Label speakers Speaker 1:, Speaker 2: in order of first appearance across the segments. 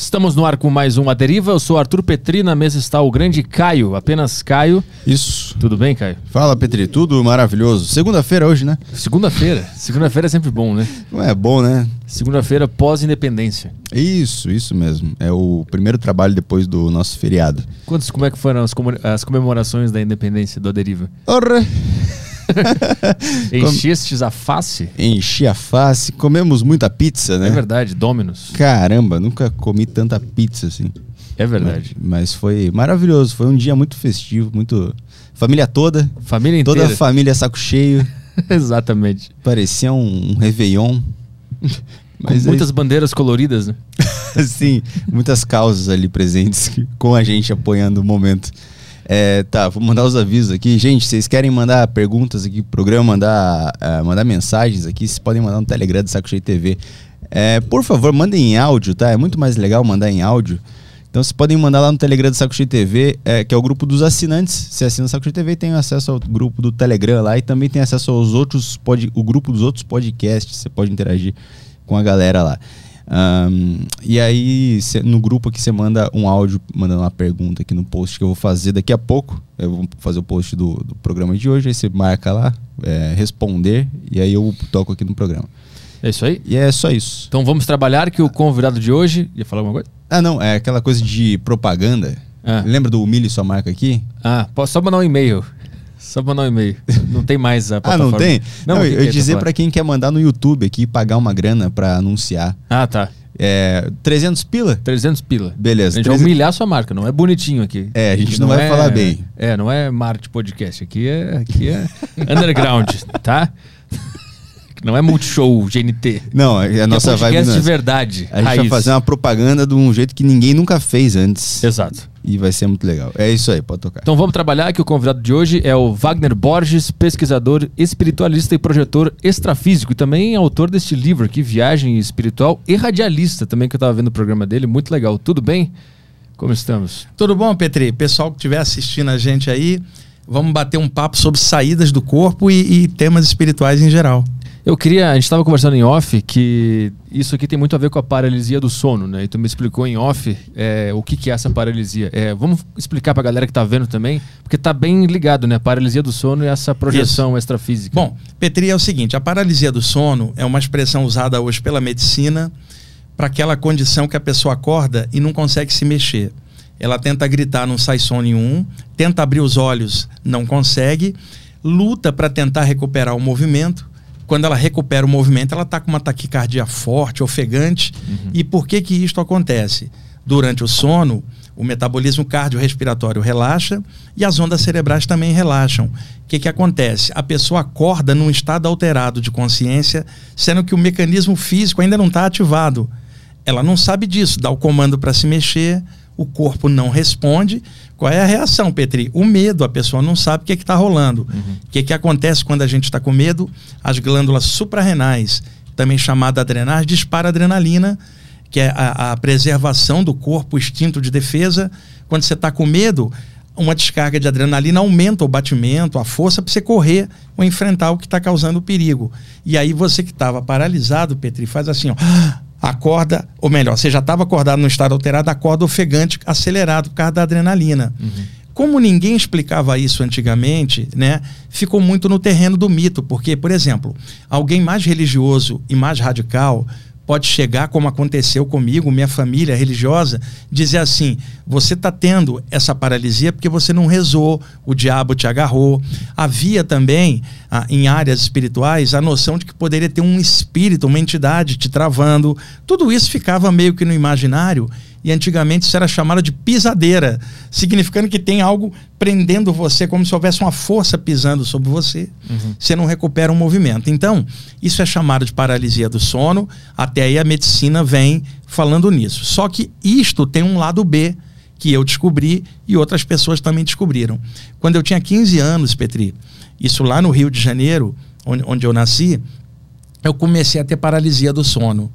Speaker 1: Estamos no ar com mais um A Deriva. Eu sou Arthur Petri, na mesa está o grande Caio, apenas Caio.
Speaker 2: Isso.
Speaker 1: Tudo bem, Caio?
Speaker 2: Fala, Petri, tudo maravilhoso. Segunda-feira hoje, né?
Speaker 1: Segunda-feira. Segunda-feira é sempre bom, né?
Speaker 2: Não é bom, né?
Speaker 1: Segunda-feira pós-independência.
Speaker 2: Isso, isso mesmo. É o primeiro trabalho depois do nosso feriado.
Speaker 1: Quantos, como é que foram as, comemora- as comemorações da independência do A Deriva?
Speaker 2: Ora!
Speaker 1: Enchestes a face?
Speaker 2: Enchi a face, comemos muita pizza, né?
Speaker 1: É verdade, Dominus.
Speaker 2: Caramba, nunca comi tanta pizza assim.
Speaker 1: É verdade.
Speaker 2: Mas foi maravilhoso, foi um dia muito festivo, muito. Família toda,
Speaker 1: Família
Speaker 2: toda
Speaker 1: inteira.
Speaker 2: a família saco cheio,
Speaker 1: Exatamente.
Speaker 2: parecia um, um Réveillon.
Speaker 1: Com muitas bandeiras coloridas, né?
Speaker 2: Sim, muitas causas ali presentes com a gente apoiando o momento. É, tá, vou mandar os avisos aqui. Gente, vocês querem mandar perguntas aqui pro programa, mandar, ah, mandar mensagens aqui, vocês podem mandar no Telegram do Saco Cheio TV. É, por favor, mandem em áudio, tá? É muito mais legal mandar em áudio. Então vocês podem mandar lá no Telegram do Saco Cheio TV, é, que é o grupo dos assinantes. Você assina o Saco Cheio TV tem acesso ao grupo do Telegram lá e também tem acesso aos outros pod, o grupo dos outros podcasts. Você pode interagir com a galera lá. Ahn, e aí, cê- no grupo aqui, você manda um áudio, mandando uma pergunta aqui no post que eu vou fazer daqui a pouco. Eu vou fazer o post do, do programa de hoje, aí você marca lá, é, responder, e aí eu toco aqui no programa.
Speaker 1: É isso aí?
Speaker 2: E é só isso.
Speaker 1: Então vamos trabalhar que o convidado de hoje... Ia falar alguma coisa?
Speaker 2: Ah, não, é aquela coisa de propaganda.
Speaker 1: Ah.
Speaker 2: Lembra do Humilhe Sua Marca aqui?
Speaker 1: Ah, posso só mandar um e-mail. Só mandar um e-mail. Não tem mais a
Speaker 2: Ah,
Speaker 1: plataforma.
Speaker 2: não tem? Não,
Speaker 1: o que
Speaker 2: eu ia
Speaker 1: é
Speaker 2: dizer pra quem quer mandar no YouTube aqui, pagar uma grana pra anunciar.
Speaker 1: Ah, tá.
Speaker 2: É, 300 pila?
Speaker 1: 300 pila.
Speaker 2: Beleza.
Speaker 1: A gente vai
Speaker 2: 300
Speaker 1: humilhar a sua marca, não é bonitinho aqui.
Speaker 2: É, a gente
Speaker 1: Aqui
Speaker 2: não vai falar bem.
Speaker 1: É, não é Marte Podcast. Aqui é, aqui é underground, tá? Não é Multishow GNT.
Speaker 2: Não, a
Speaker 1: Aqui
Speaker 2: nossa
Speaker 1: é
Speaker 2: vibe
Speaker 1: podcast
Speaker 2: não é
Speaker 1: de verdade.
Speaker 2: A gente
Speaker 1: raiz.
Speaker 2: vai fazer uma propaganda de um jeito que ninguém nunca fez antes.
Speaker 1: Exato.
Speaker 2: E vai ser muito legal. É isso aí, pode tocar.
Speaker 1: Então vamos trabalhar que o convidado de hoje é o Wagner Borges, pesquisador, espiritualista e projetor extrafísico e também autor deste livro aqui, Viagem Espiritual e radialista também que eu estava vendo o programa dele, muito legal. Tudo bem? Como estamos?
Speaker 3: Tudo bom, Petri? Pessoal que estiver assistindo a gente aí, vamos bater um papo sobre saídas do corpo e, e temas espirituais em geral.
Speaker 1: Eu queria, a gente estava conversando em off que isso aqui tem muito a ver com a paralisia do sono, né? E tu me explicou em off é, o que, que é essa paralisia. É, vamos explicar para a galera que está vendo também, porque tá bem ligado, né? Paralisia do sono e essa projeção extrafísica.
Speaker 3: Bom, Petri, é o seguinte: a paralisia do sono é uma expressão usada hoje pela medicina para aquela condição que a pessoa acorda e não consegue se mexer. Ela tenta gritar, não sai som nenhum, tenta abrir os olhos, não consegue, luta para tentar recuperar o movimento. Quando ela recupera o movimento, ela está com uma taquicardia forte, ofegante. E por que que isto acontece? Durante o sono, o metabolismo cardiorrespiratório relaxa e as ondas cerebrais também relaxam. O que, que acontece? A pessoa acorda num estado alterado de consciência, sendo que o mecanismo físico ainda não está ativado. Ela não sabe disso, dá o comando para se mexer, o corpo não responde. Qual é a reação, Petri? O medo, a pessoa não sabe o que está rolando. O que, que acontece quando a gente está com medo? As glândulas suprarrenais, também chamada adrenais, dispara adrenalina, que é a, a preservação do corpo, o instinto de defesa. Quando você está com medo, uma descarga de adrenalina aumenta o batimento, a força para você correr ou enfrentar o que está causando o perigo. E aí você que estava paralisado, Petri, faz assim, ó, acorda, ou melhor, você já estava acordado no estado alterado, acorda ofegante, acelerado por causa da adrenalina. Como ninguém explicava isso antigamente, né, ficou muito no terreno do mito, porque, por exemplo, alguém mais religioso e mais radical pode chegar, como aconteceu comigo, minha família religiosa, dizer assim: você está tendo essa paralisia porque você não rezou, o diabo te agarrou. Havia também, ah, em áreas espirituais, a noção de que poderia ter um espírito, uma entidade te travando. Tudo isso ficava meio que no imaginário. E antigamente isso era chamado de pisadeira, significando que tem algo prendendo você, como se houvesse uma força pisando sobre você. Você não recupera um movimento. Então, isso é chamado de paralisia do sono. Até aí a medicina vem falando nisso. Só que isto tem um lado B que eu descobri e outras pessoas também descobriram. Quando eu tinha 15 anos, Petri, isso lá no Rio de Janeiro, onde, onde eu nasci, eu comecei a ter paralisia do sono.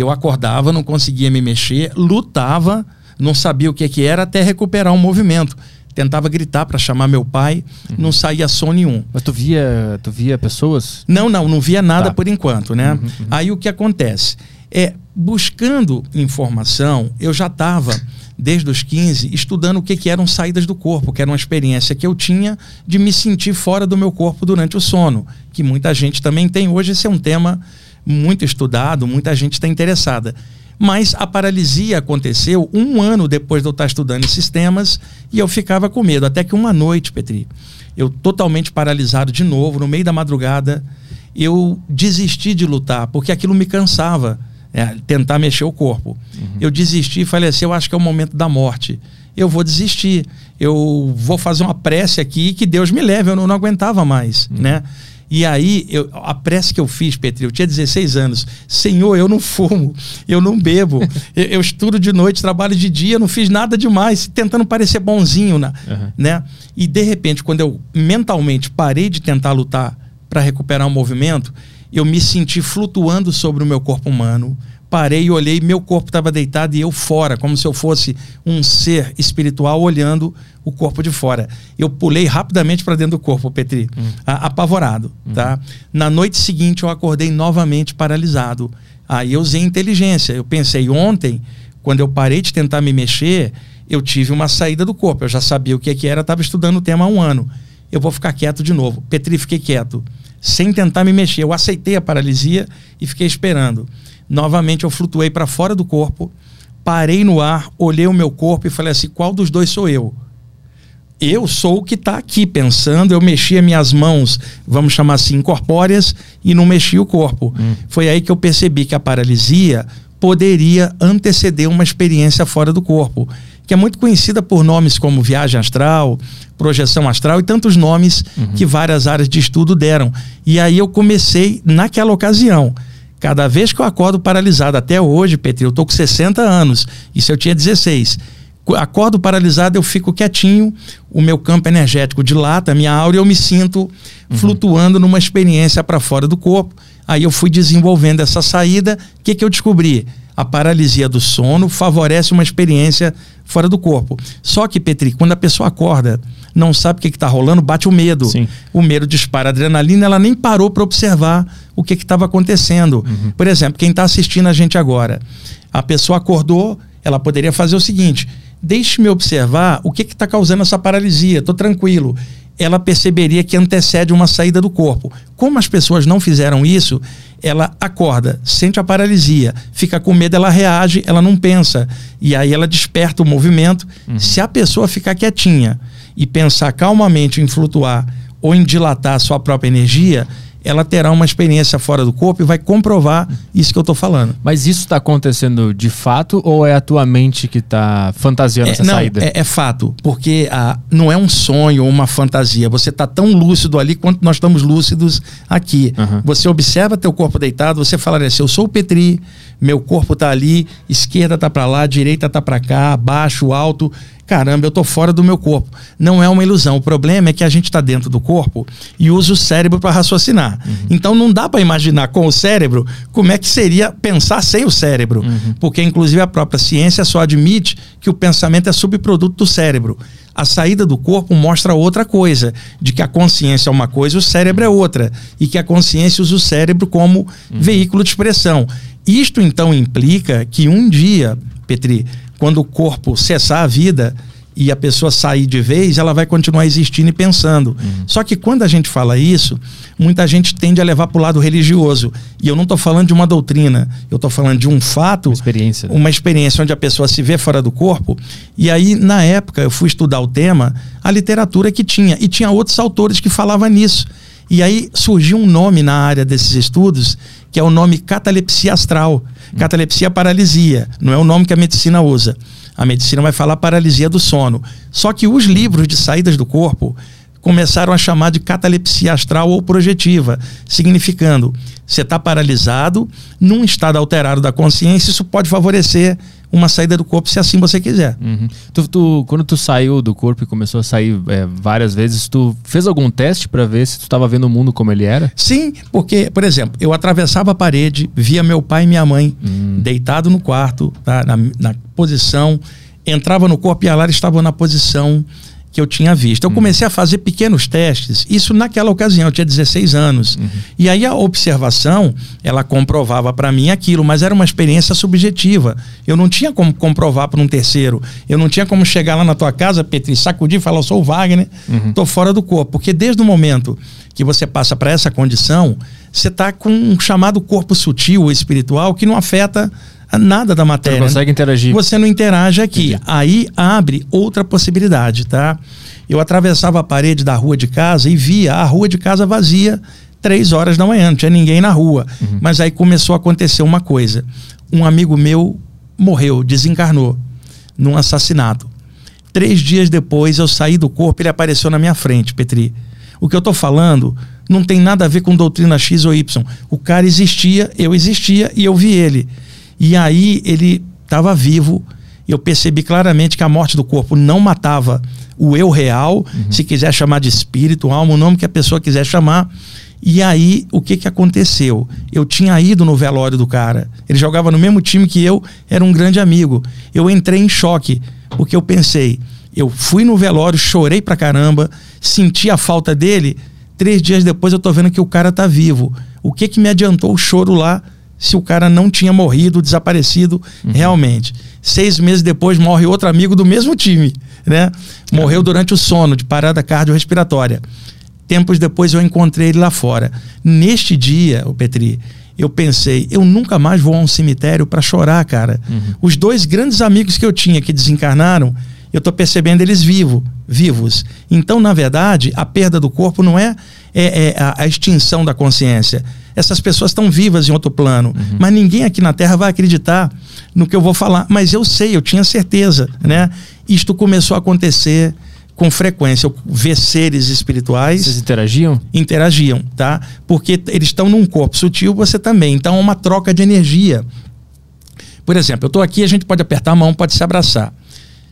Speaker 3: Eu acordava, não conseguia me mexer, lutava, não sabia o que, que era até recuperar um movimento. Tentava gritar para chamar meu pai, não saía som nenhum.
Speaker 1: Mas tu via, tu via pessoas?
Speaker 3: Não, não, não via nada
Speaker 1: Tá.
Speaker 3: por enquanto, né? Aí o que acontece? É, buscando informação, eu já estava, desde os 15, estudando o que, que eram saídas do corpo, que era uma experiência que eu tinha de me sentir fora do meu corpo durante o sono, que muita gente também tem. Hoje esse é um tema muito estudado, muita gente está interessada. Mas a paralisia aconteceu um ano depois de eu estar estudando esses temas e eu ficava com medo. Até que uma noite, Petri, eu totalmente paralisado de novo, no meio da madrugada, eu desisti de lutar, porque aquilo me cansava, é, tentar mexer o corpo. Uhum. Eu desisti e falei assim: eu acho que é o momento da morte. Eu vou desistir. Eu vou fazer uma prece aqui que Deus me leve. Eu não, não aguentava mais, uhum. né? E aí, eu, a prece que eu fiz, Petri, eu tinha 16 anos. Senhor, eu não fumo, eu não bebo, eu, eu, estudo de noite, trabalho de dia, não fiz nada demais, tentando parecer bonzinho, né? Uhum. né? E de repente, quando eu mentalmente parei de tentar lutar para recuperar o movimento, eu me senti flutuando sobre o meu corpo humano, parei e olhei, meu corpo estava deitado e eu fora, como se eu fosse um ser espiritual olhando o corpo de fora. Eu pulei rapidamente para dentro do corpo, Petri, hum. apavorado, hum. tá? Na noite seguinte eu acordei novamente paralisado. Aí eu usei inteligência. Eu pensei ontem, quando eu parei de tentar me mexer, eu tive uma saída do corpo. Eu já sabia o que, que era, estava estudando o tema há um ano. Eu vou ficar quieto de novo. Petri, fiquei quieto, sem tentar me mexer. Eu aceitei a paralisia e fiquei esperando. Novamente eu flutuei para fora do corpo, parei no ar, olhei o meu corpo e falei assim: qual dos dois sou eu? Eu sou o que está aqui pensando, eu mexia minhas mãos, vamos chamar assim, incorpóreas, e não mexia o corpo. Hum. Foi aí que eu percebi que a paralisia poderia anteceder uma experiência fora do corpo, que é muito conhecida por nomes como viagem astral, projeção astral e tantos nomes uhum. que várias áreas de estudo deram. E aí eu comecei naquela ocasião Cada vez que eu acordo paralisado, até hoje, Petri, eu tô com 60 anos, isso eu tinha 16. Acordo paralisado, eu fico quietinho, o meu campo energético dilata, a minha aura, e eu me sinto uhum. flutuando numa experiência para fora do corpo. Aí eu fui desenvolvendo essa saída. O que, que eu descobri? A paralisia do sono favorece uma experiência fora do corpo. Só que, Petri, quando a pessoa acorda, não sabe o que está rolando, bate o medo. Sim. O medo dispara a adrenalina, ela nem parou para observar o que estava acontecendo. Uhum. Por exemplo, quem está assistindo a gente agora, a pessoa acordou, ela poderia fazer o seguinte: deixe-me observar o que está causando essa paralisia, estou tranquilo. Ela perceberia que antecede uma saída do corpo. Como as pessoas não fizeram isso, ela acorda, sente a paralisia, fica com medo, ela reage, ela não pensa. E aí ela desperta o movimento. Uhum. Se a pessoa ficar quietinha e pensar calmamente em flutuar ou em dilatar a sua própria energia, ela terá uma experiência fora do corpo e vai comprovar isso que eu estou falando.
Speaker 1: Mas isso está acontecendo de fato ou é a tua mente que está fantasiando
Speaker 3: é,
Speaker 1: essa
Speaker 3: não,
Speaker 1: saída?
Speaker 3: É, é fato, porque ah, não é um sonho ou uma fantasia. Você está tão lúcido ali quanto nós estamos lúcidos aqui. Uhum. Você observa teu corpo deitado, você fala assim, eu sou o Petri, meu corpo está ali, esquerda está para lá, direita está para cá, baixo, alto caramba, eu tô fora do meu corpo. Não é uma ilusão. O problema é que a gente está dentro do corpo e usa o cérebro para raciocinar. Uhum. Então não dá para imaginar com o cérebro como é que seria pensar sem o cérebro, uhum. porque inclusive a própria ciência só admite que o pensamento é subproduto do cérebro. A saída do corpo mostra outra coisa, de que a consciência é uma coisa e o cérebro é outra, e que a consciência usa o cérebro como uhum. veículo de expressão. Isto então implica que um dia, Petri, quando o corpo cessar a vida e a pessoa sair de vez, ela vai continuar existindo e pensando. Uhum. Só que quando a gente fala isso, muita gente tende a levar para o lado religioso. E eu não estou falando de uma doutrina, eu estou falando de um fato,
Speaker 1: uma experiência.
Speaker 3: uma experiência onde a pessoa se vê fora do corpo. E aí, na época, eu fui estudar o tema, a literatura que tinha. E tinha outros autores que falavam nisso. E aí surgiu um nome na área desses estudos, que é o nome catalepsia astral Catalepsia paralisia, não é o nome que a medicina usa. A medicina vai falar paralisia do sono. Só que os livros de saídas do corpo começaram a chamar de catalepsia astral ou projetiva, significando você está paralisado num estado alterado da consciência, isso pode favorecer uma saída do corpo se assim você quiser.
Speaker 1: Uhum. Tu, tu, quando tu saiu do corpo e começou a sair é, várias vezes, tu fez algum teste para ver se tu estava vendo o mundo como ele era?
Speaker 3: Sim, porque, por exemplo, eu atravessava a parede, via meu pai e minha mãe uhum. deitado no quarto, tá, na, na posição, entrava no corpo e a Lara estava na posição que eu tinha visto. Eu comecei a fazer pequenos testes, isso naquela ocasião, eu tinha 16 anos. Uhum. E aí a observação, ela comprovava para mim aquilo, mas era uma experiência subjetiva. Eu não tinha como comprovar para um terceiro. Eu não tinha como chegar lá na tua casa, Petri, sacudir e falar, eu sou o Wagner, uhum. tô fora do corpo. Porque desde o momento que você passa para essa condição, você está com um chamado corpo sutil ou espiritual que não afeta nada da matéria. Você
Speaker 1: não consegue interagir.
Speaker 3: Você não interage aqui. Entendi. Aí abre outra possibilidade, tá? Eu atravessava a parede da rua de casa e via a rua de casa vazia três horas da manhã, não tinha ninguém na rua. Uhum. Mas aí começou a acontecer uma coisa. Um amigo meu morreu, desencarnou, num assassinato. Três dias depois eu saí do corpo, ele apareceu na minha frente, Petri. O que eu estou falando não tem nada a ver com doutrina X ou Y. O cara existia, eu existia e eu vi ele. E aí ele estava vivo. Eu percebi claramente que a morte do corpo não matava o eu real, uhum. se quiser chamar de espírito, alma, o nome que a pessoa quiser chamar. E aí, o que, que aconteceu? Eu tinha ido no velório do cara. Ele jogava no mesmo time que eu, era um grande amigo. Eu entrei em choque, porque eu pensei, eu fui no velório, chorei pra caramba, senti a falta dele. Três dias depois eu tô vendo que o cara tá vivo. O que que me adiantou o choro lá se o cara não tinha morrido, desaparecido uhum. realmente. Seis meses depois morre outro amigo do mesmo time, né? Morreu durante o sono, de parada cardiorrespiratória. Tempos depois eu encontrei ele lá fora. Neste dia, o Petri, eu pensei, eu nunca mais vou a um cemitério para chorar, cara. Uhum. Os dois grandes amigos que eu tinha que desencarnaram, eu estou percebendo eles vivo, vivos. Então, na verdade, a perda do corpo não é, é, é a, a, extinção da consciência. Essas pessoas estão vivas em outro plano, uhum. mas ninguém aqui na Terra vai acreditar no que eu vou falar. Mas eu sei, eu tinha certeza, né? Isto começou a acontecer com frequência. Eu ver seres espirituais.
Speaker 1: Vocês interagiam?
Speaker 3: Interagiam, tá? Porque eles estão num corpo sutil, você também. Então é uma troca de energia. Por exemplo, eu estou aqui, a gente pode apertar a mão, pode se abraçar.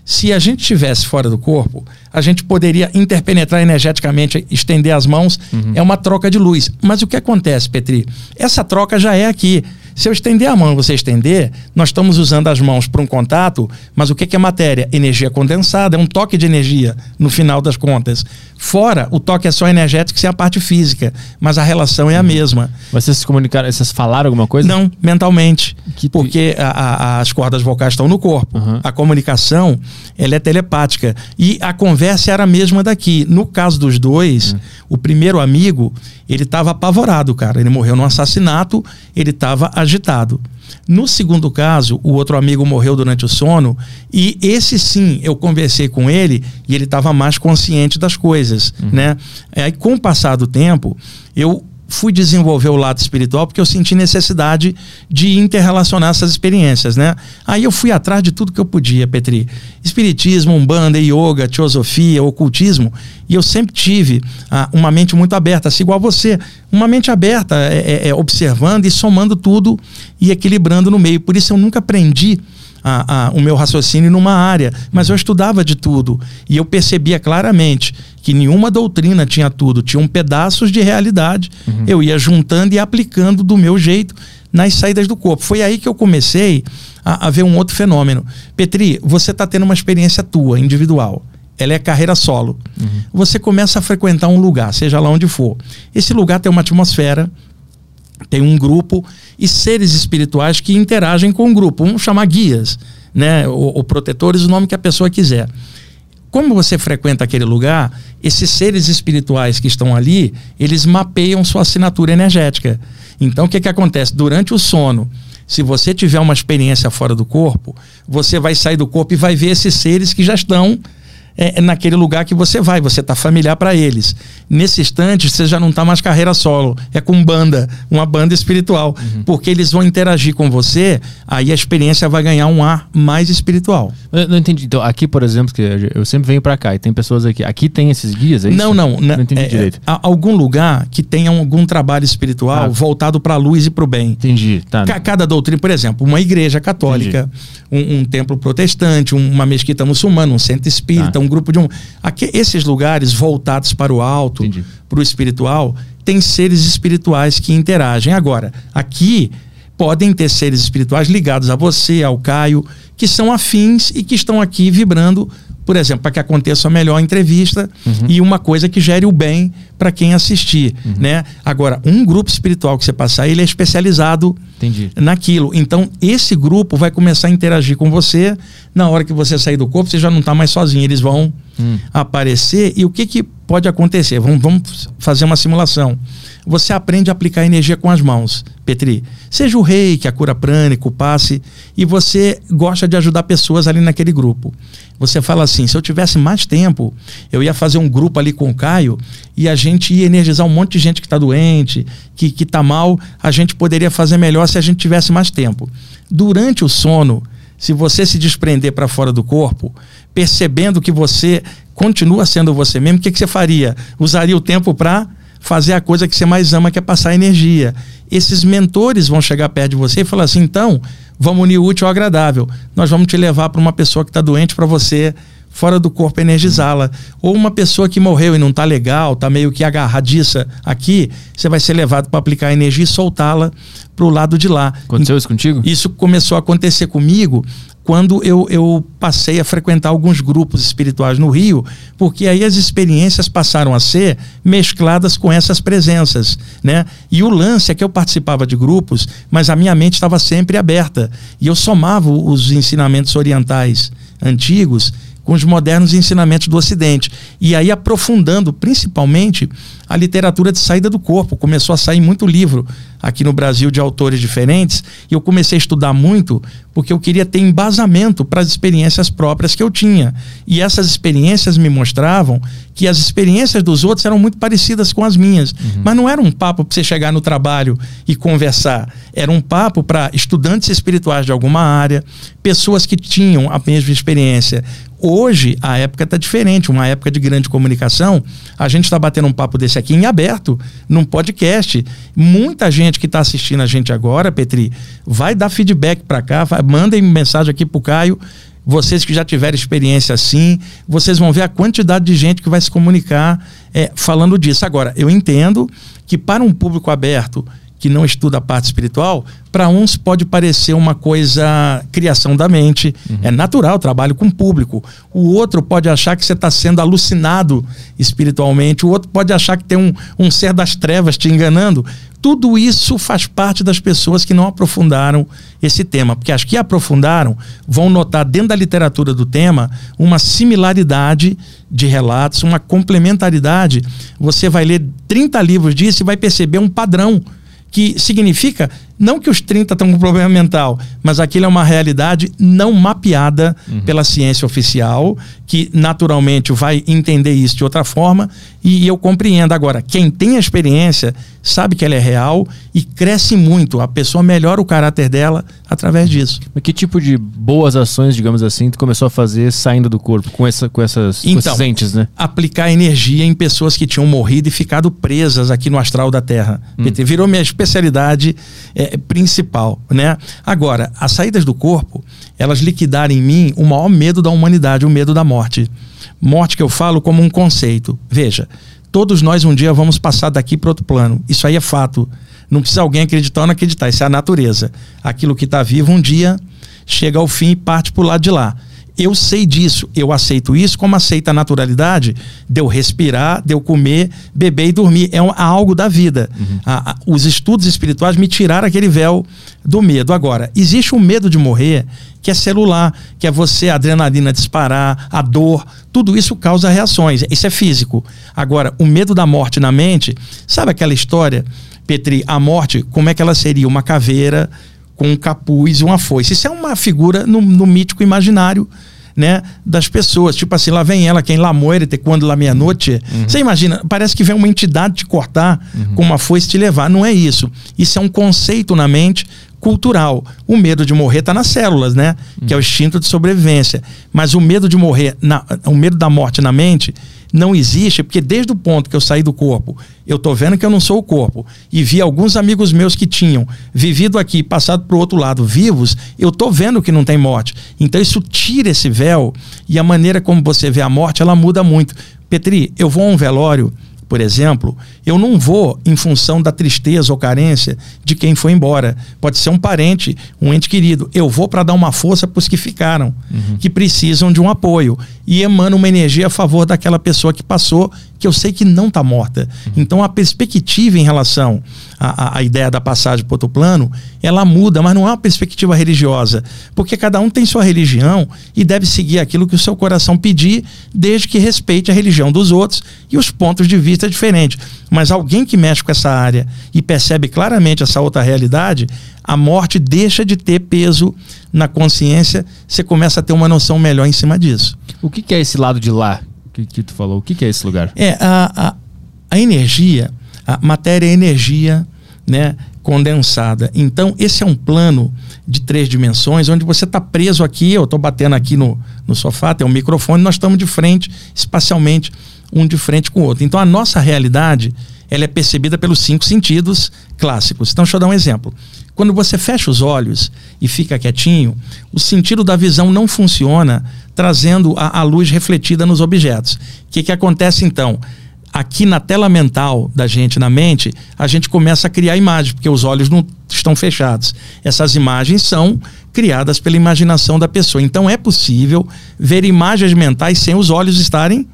Speaker 3: Se a gente estivesse fora do corpo, a gente poderia interpenetrar energeticamente, estender as mãos. Uhum. É uma troca de luz. Mas o que acontece, Petri? Essa troca já é aqui. Se eu estender a mão e você estender, nós estamos usando as mãos para um contato, mas o que é matéria? Energia condensada, é um toque de energia no final das contas. Fora, o toque é só energético sem a parte física, mas a relação é a uhum. mesma.
Speaker 1: Vocês se comunicaram, vocês falaram alguma coisa?
Speaker 3: Não, mentalmente. Que... Porque a, a, as cordas vocais estão no corpo. Uhum. A comunicação, ela é telepática. E a conversa era a mesma daqui. No caso dos dois, uhum. o primeiro amigo, ele estava apavorado, cara. Ele morreu num assassinato, ele estava agitado. No segundo caso, o outro amigo morreu durante o sono e esse sim, eu conversei com ele e ele estava mais consciente das coisas, uhum. né? Aí com o passar do tempo, eu fui desenvolver o lado espiritual porque eu senti necessidade de interrelacionar essas experiências, né? Aí eu fui atrás de tudo que eu podia, Petri. Espiritismo, umbanda, yoga, teosofia, ocultismo. E eu sempre tive ah, uma mente muito aberta, assim igual você. Uma mente aberta, é, é, é, observando e somando tudo e equilibrando no meio. Por isso eu nunca aprendi a, a, o meu raciocínio numa área, mas eu estudava de tudo e eu percebia claramente que nenhuma doutrina tinha tudo, tinham pedaços de realidade. Uhum. Eu ia juntando e aplicando do meu jeito nas saídas do corpo. Foi aí que eu comecei a, a ver um outro fenômeno. Petri, você está tendo uma experiência tua, individual. Ela é carreira solo. Uhum. Você começa a frequentar um lugar, seja lá onde for. Esse lugar tem uma atmosfera, tem um grupo e seres espirituais que interagem com o grupo. Vamos chamar guias, né? ou, ou protetores, o nome que a pessoa quiser. Como você frequenta aquele lugar, esses seres espirituais que estão ali, eles mapeiam sua assinatura energética. Então, o que, que acontece? Durante o sono, se você tiver uma experiência fora do corpo, você vai sair do corpo e vai ver esses seres que já estão é, é, naquele lugar que você vai, você está familiar para eles. Nesse instante, você já não está mais carreira solo, é com banda, uma banda espiritual, uhum. porque eles vão interagir com você, aí a experiência vai ganhar um ar mais espiritual.
Speaker 1: Eu não entendi. Então, aqui, por exemplo, que eu sempre venho para cá e tem pessoas aqui. Aqui tem esses guias, é
Speaker 3: Não, não.
Speaker 1: Não entendi
Speaker 3: é,
Speaker 1: direito.
Speaker 3: É, algum lugar que tenha algum trabalho espiritual ah. voltado para a luz e para o bem.
Speaker 1: Entendi. Tá.
Speaker 3: Cada doutrina, por exemplo, uma igreja católica, um, um, templo protestante, uma mesquita muçulmana, um centro espírita, tá. um grupo de um. Aqui, esses lugares voltados para o alto, para o espiritual, tem seres espirituais que interagem. Agora, aqui podem ter seres espirituais ligados a você, ao Caio, que são afins e que estão aqui vibrando por exemplo, para que aconteça a melhor entrevista e uma coisa que gere o bem para quem assistir, né? Agora, um grupo espiritual que você passar, ele é especializado
Speaker 1: Entendi.
Speaker 3: naquilo. Então, esse grupo vai começar a interagir com você. Na hora que você sair do corpo, você já não está mais sozinho. Eles vão
Speaker 1: Hum.
Speaker 3: aparecer. E o que, que pode acontecer? Vamos, vamos fazer uma simulação. Você aprende a aplicar energia com as mãos, Petri. Seja o rei, que a cura prânico, passe, e você gosta de ajudar pessoas ali naquele grupo. Você fala assim: se eu tivesse mais tempo, eu ia fazer um grupo ali com o Caio e a gente ia energizar um monte de gente que está doente, que está mal. A gente poderia fazer melhor se a gente tivesse mais tempo. Durante o sono, se você se desprender para fora do corpo, percebendo que você continua sendo você mesmo, o que, que você faria? Usaria o tempo para fazer a coisa que você mais ama, que é passar energia. Esses mentores vão chegar perto de você e falar assim: então, vamos unir o útil ao agradável. Nós vamos te levar para uma pessoa que está doente para você fora do corpo energizá-la. Ou uma pessoa que morreu e não está legal, está meio que agarradiça aqui, você vai ser levado para aplicar energia e soltá-la para o lado de lá.
Speaker 1: Aconteceu isso contigo?
Speaker 3: Isso começou a acontecer comigo quando eu, eu passei a frequentar alguns grupos espirituais no Rio, porque aí as experiências passaram a ser mescladas com essas presenças, né? E o lance é que eu participava de grupos, mas a minha mente estava sempre aberta e eu somava os ensinamentos orientais antigos com os modernos ensinamentos do Ocidente. E aí aprofundando principalmente a literatura de saída do corpo. Começou a sair muito livro aqui no Brasil de autores diferentes e eu comecei a estudar muito porque eu queria ter embasamento para as experiências próprias que eu tinha. E essas experiências me mostravam que as experiências dos outros eram muito parecidas com as minhas. Uhum. Mas não era um papo para você chegar no trabalho e conversar. Era um papo para estudantes espirituais de alguma área, pessoas que tinham a mesma experiência. Hoje a época está diferente, uma época de grande comunicação. A gente está batendo um papo desse aqui em aberto, num podcast. Muita gente que está assistindo a gente agora, Petri, vai dar feedback para cá, vai, mandem mensagem aqui para o Caio. Vocês que já tiveram experiência assim, vocês vão ver a quantidade de gente que vai se comunicar é, falando disso. Agora, eu entendo que para um público aberto que não estuda a parte espiritual, para uns pode parecer uma coisa criação da mente, uhum. é natural, trabalho com público. O outro pode achar que você está sendo alucinado espiritualmente, o outro pode achar que tem um, um ser das trevas te enganando. Tudo isso faz parte das pessoas que não aprofundaram esse tema, porque as que aprofundaram vão notar dentro da literatura do tema uma similaridade de relatos, uma complementaridade. Você vai ler 30 livros disso e vai perceber um padrão que significa não que os 30 estão com problema mental, mas aquilo é uma realidade não mapeada uhum. pela ciência oficial, que naturalmente vai entender isso de outra forma, e eu compreendo. Agora, quem tem a experiência sabe que ela é real e cresce muito. A pessoa melhora o caráter dela através disso.
Speaker 1: Mas que tipo de boas ações, digamos assim, tu começou a fazer saindo do corpo, com, essa, com, essas,
Speaker 3: então,
Speaker 1: com esses entes, né?
Speaker 3: Aplicar energia em pessoas que tinham morrido e ficado presas aqui no astral da Terra. Hum. Virou minha especialidade. É, principal, né? Agora, as saídas do corpo, elas liquidaram em mim o maior medo da humanidade, o medo da morte. Morte que eu falo como um conceito. Veja, todos nós um dia vamos passar daqui para outro plano. Isso aí é fato. Não precisa alguém acreditar ou não acreditar. Isso é a natureza. Aquilo que está vivo um dia chega ao fim e parte para o lado de lá eu sei disso, eu aceito isso, como aceita a naturalidade de eu respirar, de eu comer, beber e dormir. É, um, algo da vida. Uhum. A, a, os estudos espirituais me tiraram aquele véu do medo. Agora, existe um medo de morrer que é celular, que é você, a adrenalina disparar, a dor, tudo isso causa reações. Isso é físico. Agora, o medo da morte na mente, sabe aquela história, Petri, a morte, como é que ela seria? Uma caveira com um capuz e uma foice. Isso é uma figura no, no mítico imaginário né, das pessoas. Tipo assim, lá vem ela, quem lá muere, quando lá meia-noite. Uhum. Você imagina, parece que vem uma entidade te cortar uhum. com uma foice te levar. Não é isso. Isso é um conceito na mente cultural. O medo de morrer está nas células, né? Uhum. Que é o instinto de sobrevivência. Mas o medo de morrer, na, o medo da morte na mente não existe, porque desde o ponto que eu saí do corpo, eu tô vendo que eu não sou o corpo, e vi alguns amigos meus que tinham vivido aqui, passado para o outro lado vivos, eu tô vendo que não tem morte. Então isso tira esse véu e a maneira como você vê a morte, ela muda muito. Petri, eu vou a um velório por exemplo, eu não vou em função da tristeza ou carência de quem foi embora. Pode ser um parente, um ente querido. Eu vou para dar uma força para os que ficaram, uhum. que precisam de um apoio. E emana uma energia a favor daquela pessoa que passou, que eu sei que não está morta. Uhum. Então a perspectiva em relação à, à ideia da passagem para outro plano, ela muda, mas não é uma perspectiva religiosa. Porque cada um tem sua religião e deve seguir aquilo que o seu coração pedir, desde que respeite a religião dos outros e os pontos de vista diferentes. Mas alguém que mexe com essa área e percebe claramente essa outra realidade, a morte deixa de ter peso na consciência, você começa a ter uma noção melhor em cima disso.
Speaker 1: O que, que é esse lado de lá que, que tu falou? O que, que é esse lugar?
Speaker 3: É, a, a, a energia, a matéria é energia, né? condensada. Então, esse é um plano de três dimensões, onde você está preso aqui, eu estou batendo aqui no, no sofá, tem um microfone, nós estamos de frente, espacialmente, um de frente com o outro. Então, a nossa realidade, ela é percebida pelos cinco sentidos clássicos. Então, deixa eu dar um exemplo. Quando você fecha os olhos e fica quietinho, o sentido da visão não funciona trazendo a, a luz refletida nos objetos. O que, que acontece então? aqui na tela mental da gente, na mente, a gente começa a criar imagens, porque os olhos não estão fechados. Essas imagens são criadas pela imaginação da pessoa. Então é possível ver imagens mentais sem os olhos estarem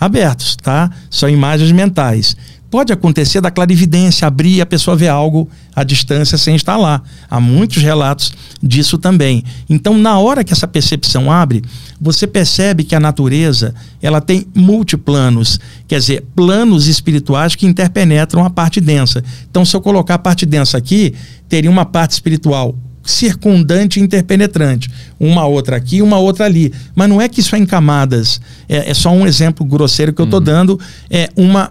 Speaker 3: abertos, tá? São imagens mentais. Pode acontecer da clarividência, abrir e a pessoa ver algo à distância sem estar lá. Há muitos relatos disso também. Então, na hora que essa percepção abre, você percebe que a natureza ela tem multiplanos, quer dizer, planos espirituais que interpenetram a parte densa. Então, se eu colocar a parte densa aqui, teria uma parte espiritual circundante e interpenetrante. Uma outra aqui, uma outra ali. Mas não é que isso é em camadas. É, é só um exemplo grosseiro que eu estou uhum. dando. É uma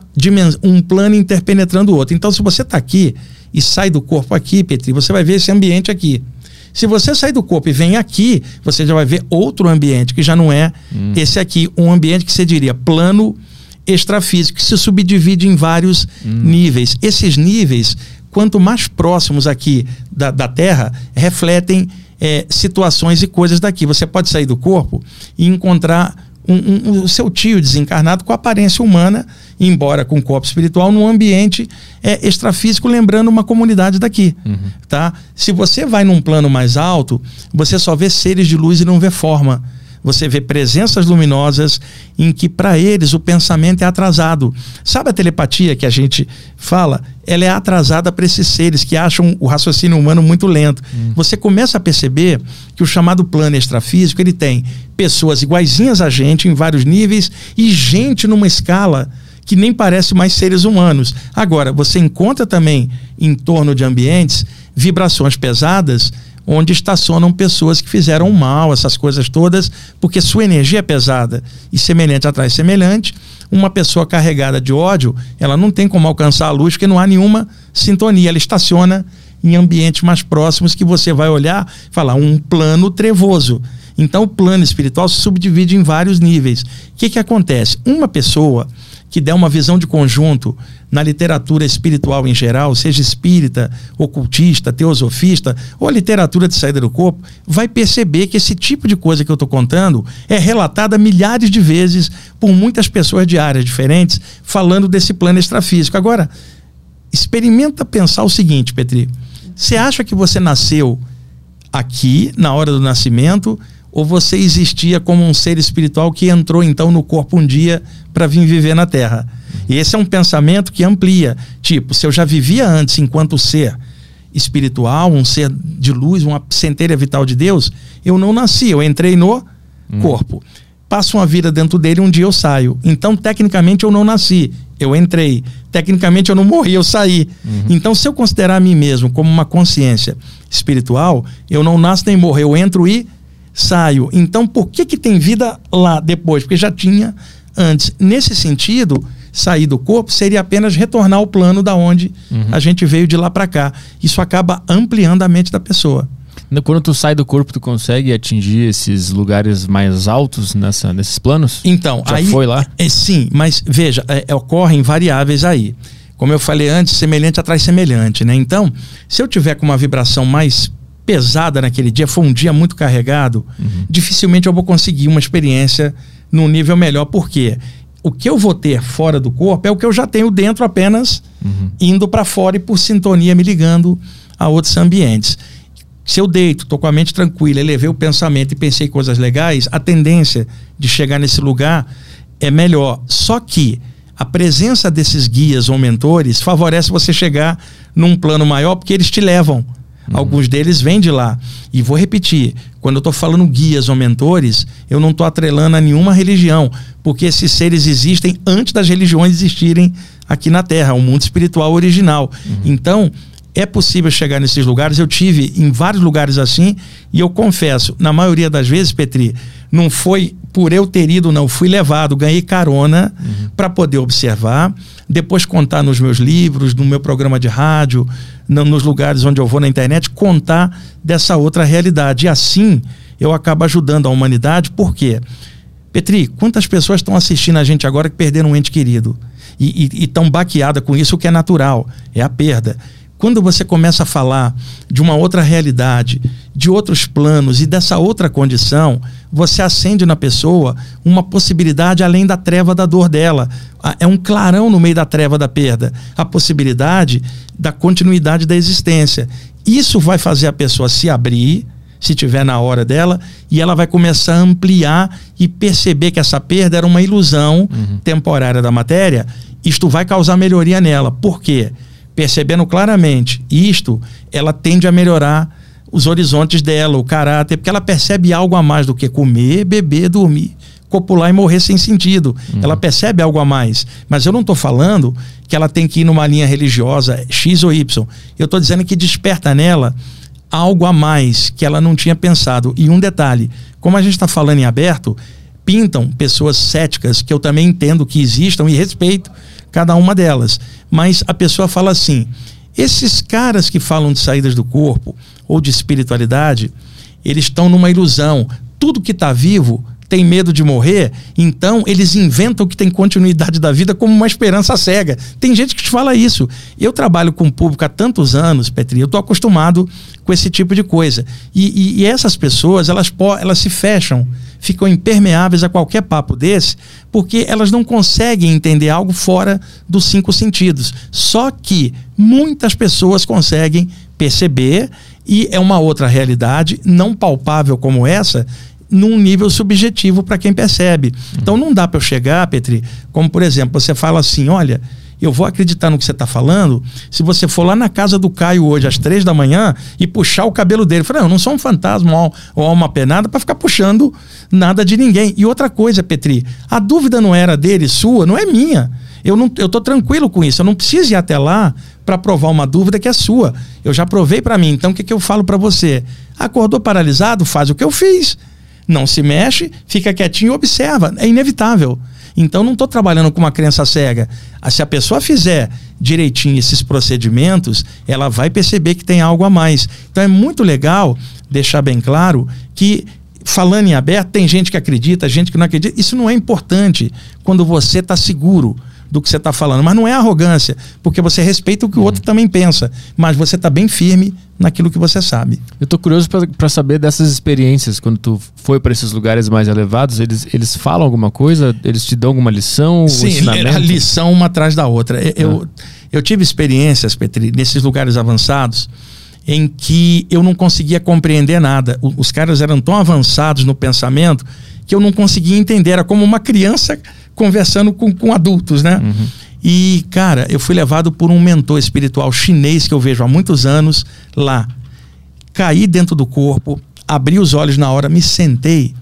Speaker 3: um plano interpenetrando o outro. Então, se você está aqui e sai do corpo aqui, Petri, você vai ver esse ambiente aqui. Se você sair do corpo e vem aqui, você já vai ver outro ambiente que já não é uhum. esse aqui. Um ambiente que você diria plano extrafísico, que se subdivide em vários uhum. níveis. Esses níveis quanto mais próximos aqui da, da Terra, refletem é, situações e coisas daqui. Você pode sair do corpo e encontrar um, um, o seu tio desencarnado com aparência humana, embora com corpo espiritual, num ambiente é, extrafísico, lembrando uma comunidade daqui. Uhum. Tá? Se você vai num plano mais alto, você só vê seres de luz e não vê forma você vê presenças luminosas em que para eles o pensamento é atrasado. Sabe a telepatia que a gente fala? Ela é atrasada para esses seres que acham o raciocínio humano muito lento. Hum. Você começa a perceber que o chamado plano extrafísico, ele tem pessoas iguaizinhas a gente em vários níveis e gente numa escala que nem parece mais seres humanos. Agora, você encontra também em torno de ambientes vibrações pesadas onde estacionam pessoas que fizeram mal, essas coisas todas, porque sua energia é pesada e semelhante atrai semelhante. Uma pessoa carregada de ódio, ela não tem como alcançar a luz porque não há nenhuma sintonia. Ela estaciona em ambientes mais próximos que você vai olhar falar um plano trevoso. Então o plano espiritual se subdivide em vários níveis. O que, que acontece? Uma pessoa que der uma visão de conjunto na literatura espiritual em geral, seja espírita, ocultista, teosofista ou literatura de saída do corpo, vai perceber que esse tipo de coisa que eu estou contando é relatada milhares de vezes por muitas pessoas de áreas diferentes falando desse plano extrafísico. Agora, experimenta pensar o seguinte, Petri. Você acha que você nasceu aqui, na hora do nascimento, ou você existia como um ser espiritual que entrou então no corpo um dia para vir viver na Terra? E esse é um pensamento que amplia. Tipo, se eu já vivia antes enquanto ser espiritual, um ser de luz, uma centelha vital de Deus, eu não nasci, eu entrei no hum. corpo. Passo uma vida dentro dele, um dia eu saio. Então, tecnicamente, eu não nasci, eu entrei. Tecnicamente, eu não morri, eu saí. Uhum. Então, se eu considerar a mim mesmo como uma consciência espiritual, eu não nasço nem morro, eu entro e saio. Então, por que, que tem vida lá depois? Porque já tinha antes. Nesse sentido, sair do corpo seria apenas retornar ao plano da onde uhum. a gente veio de lá para cá. Isso acaba ampliando a mente da pessoa.
Speaker 1: Quando tu sai do corpo, tu consegue atingir esses lugares mais altos nessa, nesses planos?
Speaker 3: Então,
Speaker 1: Já
Speaker 3: aí,
Speaker 1: foi lá?
Speaker 3: É, sim, mas veja, é, é, ocorrem variáveis aí. Como eu falei antes, semelhante atrai semelhante, né? Então, se eu tiver com uma vibração mais pesada naquele dia, foi um dia muito carregado, uhum. dificilmente eu vou conseguir uma experiência num nível melhor. Por quê? O que eu vou ter fora do corpo é o que eu já tenho dentro apenas uhum. indo para fora e por sintonia me ligando a outros ambientes. Se eu deito, estou com a mente tranquila, elevei o pensamento e pensei coisas legais, a tendência de chegar nesse lugar é melhor. Só que a presença desses guias ou mentores favorece você chegar num plano maior porque eles te levam. Uhum. Alguns deles vêm de lá. E vou repetir: quando eu estou falando guias ou mentores, eu não estou atrelando a nenhuma religião, porque esses seres existem antes das religiões existirem aqui na Terra, o mundo espiritual original. Uhum. Então, é possível chegar nesses lugares. Eu tive em vários lugares assim, e eu confesso, na maioria das vezes, Petri, não foi por eu ter ido, não, fui levado, ganhei carona uhum. para poder observar, depois contar nos meus livros, no meu programa de rádio, no, nos lugares onde eu vou na internet, contar dessa outra realidade. E assim eu acabo ajudando a humanidade, por quê? Petri, quantas pessoas estão assistindo a gente agora que perderam um ente querido? E estão baqueadas com isso, o que é natural, é a perda. Quando você começa a falar de uma outra realidade, de outros planos e dessa outra condição, você acende na pessoa uma possibilidade além da treva da dor dela. É um clarão no meio da treva da perda. A possibilidade da continuidade da existência. Isso vai fazer a pessoa se abrir, se tiver na hora dela, e ela vai começar a ampliar e perceber que essa perda era uma ilusão uhum. temporária da matéria. Isto vai causar melhoria nela. Por quê? Percebendo claramente isto, ela tende a melhorar os horizontes dela, o caráter, porque ela percebe algo a mais do que comer, beber, dormir, copular e morrer sem sentido. Uhum. Ela percebe algo a mais. Mas eu não estou falando que ela tem que ir numa linha religiosa X ou Y. Eu estou dizendo que desperta nela algo a mais que ela não tinha pensado. E um detalhe: como a gente está falando em aberto, pintam pessoas céticas que eu também entendo que existam e respeito cada uma delas. Mas a pessoa fala assim: esses caras que falam de saídas do corpo ou de espiritualidade, eles estão numa ilusão. Tudo que está vivo tem medo de morrer, então eles inventam que tem continuidade da vida como uma esperança cega. Tem gente que te fala isso. Eu trabalho com o público há tantos anos, Petri, eu estou acostumado com esse tipo de coisa. E, e, e essas pessoas, elas, elas se fecham ficam impermeáveis a qualquer papo desse, porque elas não conseguem entender algo fora dos cinco sentidos. Só que muitas pessoas conseguem perceber e é uma outra realidade não palpável como essa num nível subjetivo para quem percebe. Então não dá para eu chegar, Petri, como por exemplo, você fala assim, olha, eu vou acreditar no que você está falando se você for lá na casa do Caio hoje às três da manhã e puxar o cabelo dele. Eu falei, não, eu não sou um fantasma ou alma penada para ficar puxando nada de ninguém. E outra coisa, Petri, a dúvida não era dele, sua, não é minha. Eu não, eu tranquilo com isso. Eu não preciso ir até lá para provar uma dúvida que é sua. Eu já provei para mim. Então o que, que eu falo para você? Acordou paralisado? Faz o que eu fiz. Não se mexe, fica quietinho e observa. É inevitável. Então não estou trabalhando com uma crença cega. Ah, se a pessoa fizer direitinho esses procedimentos, ela vai perceber que tem algo a mais. Então é muito legal deixar bem claro que falando em aberto, tem gente que acredita, gente que não acredita. Isso não é importante quando você está seguro do que você está falando. Mas não é arrogância, porque você respeita o que o outro também pensa. Mas você está bem firme naquilo que você sabe.
Speaker 1: Eu estou curioso para saber dessas experiências. Quando tu foi para esses lugares mais elevados, eles, eles falam alguma coisa? Eles te dão alguma lição?
Speaker 3: Sim, a lição uma atrás da outra. Eu, ah. eu tive experiências, Petri, nesses lugares avançados em que eu não conseguia compreender nada. Os caras eram tão avançados no pensamento que eu não conseguia entender. Era como uma criança conversando com, com adultos, né? Uhum. E, cara, eu fui levado por um mentor espiritual chinês que eu vejo há muitos anos lá. Caí dentro do corpo, abri os olhos na hora, me sentei.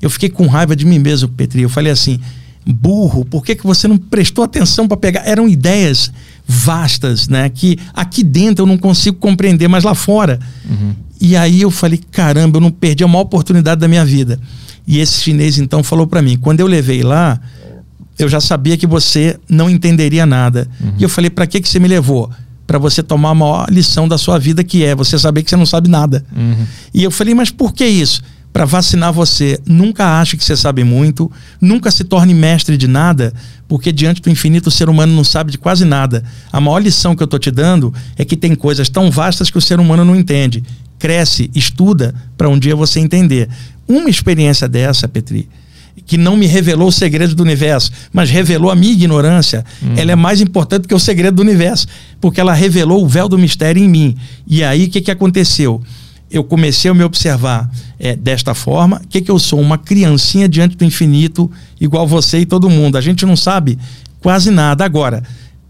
Speaker 3: Eu fiquei com raiva de mim mesmo, Petri. Eu falei assim: burro, por que, que você não prestou atenção para pegar? Eram ideias vastas, né? Que aqui dentro eu não consigo compreender, mas lá fora. Uhum. E aí eu falei: caramba, eu não perdi a maior oportunidade da minha vida. E esse chinês então falou para mim: quando eu levei lá, eu já sabia que você não entenderia nada. Uhum. E eu falei: para que, que você me levou? Para você tomar a maior lição da sua vida, que é você saber que você não sabe nada. Uhum. E eu falei: mas por que isso? Para vacinar você. Nunca ache que você sabe muito, nunca se torne mestre de nada, porque diante do infinito o ser humano não sabe de quase nada. A maior lição que eu estou te dando é que tem coisas tão vastas que o ser humano não entende. Cresce, estuda, para um dia você entender. Uma experiência dessa, Petri, que não me revelou o segredo do universo, mas revelou a minha ignorância, hum. ela é mais importante que o segredo do universo, porque ela revelou o véu do mistério em mim. E aí o que, que aconteceu? Eu comecei a me observar é, desta forma. O que, que eu sou? Uma criancinha diante do infinito, igual você e todo mundo. A gente não sabe quase nada. Agora,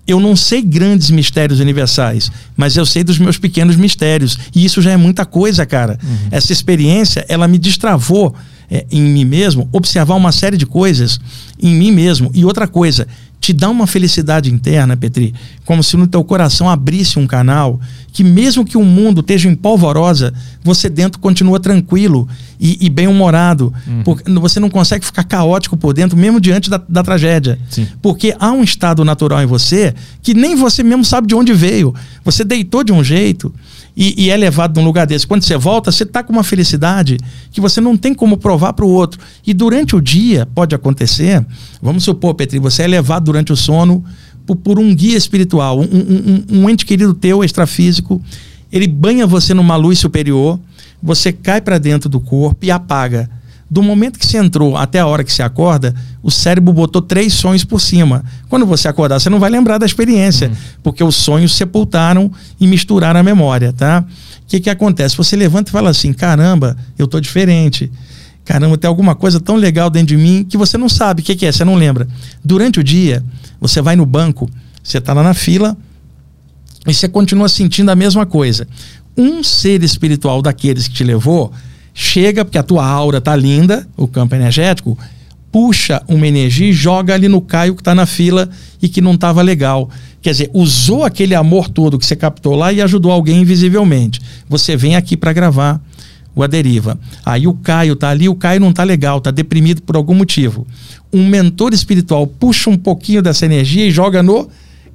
Speaker 3: eu não sei grandes mistérios universais, mas eu sei dos meus pequenos mistérios. E isso já é muita coisa, cara. Uhum. Essa experiência, ela me destravou é, em mim mesmo, observar uma série de coisas em mim mesmo. E outra coisa, te dá uma felicidade interna, Petri, como se no teu coração abrisse um canal que mesmo que o mundo esteja em polvorosa, você dentro continua tranquilo e, e bem-humorado. Uhum. Porque você não consegue ficar caótico por dentro, mesmo diante da, da tragédia. Sim. Porque há um estado natural em você que nem você mesmo sabe de onde veio. Você deitou de um jeito e, e é levado de um lugar desse. Quando você volta, você está com uma felicidade que você não tem como provar para o outro. E durante o dia, pode acontecer, vamos supor, Petri, você é levado durante o sono por, por um guia espiritual, um, um, um ente querido teu, extrafísico, ele banha você numa luz superior, você cai para dentro do corpo e apaga do momento que você entrou até a hora que você acorda, o cérebro botou três sonhos por cima. Quando você acordar, você não vai lembrar da experiência, uhum. porque os sonhos sepultaram e misturaram a memória, tá? O que, que acontece? Você levanta e fala assim: caramba, eu tô diferente. Caramba, tem alguma coisa tão legal dentro de mim que você não sabe o que, que é, você não lembra. Durante o dia, você vai no banco, você está lá na fila e você continua sentindo a mesma coisa. Um ser espiritual daqueles que te levou chega, porque a tua aura tá linda, o campo energético, puxa uma energia e joga ali no Caio que está na fila e que não estava legal. Quer dizer, usou aquele amor todo que você captou lá e ajudou alguém invisivelmente. Você vem aqui para gravar o A Deriva. Aí o Caio tá ali, o Caio não tá legal, tá deprimido por algum motivo. Um mentor espiritual puxa um pouquinho dessa energia e joga no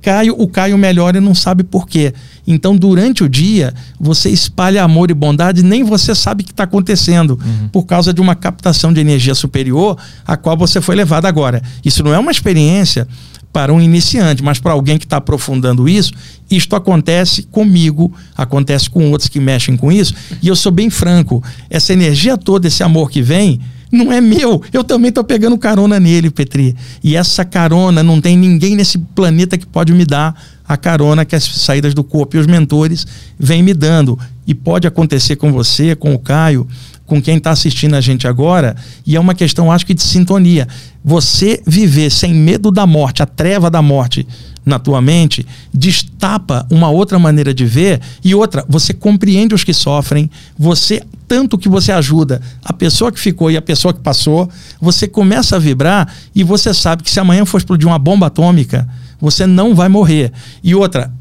Speaker 3: Caio, o Caio melhora e não sabe por quê. Então, durante o dia, você espalha amor e bondade, nem você sabe o que está acontecendo, uhum. por causa de uma captação de energia superior a qual você foi levado agora. Isso não é uma experiência para um iniciante, mas para alguém que está aprofundando isso, isto acontece comigo, acontece com outros que mexem com isso, e eu sou bem franco. Essa energia toda, esse amor que vem, não é meu. Eu também estou pegando carona nele, Petri. E essa carona não tem ninguém nesse planeta que pode me dar a carona que as saídas do corpo e os mentores vêm me dando. E pode acontecer com você, com o Caio, com quem está assistindo a gente agora, e é uma questão, acho que, de sintonia. Você viver sem medo da morte, a treva da morte na tua mente, destapa uma outra maneira de ver e outra, você compreende os que sofrem, você tanto que você ajuda a pessoa que ficou e a pessoa que passou, você começa a vibrar e você sabe que se amanhã for explodir uma bomba atômica, você não vai morrer. E outra,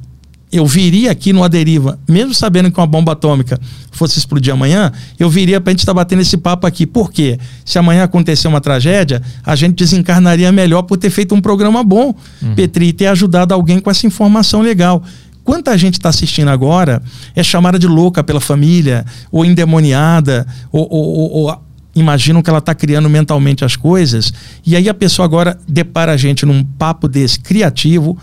Speaker 3: eu viria aqui no Aderiva, mesmo sabendo que uma bomba atômica fosse explodir amanhã, eu viria para a gente estar tá batendo esse papo aqui. Por quê? Se amanhã acontecer uma tragédia, a gente desencarnaria melhor por ter feito um programa bom, uhum. Petri, e ter ajudado alguém com essa informação legal. Quanta gente está assistindo agora é chamada de louca pela família, ou endemoniada, ou, ou, ou, ou imaginam que ela está criando mentalmente as coisas, e aí a pessoa agora depara a gente num papo desse criativo,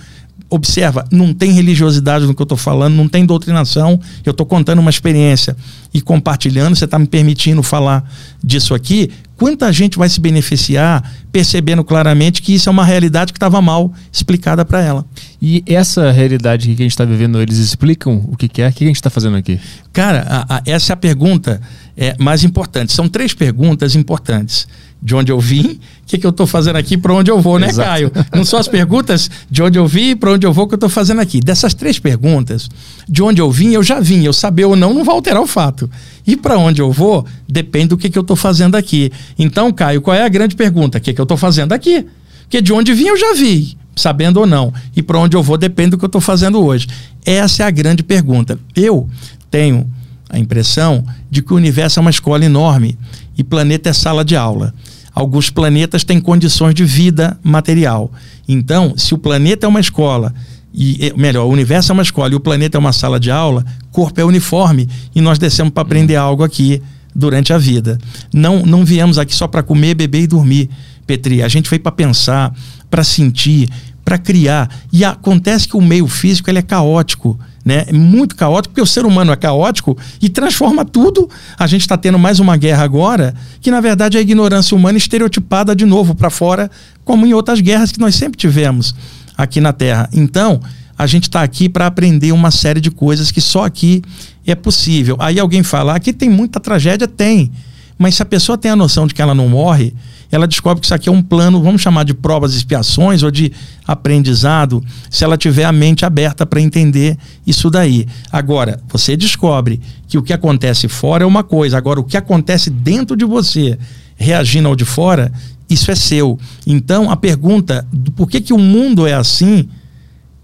Speaker 3: observa, não tem religiosidade no que eu estou falando, não tem doutrinação, eu estou contando uma experiência e compartilhando, você está me permitindo falar disso aqui. Quanta gente vai se beneficiar percebendo claramente que isso é uma realidade que estava mal explicada para ela.
Speaker 1: E essa realidade que a gente está vivendo, eles explicam o que, que é? O que a gente está fazendo aqui?
Speaker 3: Cara, a, a, essa é a pergunta é, mais importante. São três perguntas importantes de onde eu vim, o que, que eu estou fazendo aqui, para onde eu vou, né, Exato. Caio? Não são as perguntas de onde eu vim, para onde eu vou, que eu estou fazendo aqui. Dessas três perguntas, de onde eu vim, eu já vim. Eu saber ou não não vai alterar o fato. E para onde eu vou, depende do que, que eu estou fazendo aqui. Então, Caio, qual é a grande pergunta? O que, que eu estou fazendo aqui? Porque de onde vim eu já vi, sabendo ou não. E para onde eu vou depende do que eu estou fazendo hoje. Essa é a grande pergunta. Eu tenho a impressão de que o universo é uma escola enorme e planeta é sala de aula. Alguns planetas têm condições de vida material. Então, se o planeta é uma escola, e melhor, o universo é uma escola e o planeta é uma sala de aula, corpo é uniforme e nós descemos para aprender algo aqui durante a vida. Não, não viemos aqui só para comer, beber e dormir, Petri. A gente veio para pensar, para sentir, para criar. E acontece que o meio físico ele é caótico. Né? É muito caótico, porque o ser humano é caótico e transforma tudo. A gente está tendo mais uma guerra agora, que na verdade é a ignorância humana estereotipada de novo para fora, como em outras guerras que nós sempre tivemos aqui na Terra. Então, a gente está aqui para aprender uma série de coisas que só aqui é possível. Aí alguém fala, aqui tem muita tragédia? Tem. Mas se a pessoa tem a noção de que ela não morre, ela descobre que isso aqui é um plano, vamos chamar de provas expiações ou de aprendizado, se ela tiver a mente aberta para entender isso daí. Agora, você descobre que o que acontece fora é uma coisa, agora o que acontece dentro de você, reagindo ao de fora, isso é seu. Então, a pergunta do por que, que o mundo é assim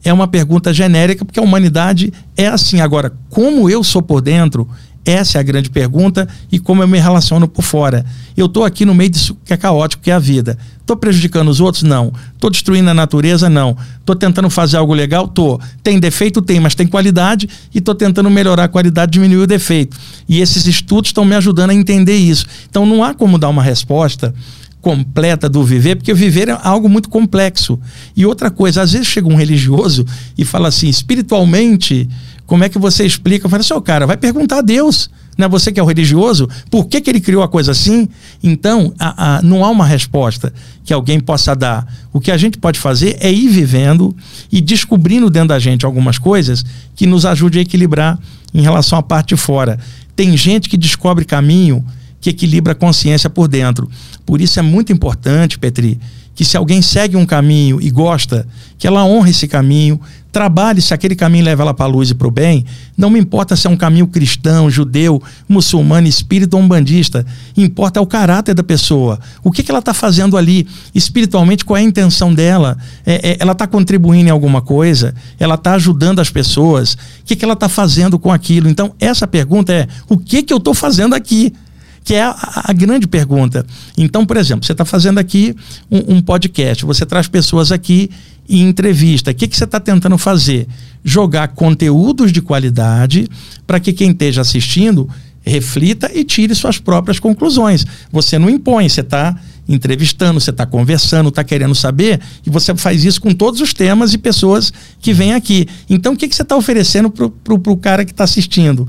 Speaker 3: é uma pergunta genérica, porque a humanidade é assim. Agora, como eu sou por dentro, essa é a grande pergunta e como eu me relaciono por fora. Eu estou aqui no meio disso que é caótico, que é a vida. Estou prejudicando os outros? Não. Estou destruindo a natureza? Não. Estou tentando fazer algo legal? Estou. Tem defeito? Tem, mas tem qualidade e estou tentando melhorar a qualidade, diminuir o defeito. E esses estudos estão me ajudando a entender isso. Então não há como dar uma resposta completa do viver, porque viver é algo muito complexo. E outra coisa, às vezes chega um religioso e fala assim, espiritualmente, como é que você explica? Eu falo assim, cara, vai perguntar a Deus. Não é você que é o religioso? Por que, que ele criou a coisa assim? Então, a, a, não há uma resposta que alguém possa dar. O que a gente pode fazer é ir vivendo e descobrindo dentro da gente algumas coisas que nos ajude a equilibrar em relação à parte de fora. Tem gente que descobre caminho que equilibra a consciência por dentro. Por isso é muito importante, Petri, que se alguém segue um caminho e gosta, que ela honre esse caminho, trabalhe se aquele caminho leva ela para a luz e para o bem. Não me importa se é um caminho cristão, judeu, muçulmano, espírita ou umbandista. Importa é o caráter da pessoa. O que, que ela está fazendo ali espiritualmente, qual é a intenção dela? É, é, ela está contribuindo em alguma coisa? Ela está ajudando as pessoas? O que, que ela está fazendo com aquilo? Então, essa pergunta é: o que, que eu estou fazendo aqui? Que é a, a, grande pergunta. Então, por exemplo, você está fazendo aqui um, um, podcast, você traz pessoas aqui e entrevista. O que, que você está tentando fazer? Jogar conteúdos de qualidade para que quem esteja assistindo reflita e tire suas próprias conclusões. Você não impõe, você está entrevistando, você está conversando, está querendo saber, e você faz isso com todos os temas e pessoas que vêm aqui. Então, o que, que você está oferecendo para o cara que está assistindo?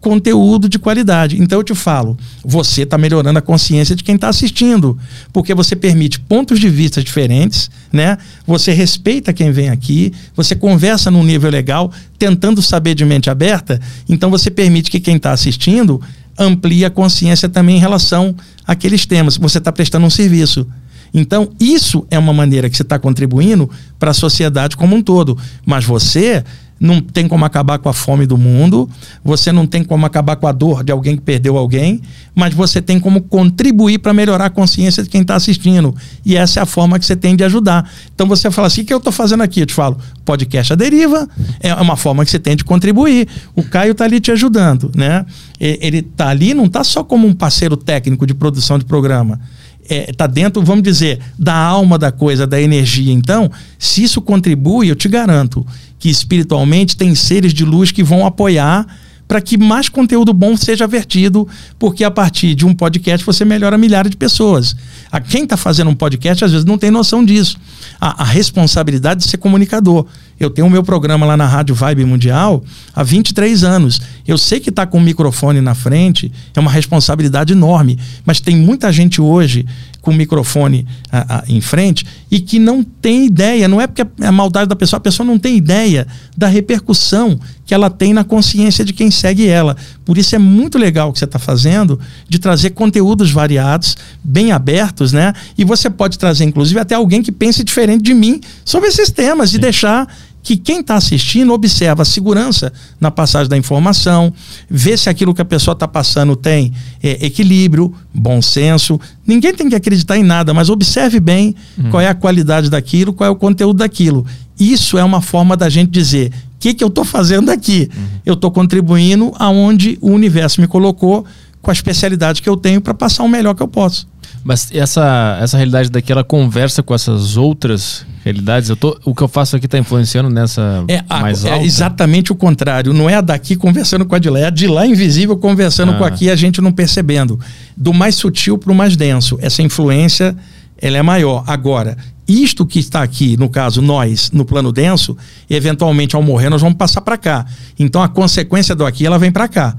Speaker 3: Conteúdo de qualidade. Então eu te falo, você está melhorando a consciência de quem está assistindo, porque você permite pontos de vista diferentes, né? Você respeita quem vem aqui, você conversa num nível legal, tentando saber de mente aberta. Então você permite que quem está assistindo amplie a consciência também em relação àqueles temas. Você está prestando um serviço. Então, isso é uma maneira que você está contribuindo para a sociedade como um todo. Mas você não tem como acabar com a fome do mundo, você não tem como acabar com a dor de alguém que perdeu alguém, mas você tem como contribuir para melhorar a consciência de quem está assistindo. E essa é a forma que você tem de ajudar. Então você fala assim: o que eu estou fazendo aqui? Eu te falo, podcast a deriva é uma forma que você tem de contribuir. O Caio está ali te ajudando, né? Ele está ali, não está só como um parceiro técnico de produção de programa está é, tá dentro, vamos dizer, da alma da coisa, da energia. Então, se isso contribui, eu te garanto que espiritualmente tem seres de luz que vão apoiar para que mais conteúdo bom seja vertido, porque a partir de um podcast você melhora milhares de pessoas. A quem está fazendo um podcast às vezes não tem noção disso. A, a, responsabilidade de ser comunicador. Eu tenho o meu programa lá na Rádio Vibe Mundial há 23 anos. Eu sei que está com o microfone na frente é uma responsabilidade enorme, mas tem muita gente hoje com o microfone a, a, em frente e que não tem ideia, não é porque é a maldade da pessoa, a pessoa não tem ideia da repercussão que ela tem na consciência de quem segue ela. Por isso é muito legal o que você está fazendo de trazer conteúdos variados, bem abertos, né? E você pode trazer, inclusive, até alguém que pense diferente de mim sobre esses temas, de deixar que quem está assistindo observa a segurança na passagem da informação, vê se aquilo que a pessoa está passando tem é, equilíbrio, bom senso. Ninguém tem que acreditar em nada, mas observe bem uhum. qual é a qualidade daquilo, qual é o conteúdo daquilo. Isso é uma forma da gente dizer: o que, que eu estou fazendo aqui? Uhum. Eu estou contribuindo aonde o universo me colocou com a especialidade que eu tenho para passar o melhor que eu posso.
Speaker 1: Mas essa, essa realidade daqui, ela conversa com essas outras realidades? Eu tô, o que eu faço aqui está influenciando nessa
Speaker 3: é,
Speaker 1: mais
Speaker 3: a, alta? É exatamente o contrário. Não é a daqui conversando com a de lá, é a de lá invisível conversando ah. com aqui a gente não percebendo. Do mais sutil para o mais denso. Essa influência ela é maior. Agora, isto que está aqui, no caso nós, no plano denso, eventualmente ao morrer nós vamos passar para cá. Então a consequência do aqui ela vem para cá,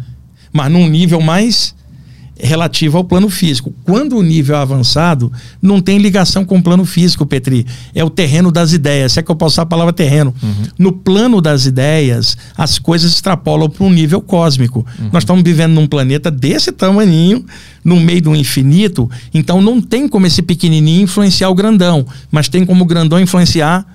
Speaker 3: mas num nível mais relativa ao plano físico. Quando o nível é avançado, não tem ligação com o plano físico, Petri. É o terreno das ideias. Se é que eu posso usar a palavra terreno. Uhum. No plano das ideias, as coisas extrapolam para um nível cósmico. Uhum. Nós estamos vivendo num planeta desse tamanho, no meio do infinito, então não tem como esse pequenininho influenciar o grandão, mas tem como o grandão influenciar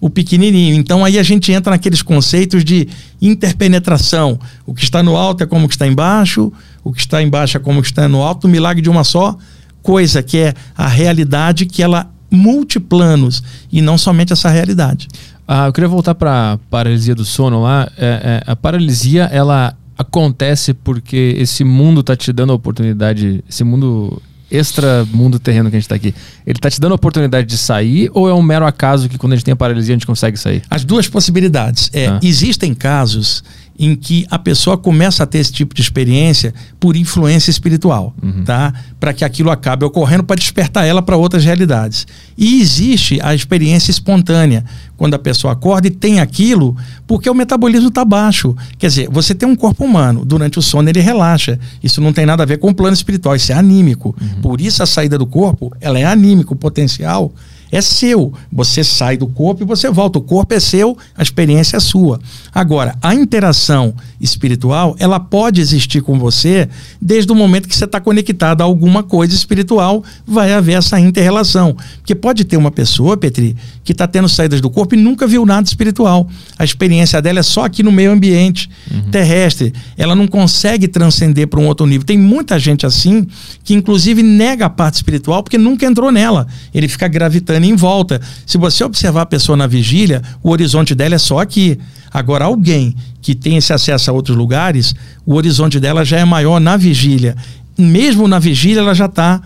Speaker 3: o pequenininho. Então aí a gente entra naqueles conceitos de interpenetração. O que está no alto é como o que está embaixo, o que está embaixo é como o que está no alto, o milagre de uma só coisa, que é a realidade que ela multiplanos e não somente essa realidade.
Speaker 1: Ah, eu queria voltar para a paralisia do sono lá. É, é, a paralisia, ela acontece porque esse mundo está te dando a oportunidade, esse mundo extra mundo terreno que a gente está aqui, ele está te dando a oportunidade de sair ou é um mero acaso que quando a gente tem a paralisia a gente consegue sair?
Speaker 3: As duas possibilidades. É, ah. Existem casos em que a pessoa começa a ter esse tipo de experiência por influência espiritual, uhum. tá? Para que aquilo acabe ocorrendo para despertar ela para outras realidades. E existe a experiência espontânea, quando a pessoa acorda e tem aquilo, porque o metabolismo está baixo. Quer dizer, você tem um corpo humano, durante o sono ele relaxa. Isso não tem nada a ver com o plano espiritual, isso é anímico. Uhum. Por isso a saída do corpo, ela é anímico, potencial é seu. Você sai do corpo e você volta. O corpo é seu, a experiência é sua. Agora, a interação espiritual, ela pode existir com você desde o momento que você está conectado a alguma coisa espiritual, vai haver essa inter-relação. Porque pode ter uma pessoa, Petri, que está tendo saídas do corpo e nunca viu nada espiritual. A experiência dela é só aqui no meio ambiente uhum. terrestre. Ela não consegue transcender para um outro nível. Tem muita gente assim que, inclusive, nega a parte espiritual porque nunca entrou nela. Ele fica gravitando em volta. Se você observar a pessoa na vigília, o horizonte dela é só aqui. Agora, alguém que tem esse acesso a outros lugares, o horizonte dela já é maior na vigília. Mesmo na vigília, ela já está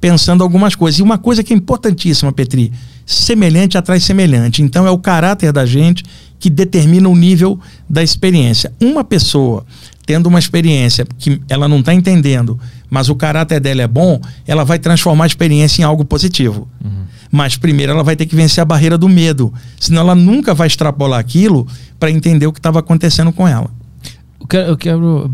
Speaker 3: pensando algumas coisas. E uma coisa que é importantíssima, Petri: semelhante atrai semelhante. Então, é o caráter da gente que determina o nível da experiência. Uma pessoa tendo uma experiência que ela não está entendendo, mas o caráter dela é bom, ela vai transformar a experiência em algo positivo. Uhum. Mas primeiro ela vai ter que vencer a barreira do medo, senão ela nunca vai extrapolar aquilo para entender o que estava acontecendo com ela.
Speaker 1: Eu quero, eu quero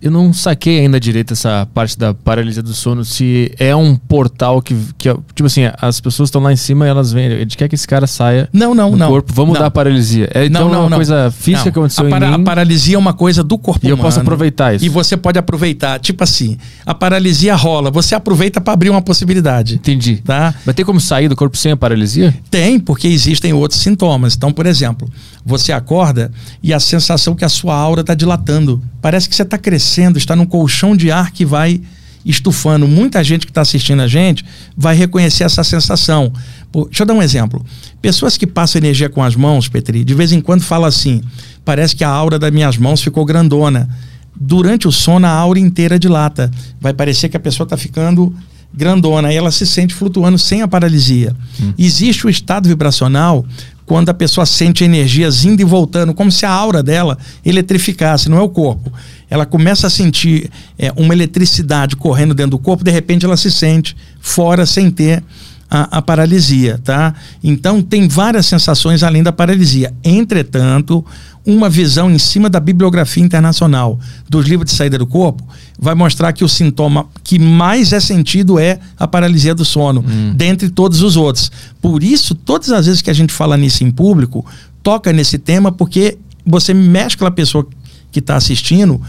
Speaker 1: eu não saquei ainda direito essa parte da paralisia do sono, se é um portal que, que tipo assim, as pessoas estão lá em cima e elas vêm, a gente quer que esse cara saia
Speaker 3: não, não,
Speaker 1: do
Speaker 3: não,
Speaker 1: corpo, vamos
Speaker 3: não.
Speaker 1: dar a paralisia. É, então não, não, é uma coisa física que aconteceu a, para,
Speaker 3: a paralisia é uma coisa do corpo
Speaker 1: e
Speaker 3: humano.
Speaker 1: eu posso aproveitar isso.
Speaker 3: E você pode aproveitar, tipo assim, a paralisia rola, você aproveita para abrir uma possibilidade.
Speaker 1: Entendi.
Speaker 3: Tá?
Speaker 1: Vai ter como sair do corpo sem a paralisia?
Speaker 3: Tem, porque existem outros sintomas. Então, por exemplo, você acorda e a sensação que a sua aura está dilatando. Parece que você está crescendo, está num colchão de ar que vai estufando. Muita gente que está assistindo a gente vai reconhecer essa sensação. Pô, deixa eu dar um exemplo. Pessoas que passam energia com as mãos, Petri, de vez em quando fala assim: parece que a aura das minhas mãos ficou grandona. Durante o sono, a aura inteira dilata. Vai parecer que a pessoa está ficando grandona e ela se sente flutuando sem a paralisia. Hum. Existe o estado vibracional quando a pessoa sente energias indo e voltando, como se a aura dela eletrificasse, não é o corpo. Ela começa a sentir é, uma eletricidade correndo dentro do corpo, de repente ela se sente fora sem ter a, a, paralisia, tá? Então tem várias sensações além da paralisia. Entretanto, uma visão em cima da bibliografia internacional dos livros de saída do corpo vai mostrar que o sintoma que mais é sentido é a paralisia do sono, hum. dentre todos os outros. Por isso, todas as vezes que a gente fala nisso em público, toca nesse tema porque você mescla a pessoa que está assistindo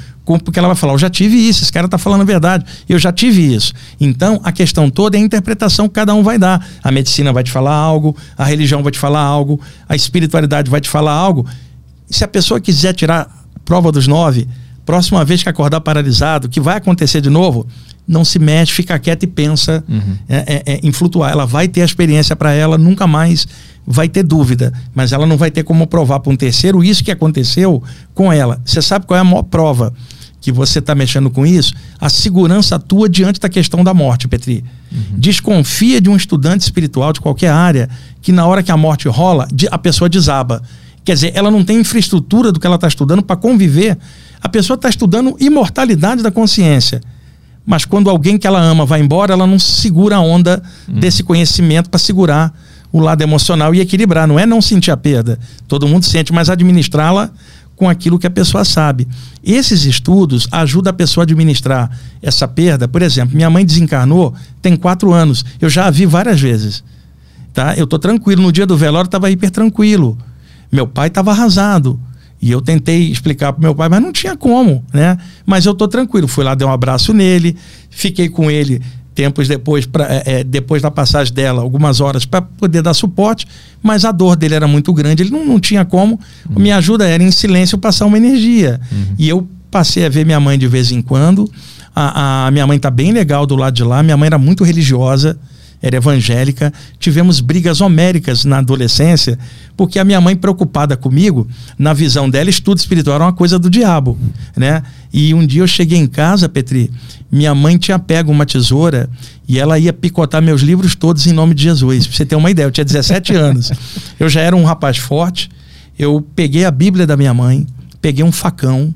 Speaker 3: porque ela vai falar, eu já tive isso, esse cara está falando a verdade, eu já tive isso. Então, a questão toda é a interpretação que cada um vai dar. A medicina vai te falar algo, a religião vai te falar algo, a espiritualidade vai te falar algo. Se a pessoa quiser tirar prova dos nove, próxima vez que acordar paralisado, que vai acontecer de novo, não se mexe, fica quieta e pensa uhum. é, é, é, em flutuar. Ela vai ter a experiência para ela, nunca mais vai ter dúvida, mas ela não vai ter como provar para um terceiro isso que aconteceu com ela. Você sabe qual é a maior prova? Que você está mexendo com isso, a segurança tua diante da questão da morte, Petri. Uhum. Desconfia de um estudante espiritual de qualquer área que na hora que a morte rola, a pessoa desaba. Quer dizer, ela não tem infraestrutura do que ela está estudando para conviver. A pessoa está estudando imortalidade da consciência. Mas quando alguém que ela ama vai embora, ela não segura a onda uhum. desse conhecimento para segurar o o lado emocional e equilibrar. Não é não sentir a perda. Todo mundo sente, mas administrá-la com aquilo que a pessoa sabe. Esses estudos ajudam a pessoa a administrar essa perda. Por exemplo, minha mãe desencarnou tem quatro anos. Eu já a vi várias vezes. Tá? Eu estou tranquilo. No dia do velório estava hiper tranquilo. Meu pai estava arrasado. E eu tentei explicar para meu pai, mas não tinha como, né? Mas eu estou tranquilo. Fui lá, dei um abraço nele, fiquei com ele tempos depois, pra, é, é, depois da passagem dela, algumas horas para poder dar suporte, mas a dor dele era muito grande, ele não, não tinha como. Uhum. Minha ajuda era em silêncio passar uma energia. Uhum. E eu passei a ver minha mãe de vez em quando. A, a minha mãe tá bem legal do lado de lá. Minha mãe era muito religiosa era evangélica. Tivemos brigas homéricas na adolescência, porque a minha mãe, preocupada comigo, na visão dela, estudo espiritual era uma coisa do diabo, né? E um dia eu cheguei em casa, Petri, minha mãe tinha pego uma tesoura e ela ia picotar meus livros todos em nome de Jesus. Pra você ter uma ideia, eu tinha 17 anos. Eu já era um rapaz forte. Eu peguei a Bíblia da minha mãe, peguei um facão,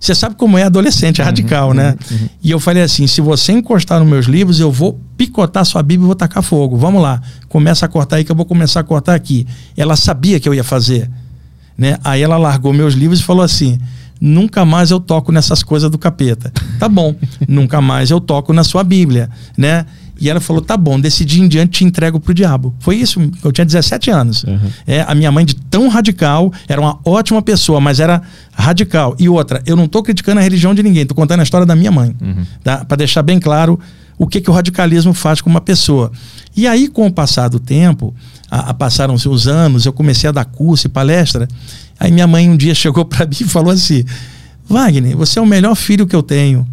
Speaker 3: você sabe como é adolescente, é uhum, radical, né? Uhum, uhum. E eu falei assim: se você encostar nos meus livros, eu vou picotar sua Bíblia e vou tacar fogo. Vamos lá, começa a cortar aí que eu vou começar a cortar aqui. Ela sabia que eu ia fazer. Né? Aí ela largou meus livros e falou assim: nunca mais eu toco nessas coisas do capeta. Tá bom, nunca mais eu toco na sua Bíblia, né? E ela falou: tá bom, desse dia em diante te entrego pro diabo. Foi isso, eu tinha 17 anos. Uhum. É, a minha mãe, de tão radical, era uma ótima pessoa, mas era radical. E outra, eu não tô criticando a religião de ninguém, tô contando a história da minha mãe. Uhum. Tá? Para deixar bem claro o que, que o radicalismo faz com uma pessoa. E aí, com o passar do tempo, passaram-se os anos, eu comecei a dar curso e palestra. Aí minha mãe um dia chegou para mim e falou assim: Wagner, você é o melhor filho que eu tenho.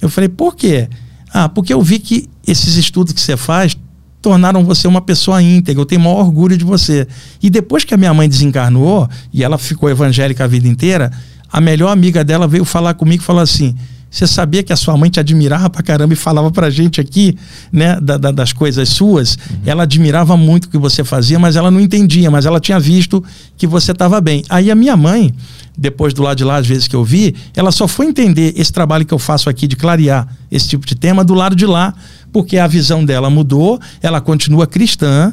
Speaker 3: Eu falei, por quê? Ah, porque eu vi que esses estudos que você faz tornaram você uma pessoa íntegra. Eu tenho maior orgulho de você. E depois que a minha mãe desencarnou e ela ficou evangélica a vida inteira, a melhor amiga dela veio falar comigo e falou assim: você sabia que a sua mãe te admirava pra caramba e falava pra gente aqui, né, da, da, das coisas suas? Uhum. Ela admirava muito o que você fazia, mas ela não entendia, mas ela tinha visto que você estava bem. Aí a minha mãe, depois do lado de lá, às vezes que eu vi, ela só foi entender esse trabalho que eu faço aqui de clarear esse tipo de tema do lado de lá, porque a visão dela mudou, ela continua cristã,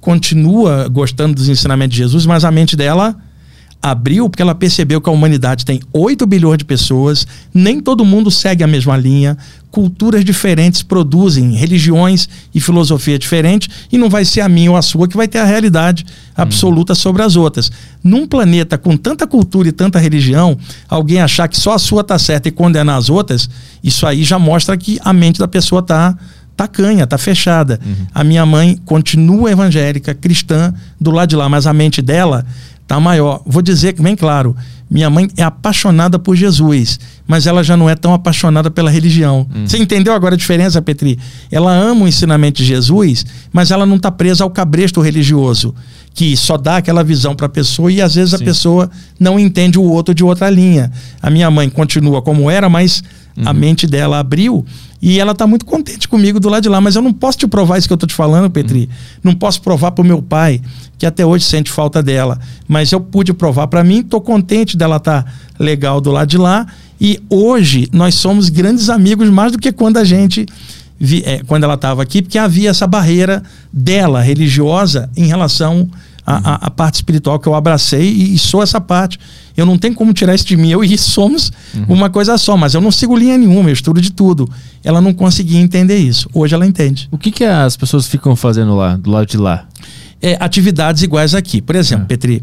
Speaker 3: continua gostando dos ensinamentos de Jesus, mas a mente dela abriu porque ela percebeu que a humanidade tem 8 bilhões de pessoas, nem todo mundo segue a mesma linha, culturas diferentes produzem religiões e filosofia diferentes e não vai ser a minha ou a sua que vai ter a realidade absoluta uhum. sobre as outras. Num planeta com tanta cultura e tanta religião, alguém achar que só a sua tá certa e condenar as outras, isso aí já mostra que a mente da pessoa tá tacanha, tá fechada. Uhum. A minha mãe continua evangélica, cristã, do lado de lá, mas a mente dela tá maior. Vou dizer que bem claro, minha mãe é apaixonada por Jesus, mas ela já não é tão apaixonada pela religião. Hum. Você entendeu agora a diferença, Petri? Ela ama o ensinamento de Jesus, mas ela não está presa ao cabresto religioso, que só dá aquela visão para a pessoa e às vezes Sim. a pessoa não entende o outro de outra linha. A minha mãe continua como era, mas uhum. a mente dela abriu e ela está muito contente comigo do lado de lá, mas eu não posso te provar isso que eu estou te falando, Petri. Uhum. Não posso provar para o meu pai, que até hoje sente falta dela. Mas eu pude provar para mim, estou contente dela estar tá legal do lado de lá. E hoje nós somos grandes amigos, mais do que quando a gente. Vi, é, quando ela estava aqui, porque havia essa barreira dela, religiosa, em relação à, parte espiritual que eu abracei e, e, sou essa parte. Eu não tenho como tirar isso de mim, eu e somos uhum. uma coisa só, mas eu não sigo linha nenhuma, eu estudo de tudo. Ela não conseguia entender isso. Hoje ela entende.
Speaker 1: O que, que as pessoas ficam fazendo lá, do lado de lá?
Speaker 3: É, atividades iguais aqui. Por exemplo, é. Petri,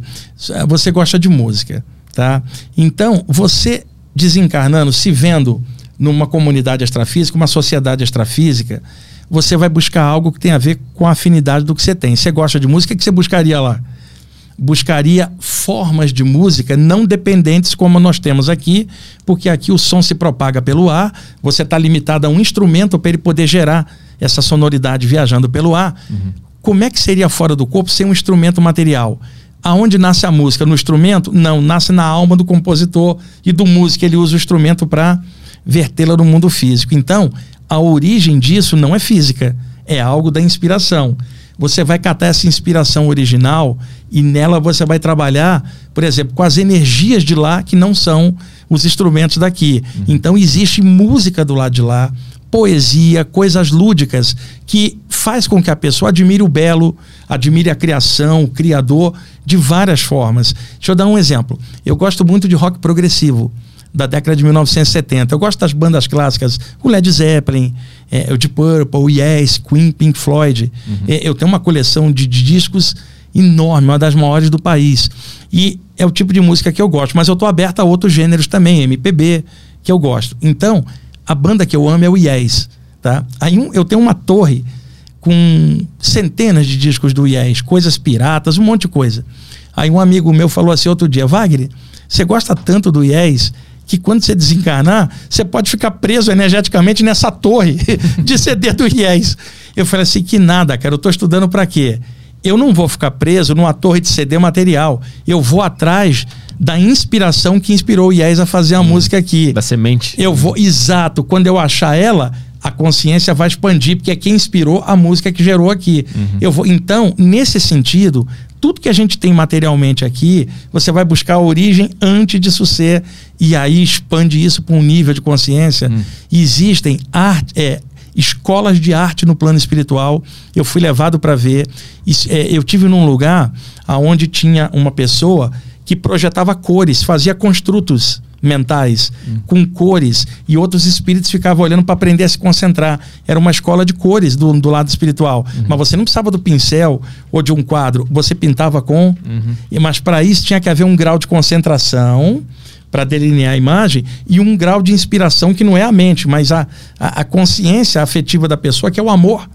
Speaker 3: você gosta de música, tá? Então, você desencarnando, se vendo numa comunidade extrafísica, uma sociedade extrafísica, você vai buscar algo que tem a ver com a afinidade do que você tem. Você gosta de música, o que você buscaria lá? Buscaria formas de música não dependentes como nós temos aqui, porque aqui o som se propaga pelo ar, você está limitado a um instrumento para ele poder gerar essa sonoridade viajando pelo ar. Uhum. Como é que seria fora do corpo sem um instrumento material? Aonde nasce a música? No instrumento? Não, nasce na alma do compositor e do músico. Ele usa o instrumento para vertê-la no mundo físico. Então, a origem disso não é física, é algo da inspiração. Você vai catar essa inspiração original e nela você vai trabalhar, por exemplo, com as energias de lá que não são os instrumentos daqui. Uhum. Então, existe música do lado de lá, poesia, coisas lúdicas que faz com que a pessoa admire o belo, admire a criação, o criador de várias formas. Deixa eu dar um exemplo. Eu gosto muito de rock progressivo da década de 1970. Eu gosto das bandas clássicas, o Led Zeppelin, é, o Deep Purple, o Yes, Queen, Pink Floyd. Uhum. É, eu tenho uma coleção de, de, discos enorme, uma das maiores do país. E é o tipo de música que eu gosto, mas eu estou aberto a outros gêneros também, MPB, que eu gosto. Então, a banda que eu amo é o Yes. Tá? Aí um, eu tenho uma torre com centenas de discos do Yes, coisas piratas, um monte de coisa. Aí um amigo meu falou assim outro dia, Wagner, você gosta tanto do Yes que quando você desencarnar, você pode ficar preso energeticamente nessa torre de CD do Yes. Eu falei assim, que nada, cara, eu estou estudando para quê? Eu não vou ficar preso numa torre de CD material. Eu vou atrás da inspiração que inspirou o Yes a fazer a hum, música aqui.
Speaker 1: Da semente.
Speaker 3: Eu vou, exato, quando eu achar ela, a consciência vai expandir, porque é quem inspirou a música que gerou aqui. Uhum. Eu vou, então, nesse sentido, tudo que a gente tem materialmente aqui, você vai buscar a origem antes disso ser, e aí expande isso para um nível de consciência. Hum. existem arte, é, escolas de arte no plano espiritual. Eu fui levado para ver. É, eu tive num lugar onde tinha uma pessoa que projetava cores, fazia construtos mentais hum. com cores e outros espíritos ficavam olhando para aprender a se concentrar. Era uma escola de cores do, do lado espiritual. Uhum. Mas você não precisava do pincel ou de um quadro, você pintava com. Uhum. Mas para isso tinha que haver um grau de concentração para delinear a imagem e um grau de inspiração que não é a mente, mas a, a, a consciência afetiva da pessoa, que é o amor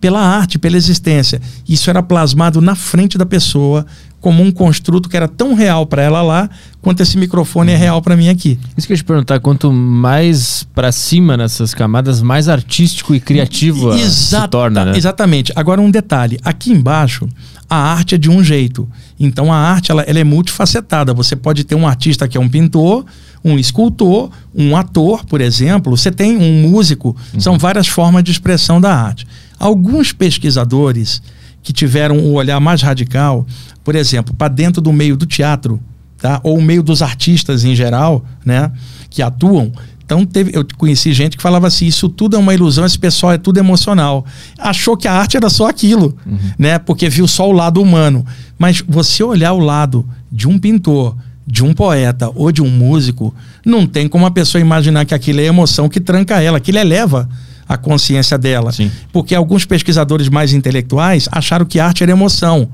Speaker 3: pela arte, pela existência. Isso era plasmado na frente da pessoa, como um construto que era tão real para ela lá quanto esse microfone é uhum. real para mim aqui.
Speaker 1: Isso que eu ia te perguntar, quanto mais para cima nessas camadas, mais artístico e criativo Exata, se torna, né?
Speaker 3: Exatamente. Agora um detalhe, aqui embaixo a arte é de um jeito. Então a arte ela, ela é multifacetada. Você pode ter um artista que é um pintor, um escultor, um ator, por exemplo. Você tem um músico. Uhum. São várias formas de expressão da arte. Alguns pesquisadores que tiveram o um olhar mais radical por exemplo, para dentro do meio do teatro, tá? ou o meio dos artistas em geral, né? que atuam. Então teve, eu conheci gente que falava assim, isso tudo é uma ilusão, esse pessoal é tudo emocional. Achou que a arte era só aquilo, uhum. né? Porque viu só o lado humano. Mas você olhar o lado de um pintor, de um poeta ou de um músico, não tem como a pessoa imaginar que aquilo é emoção que tranca ela, que ele eleva a consciência dela. Sim. Porque alguns pesquisadores mais intelectuais acharam que arte era emoção.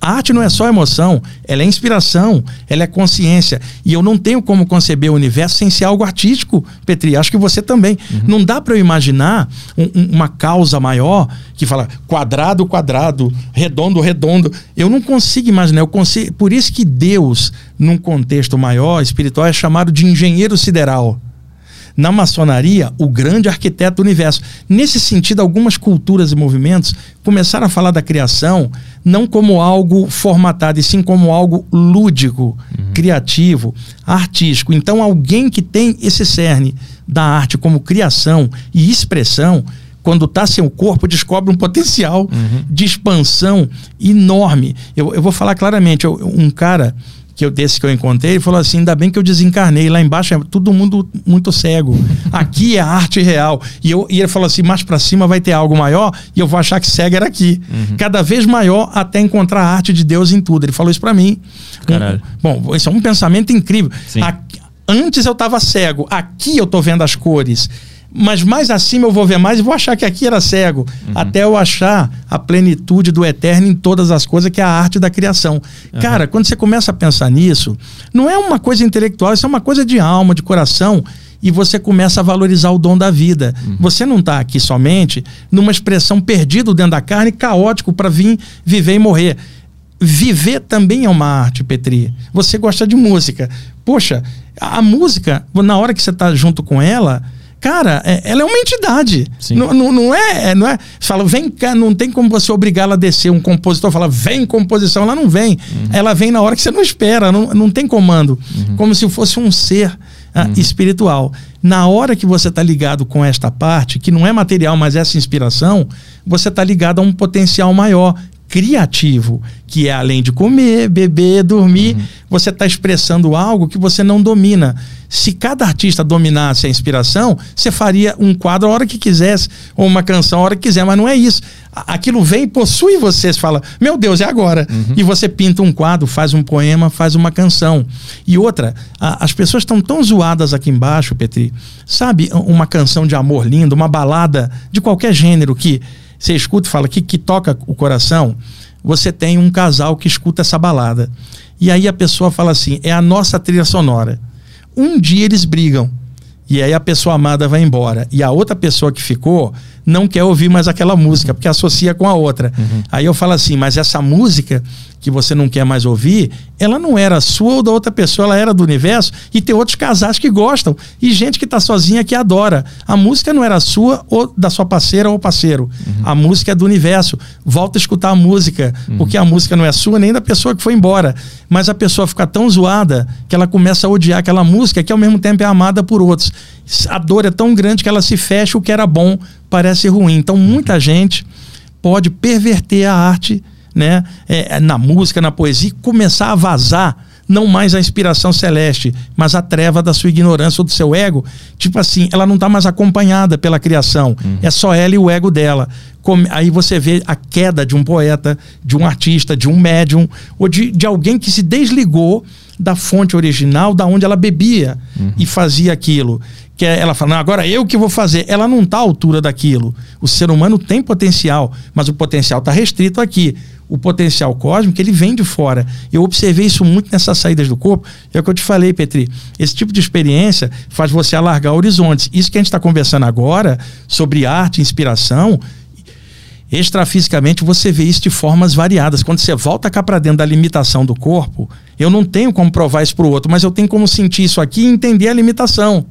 Speaker 3: A arte não é só emoção, ela é inspiração, ela é consciência. E eu não tenho como conceber o universo sem ser algo artístico, Petri. Acho que você também. Uhum. Não dá para eu imaginar um, um, uma causa maior que fala quadrado, quadrado, redondo, redondo. Eu não consigo imaginar. Eu consigo, por isso que Deus, num contexto maior, espiritual, é chamado de engenheiro sideral na maçonaria o grande arquiteto do universo. Nesse sentido, algumas culturas e movimentos começaram a falar da criação não como algo formatado, e sim como algo lúdico, uhum. criativo, artístico. Então, alguém que tem esse cerne da arte como criação e expressão, quando está sem o corpo, descobre um potencial uhum. de expansão enorme. Eu, eu vou falar claramente, eu, um cara que eu, desse que eu encontrei, ele falou assim: ainda bem que eu desencarnei. Lá embaixo é todo mundo muito cego. Aqui é arte real. E, eu, e ele falou assim: mais para cima vai ter algo maior e eu vou achar que cego era aqui. Uhum. Cada vez maior até encontrar a arte de Deus em tudo. Ele falou isso para mim. Um, bom, isso é um pensamento incrível. Antes eu estava cego, aqui eu tô vendo as cores mas mais acima eu vou ver mais e vou achar que aqui era cego, uhum. até eu achar a plenitude do eterno em todas as coisas, que é a arte da criação. Uhum. Cara, quando você começa a pensar nisso, não é uma coisa intelectual, isso é uma coisa de alma, de coração, e você começa a valorizar o dom da vida. Uhum. Você não está aqui somente numa expressão perdido dentro da carne, caótico para vir viver e morrer. Viver também é uma arte, Petri. Você gosta de música. Poxa, a música, na hora que você está junto com ela, Cara, é, ela é uma entidade. Não, não, não, é, é, não é. Fala, vem cá, não tem como você obrigá-la a descer. Um compositor fala, vem composição, ela não vem. Uhum. Ela vem na hora que você não espera, não, não tem comando. Uhum. Como se fosse um ser ah, uhum. espiritual. Na hora que você está ligado com esta parte, que não é material, mas essa inspiração, você está ligado a um potencial maior criativo, que é além de comer, beber, dormir, uhum. você está expressando algo que você não domina. Se cada artista dominasse a inspiração, você faria um quadro a hora que quisesse, ou uma canção a hora que quiser, mas não é isso. Aquilo vem e possui você, você fala, meu Deus, é agora. Uhum. E você pinta um quadro, faz um poema, faz uma canção. E outra, a, as pessoas estão tão zoadas aqui embaixo, Petri. Sabe, uma canção de amor linda, uma balada de qualquer gênero que você escuta e fala que, que toca o coração, você tem um casal que escuta essa balada. E aí a pessoa fala assim: é a nossa trilha sonora. Um dia eles brigam. E aí a pessoa amada vai embora. E a outra pessoa que ficou não quer ouvir mais aquela música, porque associa com a outra. Uhum. Aí eu falo assim, mas essa música que você não quer mais ouvir, ela não era sua ou da outra pessoa, ela era do universo. E tem outros casais que gostam. E gente que está sozinha que adora. A música não era sua ou da sua parceira ou parceiro. Uhum. A música é do universo. Volta a escutar a música, uhum. porque a música não é sua nem da pessoa que foi embora. Mas a pessoa fica tão zoada que ela começa a odiar aquela música que ao mesmo tempo é amada por outros. A dor é tão grande que ela se fecha, o que era bom parece ruim. Então muita gente pode perverter a arte né, é, é, na música, na poesia, começar a vazar não mais a inspiração celeste, mas a treva da sua ignorância ou do seu ego. Tipo assim, ela não está mais acompanhada pela criação. Uhum. É só ela e o ego dela. Como, aí você vê a queda de um poeta, de um artista, de um médium, ou de, de alguém que se desligou da fonte original, da onde ela bebia uhum. e fazia aquilo que é, ela fala, agora eu que vou fazer. Ela não está à altura daquilo. O ser humano tem potencial, mas o potencial está restrito aqui. O potencial cósmico, ele vem de fora. Eu observei isso muito nessas saídas do corpo. É o que eu te falei, Petri. Esse tipo de experiência faz você alargar horizontes. Isso que a gente está conversando agora sobre arte, inspiração, extrafisicamente você vê isso de formas variadas. Quando você volta cá para dentro da limitação do corpo, eu não tenho como provar isso para o outro, mas eu tenho como sentir isso aqui e entender a limitação.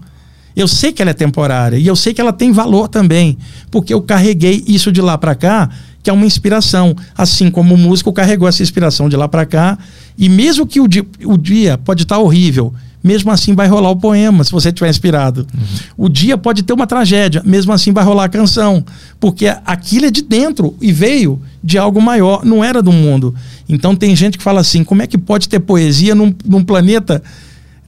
Speaker 3: Eu sei que ela é temporária e eu sei que ela tem valor também, porque eu carreguei isso de lá para cá, que é uma inspiração, assim como o músico carregou essa inspiração de lá para cá, e mesmo que o dia, o dia pode estar tá horrível, mesmo assim vai rolar o poema, se você estiver inspirado. Uhum. O dia pode ter uma tragédia, mesmo assim vai rolar a canção, porque aquilo é de dentro e veio de algo maior, não era do mundo. Então tem gente que fala assim: como é que pode ter poesia num, num planeta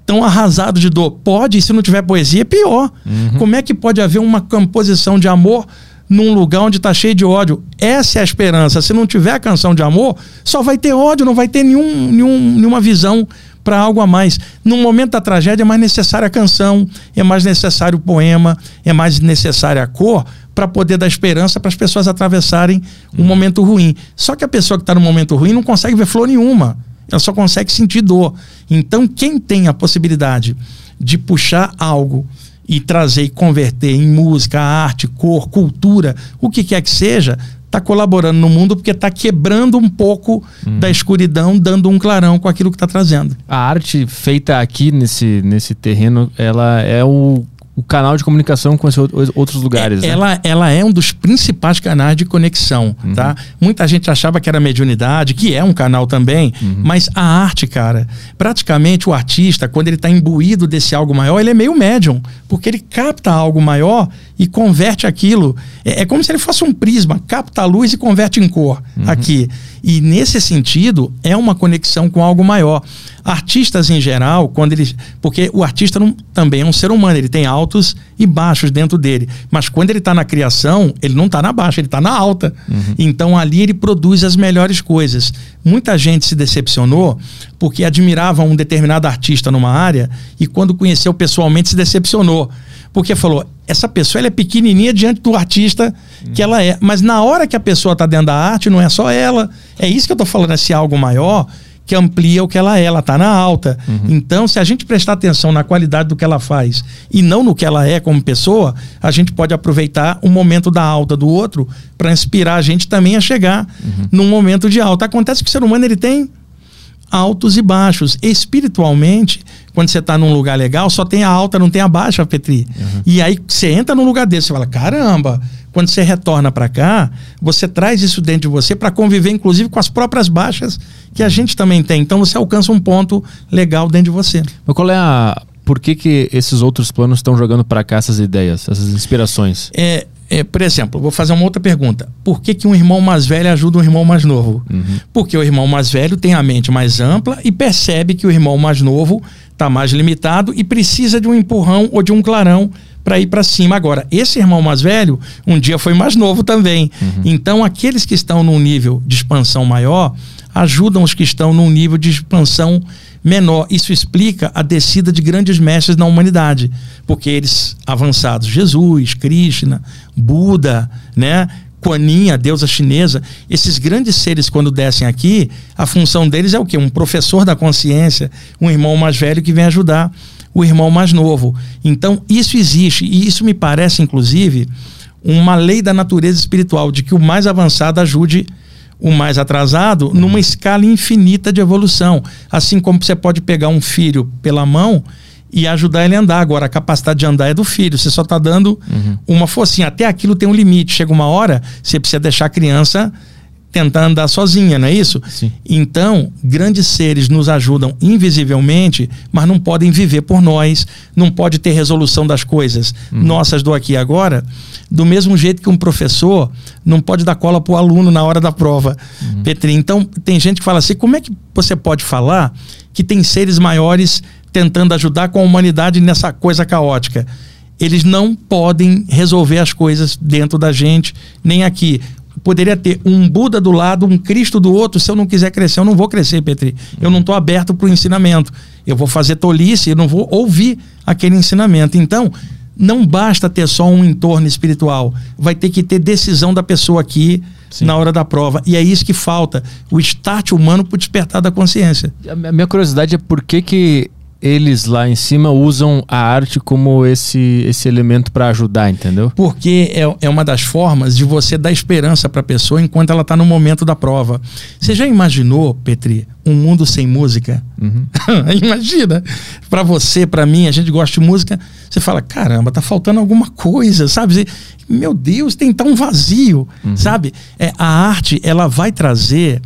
Speaker 3: tão arrasado de dor. Pode, e se não tiver poesia, é pior. Uhum. Como é que pode haver uma composição de amor num lugar onde está cheio de ódio? Essa é a esperança. Se não tiver a canção de amor, só vai ter ódio, não vai ter nenhum, nenhum, nenhuma visão para algo a mais. No momento da tragédia é mais necessária a canção, é mais necessário o poema, é mais necessária a cor para poder dar esperança para as pessoas atravessarem um momento ruim. Só que a pessoa que está no momento ruim não consegue ver flor nenhuma ela só consegue sentir dor. Então, quem tem a possibilidade de puxar algo e trazer e converter em música, arte, cor, cultura, o que quer que seja, está colaborando no mundo porque está quebrando um pouco hum. da escuridão, dando um clarão com aquilo que está trazendo.
Speaker 1: A arte feita aqui nesse, nesse terreno, ela é o o canal de comunicação com outros lugares.
Speaker 3: É,
Speaker 1: né?
Speaker 3: ela, ela é um dos principais canais de conexão, uhum. tá? Muita gente achava que era mediunidade, que é um canal também, uhum. mas a arte, cara, praticamente o artista, quando ele está imbuído desse algo maior, ele é meio médium, porque ele capta algo maior e converte aquilo. É, é como se ele fosse um prisma, capta a luz e converte em cor uhum. aqui. E nesse sentido, é uma conexão com algo maior. Artistas em geral, quando eles. Porque o artista não, também é um ser humano, ele tem altos e baixos dentro dele. Mas quando ele está na criação, ele não está na baixa, ele está na alta. Uhum. Então ali ele produz as melhores coisas. Muita gente se decepcionou porque admirava um determinado artista numa área e quando conheceu pessoalmente se decepcionou. Porque falou, essa pessoa ela é pequenininha diante do artista que ela é. Mas na hora que a pessoa está dentro da arte, não é só ela. É isso que eu estou falando, esse algo maior que amplia o que ela é, ela está na alta. Uhum. Então, se a gente prestar atenção na qualidade do que ela faz e não no que ela é como pessoa, a gente pode aproveitar o momento da alta do outro para inspirar a gente também a chegar uhum. num momento de alta. Acontece que o ser humano ele tem altos e baixos. Espiritualmente, quando você está num lugar legal, só tem a alta, não tem a baixa, Petri. Uhum. E aí você entra num lugar desse, você fala: caramba, quando você retorna para cá, você traz isso dentro de você para conviver, inclusive, com as próprias baixas que a gente também tem. Então você alcança um ponto legal dentro de você.
Speaker 1: Mas qual é a. Por que, que esses outros planos estão jogando para cá essas ideias, essas inspirações?
Speaker 3: É, é, por exemplo, vou fazer uma outra pergunta. Por que, que um irmão mais velho ajuda um irmão mais novo?
Speaker 1: Uhum.
Speaker 3: Porque o irmão mais velho tem a mente mais ampla e percebe que o irmão mais novo está mais limitado e precisa de um empurrão ou de um clarão para ir para cima. Agora, esse irmão mais velho, um dia foi mais novo também. Então, aqueles que estão num nível de expansão maior ajudam os que estão num nível de expansão menor. Isso explica a descida de grandes mestres na humanidade, porque eles avançados, Jesus, Krishna, Buda, né? Kuan a deusa chinesa, esses grandes seres quando descem aqui, a função deles é o quê? Um professor da consciência, um irmão mais velho que vem ajudar o irmão mais novo. Então, isso existe e isso me parece inclusive uma lei da natureza espiritual de que o mais avançado ajude o mais atrasado numa escala infinita de evolução. Assim como você pode pegar um filho pela mão e ajudar ele a andar. Agora, a capacidade de andar é do filho, você só está dando uma forcinha. Até aquilo tem um limite. Chega uma hora, você precisa deixar a criança tentar andar sozinha, não é isso?
Speaker 1: Sim.
Speaker 3: Então, grandes seres nos ajudam invisivelmente, mas não podem viver por nós, não pode ter resolução das coisas nossas do aqui e agora, do mesmo jeito que um professor não pode dar cola para o aluno na hora da prova. Petri, então tem gente que fala assim, como é que você pode falar que tem seres maiores tentando ajudar com a humanidade nessa coisa caótica? Eles não podem resolver as coisas dentro da gente, nem aqui poderia ter um Buda do lado, um Cristo do outro. Se eu não quiser crescer, eu não vou crescer, Petri. Eu não estou aberto para o ensinamento. Eu vou fazer tolice, eu não vou ouvir aquele ensinamento. Então, não basta ter só um entorno espiritual. Vai ter que ter decisão da pessoa aqui
Speaker 1: Sim.
Speaker 3: na hora da prova. E é isso que falta: o start humano para o despertar da consciência.
Speaker 1: A minha curiosidade é por que, que eles lá em cima usam a arte como esse, esse elemento para ajudar, entendeu?
Speaker 3: Porque é, é uma das formas de você dar esperança para a pessoa enquanto ela está no momento da prova. Você já imaginou, Petri, um mundo sem música?
Speaker 1: Uhum.
Speaker 3: Imagina. Para você, para mim, a gente gosta de música. Você fala, caramba, tá faltando alguma coisa, sabe? Você- Meu Deus, tem tão vazio, sabe? É, a arte, ela vai trazer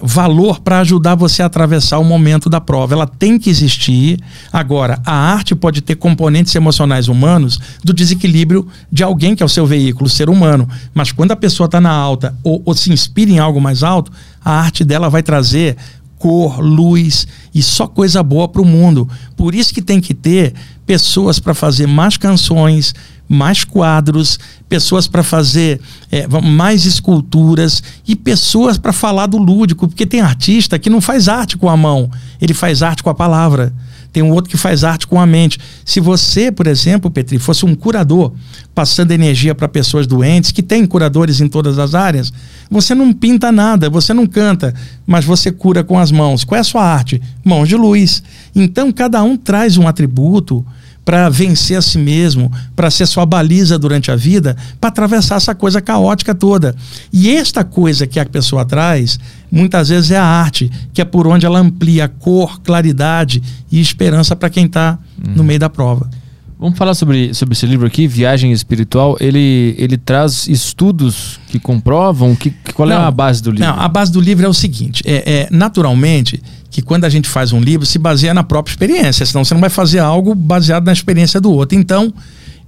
Speaker 3: valor para ajudar você a atravessar o momento da prova. Ela tem que existir. Agora, a arte pode ter componentes emocionais humanos do desequilíbrio de alguém que é o seu veículo, o ser humano. Mas quando a pessoa está na alta ou, ou se inspira em algo mais alto, a arte dela vai trazer cor, luz e só coisa boa para o mundo. Por isso que tem que ter pessoas para fazer mais canções, mais quadros, pessoas para fazer é, mais esculturas e pessoas para falar do lúdico, porque tem artista que não faz arte com a mão, ele faz arte com a palavra. Tem um outro que faz arte com a mente. Se você, por exemplo, Petri, fosse um curador passando energia para pessoas doentes, que tem curadores em todas as áreas, você não pinta nada, você não canta, mas você cura com as mãos. Qual é a sua arte? Mãos de luz. Então, cada um traz um atributo para vencer a si mesmo, para ser sua baliza durante a vida, para atravessar essa coisa caótica toda. E esta coisa que a pessoa traz, muitas vezes é a arte, que é por onde ela amplia cor, claridade e esperança para quem está no meio da prova.
Speaker 1: Vamos falar sobre, sobre esse livro aqui, Viagem Espiritual. Ele, ele traz estudos que comprovam que, que- qual é
Speaker 3: Não,
Speaker 1: a base do livro.
Speaker 3: Não, a base do livro é o seguinte: é, é, naturalmente que quando a gente faz um livro se baseia na própria experiência, senão você não vai fazer algo baseado na experiência do outro. Então,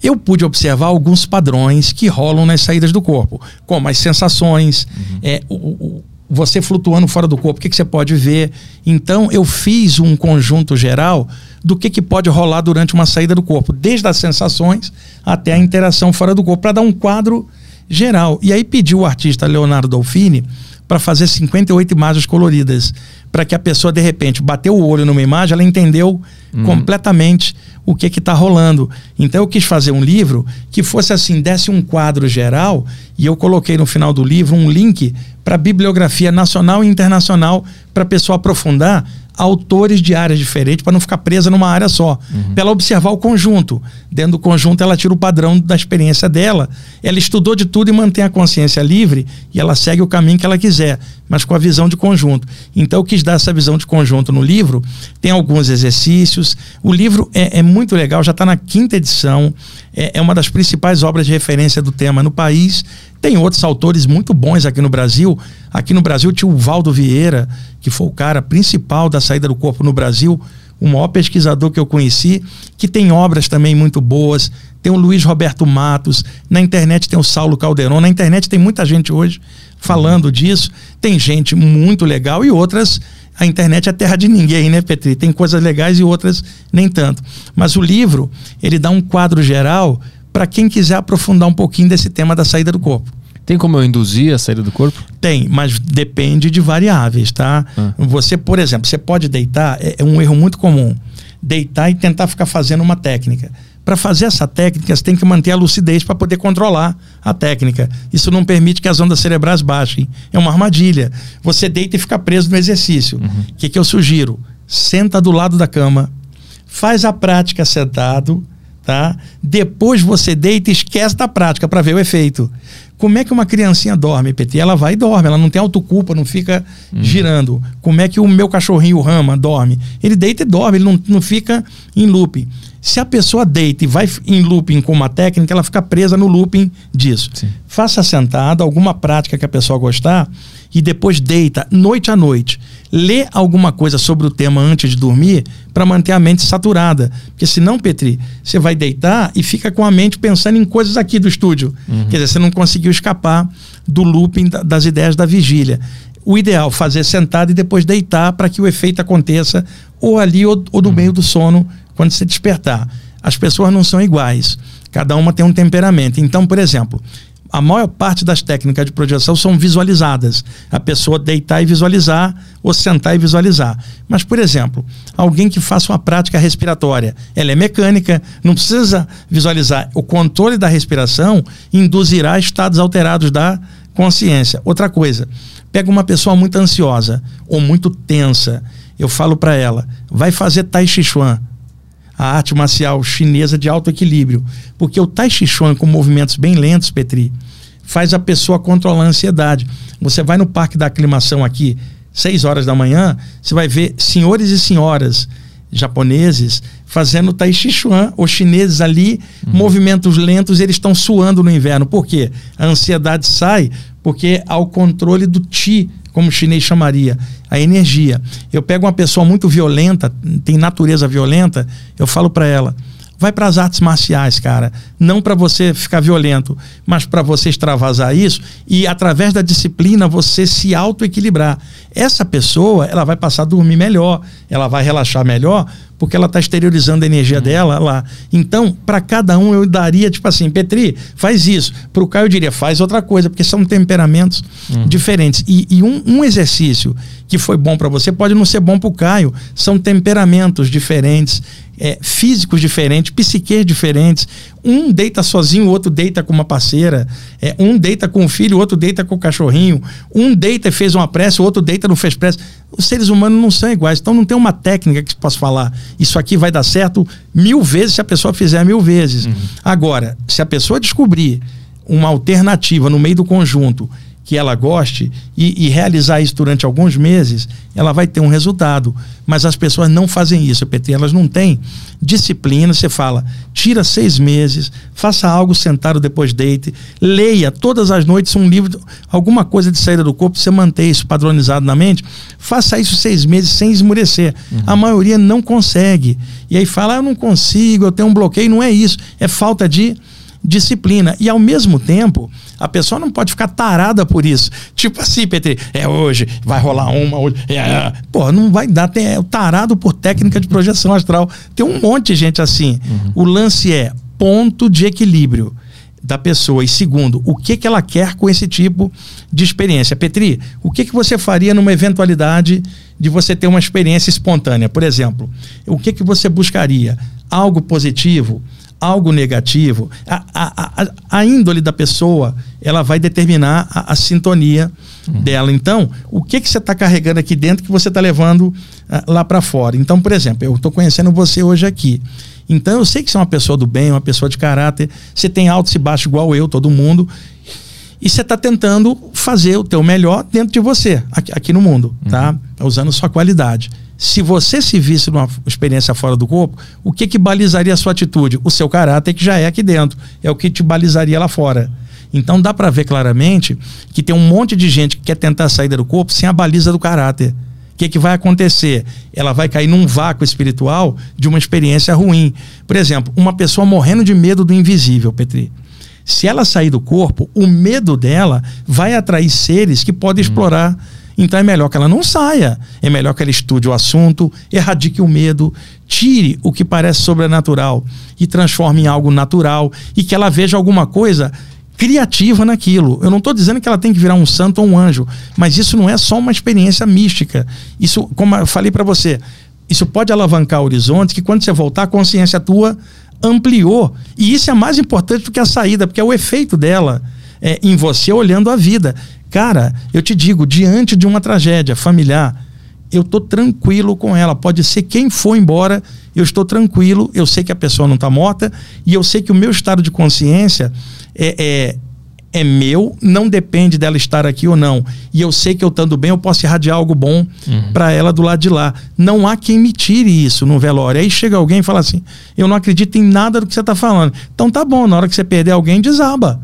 Speaker 3: eu pude observar alguns padrões que rolam nas saídas do corpo, como as sensações, é, o- o- você flutuando fora do corpo, o que, que você pode ver. Então, eu fiz um conjunto geral do que, que pode rolar durante uma saída do corpo, desde as sensações até a interação fora do corpo, para dar um quadro geral. E aí pediu o artista Leonardo Dolfini para fazer 58 imagens coloridas, para que a pessoa de repente bateu o olho numa imagem, ela entendeu completamente o que que tá rolando. Então eu quis fazer um livro que fosse assim, desse um quadro geral e eu coloquei no final do livro um link para bibliografia nacional e internacional para a pessoa aprofundar autores de áreas diferentes para não ficar presa numa área só. Para ela observar o conjunto. Dentro do conjunto, ela tira o padrão da experiência dela. Ela estudou de tudo e mantém a consciência livre e ela segue o caminho que ela quiser, mas com a visão de conjunto. Então, eu quis dar essa visão de conjunto no livro. Tem alguns exercícios. O livro é, é muito legal, já está na quinta edição. É, é uma das principais obras de referência do tema no país. Tem outros autores muito bons aqui no Brasil. Aqui no Brasil tinha o Valdo Vieira, que foi o cara principal da saída do corpo no Brasil, o maior pesquisador que eu conheci, que tem obras também muito boas. tem o Luiz Roberto Matos, na internet tem o Saulo Calderon, na internet tem muita gente hoje falando disso. Tem gente muito legal e outras. A internet é terra de ninguém, né, Petri? Tem coisas legais e outras nem tanto. Mas o livro, ele dá um quadro geral para quem quiser aprofundar um pouquinho desse tema da saída do corpo.
Speaker 1: Tem como eu induzir a saída do corpo?
Speaker 3: Tem, mas depende de variáveis, tá? Ah. Você, por exemplo, você pode deitar, é, é um erro muito comum. Deitar e tentar ficar fazendo uma técnica. Para fazer essa técnica, você tem que manter a lucidez para poder controlar a técnica. Isso não permite que as ondas cerebrais baixem. É uma armadilha. Você deita e fica preso no exercício. O uhum. que, que eu sugiro? Senta do lado da cama, faz a prática sentado, tá? Depois você deita e esquece da prática para ver o efeito. Como é que uma criancinha dorme, PT? Ela vai e dorme, ela não tem autoculpa, não fica uhum. girando. Como é que o meu cachorrinho, Rama, dorme? Ele deita e dorme, ele não, não fica em looping. Se a pessoa deita e vai em looping com uma técnica, ela fica presa no looping disso. Sim. Faça sentado, alguma prática que a pessoa gostar, e depois deita, noite a noite. Lê alguma coisa sobre o tema antes de dormir para manter a mente saturada. Porque senão, Petri, você vai deitar e fica com a mente pensando em coisas aqui do estúdio. Uhum. Quer dizer, você não conseguiu escapar do looping das ideias da vigília o ideal fazer sentado e depois deitar para que o efeito aconteça ou ali ou, ou no uhum. meio do sono quando você despertar. As pessoas não são iguais. Cada uma tem um temperamento. Então, por exemplo, a maior parte das técnicas de projeção são visualizadas. A pessoa deitar e visualizar, ou sentar e visualizar. Mas, por exemplo, alguém que faça uma prática respiratória, ela é mecânica, não precisa visualizar. O controle da respiração induzirá estados alterados da consciência. Outra coisa, pega uma pessoa muito ansiosa ou muito tensa, eu falo para ela, vai fazer Tai Chi Chuan a arte marcial chinesa de alto equilíbrio. Porque o Tai Chi Chuan, com movimentos bem lentos, Petri, faz a pessoa controlar a ansiedade. Você vai no Parque da Aclimação aqui, 6 horas da manhã, você vai ver senhores e senhoras japoneses fazendo Tai Chi Chuan, os chineses ali, uhum. movimentos lentos, eles estão suando no inverno. Por quê? A ansiedade sai porque há o controle do Ti, como o chinês chamaria, a energia. Eu pego uma pessoa muito violenta, tem natureza violenta, eu falo para ela: vai para as artes marciais, cara. Não para você ficar violento, mas para você extravasar isso e através da disciplina você se autoequilibrar. Essa pessoa, ela vai passar a dormir melhor, ela vai relaxar melhor, porque ela está exteriorizando a energia uhum. dela lá. Então, para cada um eu daria, tipo assim, Petri, faz isso. Para o Caio eu diria, faz outra coisa, porque são temperamentos uhum. diferentes. E, e um, um, exercício que foi bom para você pode não ser bom para o Caio. São temperamentos diferentes, é, físicos diferentes, psiques diferentes. Um deita sozinho, o outro deita com uma parceira. É, um deita com o filho, o outro deita com o cachorrinho. Um deita e fez uma prece, o outro deita e não fez prece. Os seres humanos não são iguais. Então não tem uma técnica que se possa falar. Isso aqui vai dar certo mil vezes se a pessoa fizer mil vezes. Uhum. Agora, se a pessoa descobrir uma alternativa no meio do conjunto que ela goste e, e, realizar isso durante alguns meses, ela vai ter um resultado. Mas as pessoas não fazem isso, PT. Elas não têm disciplina. Você fala, tira seis meses, faça algo sentado depois deite, leia todas as noites um livro, alguma coisa de saída do corpo, você manter isso padronizado na mente. Faça isso seis meses sem esmurecer. Uhum. A maioria não consegue. E aí fala, ah, eu não consigo, eu tenho um bloqueio. Não é isso, é falta de disciplina. E ao mesmo tempo, a pessoa não pode ficar tarada por isso. Tipo assim, Petri, é hoje, vai rolar uma hoje. É, é. Pô, não vai dar. Tem, é tarado por técnica de projeção astral. Tem um monte de gente assim. Uhum. O lance é ponto de equilíbrio da pessoa. E segundo, o que, que ela quer com esse tipo de experiência. Petri, o que, que você faria numa eventualidade de você ter uma experiência espontânea? Por exemplo, o que, que você buscaria? Algo positivo? Algo negativo, a, a, a, a índole da pessoa ela vai determinar a, a sintonia uhum. dela. Então, o que, que você está carregando aqui dentro que você está levando uh, lá para fora? Então, por exemplo, eu estou conhecendo você hoje aqui. Então, eu sei que você é uma pessoa do bem, uma pessoa de caráter, você tem altos e baixos igual eu, todo mundo. E você está tentando fazer o teu melhor dentro de você, aqui, aqui no mundo, tá? uhum. tá? Usando sua qualidade. Se você se visse numa experiência fora do corpo, o que que balizaria a sua atitude? O seu caráter que já é aqui dentro, é o que te balizaria lá fora. Então dá para ver claramente que tem um monte de gente que quer tentar sair do corpo sem a baliza do caráter que, que vai acontecer? Ela vai cair num vácuo espiritual de uma experiência ruim. Por exemplo, uma pessoa morrendo de medo do invisível, Petri. Se ela sair do corpo, o medo dela vai atrair seres que podem explorar. Então é melhor que ela não saia. É melhor que ela estude o assunto, erradique o medo, tire o que parece sobrenatural e transforme em algo natural e que ela veja alguma coisa criativa naquilo. Eu não estou dizendo que ela tem que virar um santo ou um anjo, mas isso não é só uma experiência mística. Isso, como eu falei para você, isso pode alavancar horizontes que quando você voltar, a consciência tua ampliou. E isso é mais importante do que a saída, porque é o efeito dela é, em você olhando a vida. Cara, eu te digo, diante de uma tragédia familiar, eu estou tranquilo com ela. Pode ser quem for embora, eu estou tranquilo. Eu sei que a pessoa não está morta e eu sei que o meu estado de consciência é, é, é meu, não depende dela estar aqui ou não. E eu sei que eu estando bem, eu posso irradiar algo bom uhum. para ela do lado de lá. Não há quem me tire isso no velório. Aí chega alguém e fala assim: eu não acredito em nada do que você está falando. Então tá bom, na hora que você perder alguém, desaba.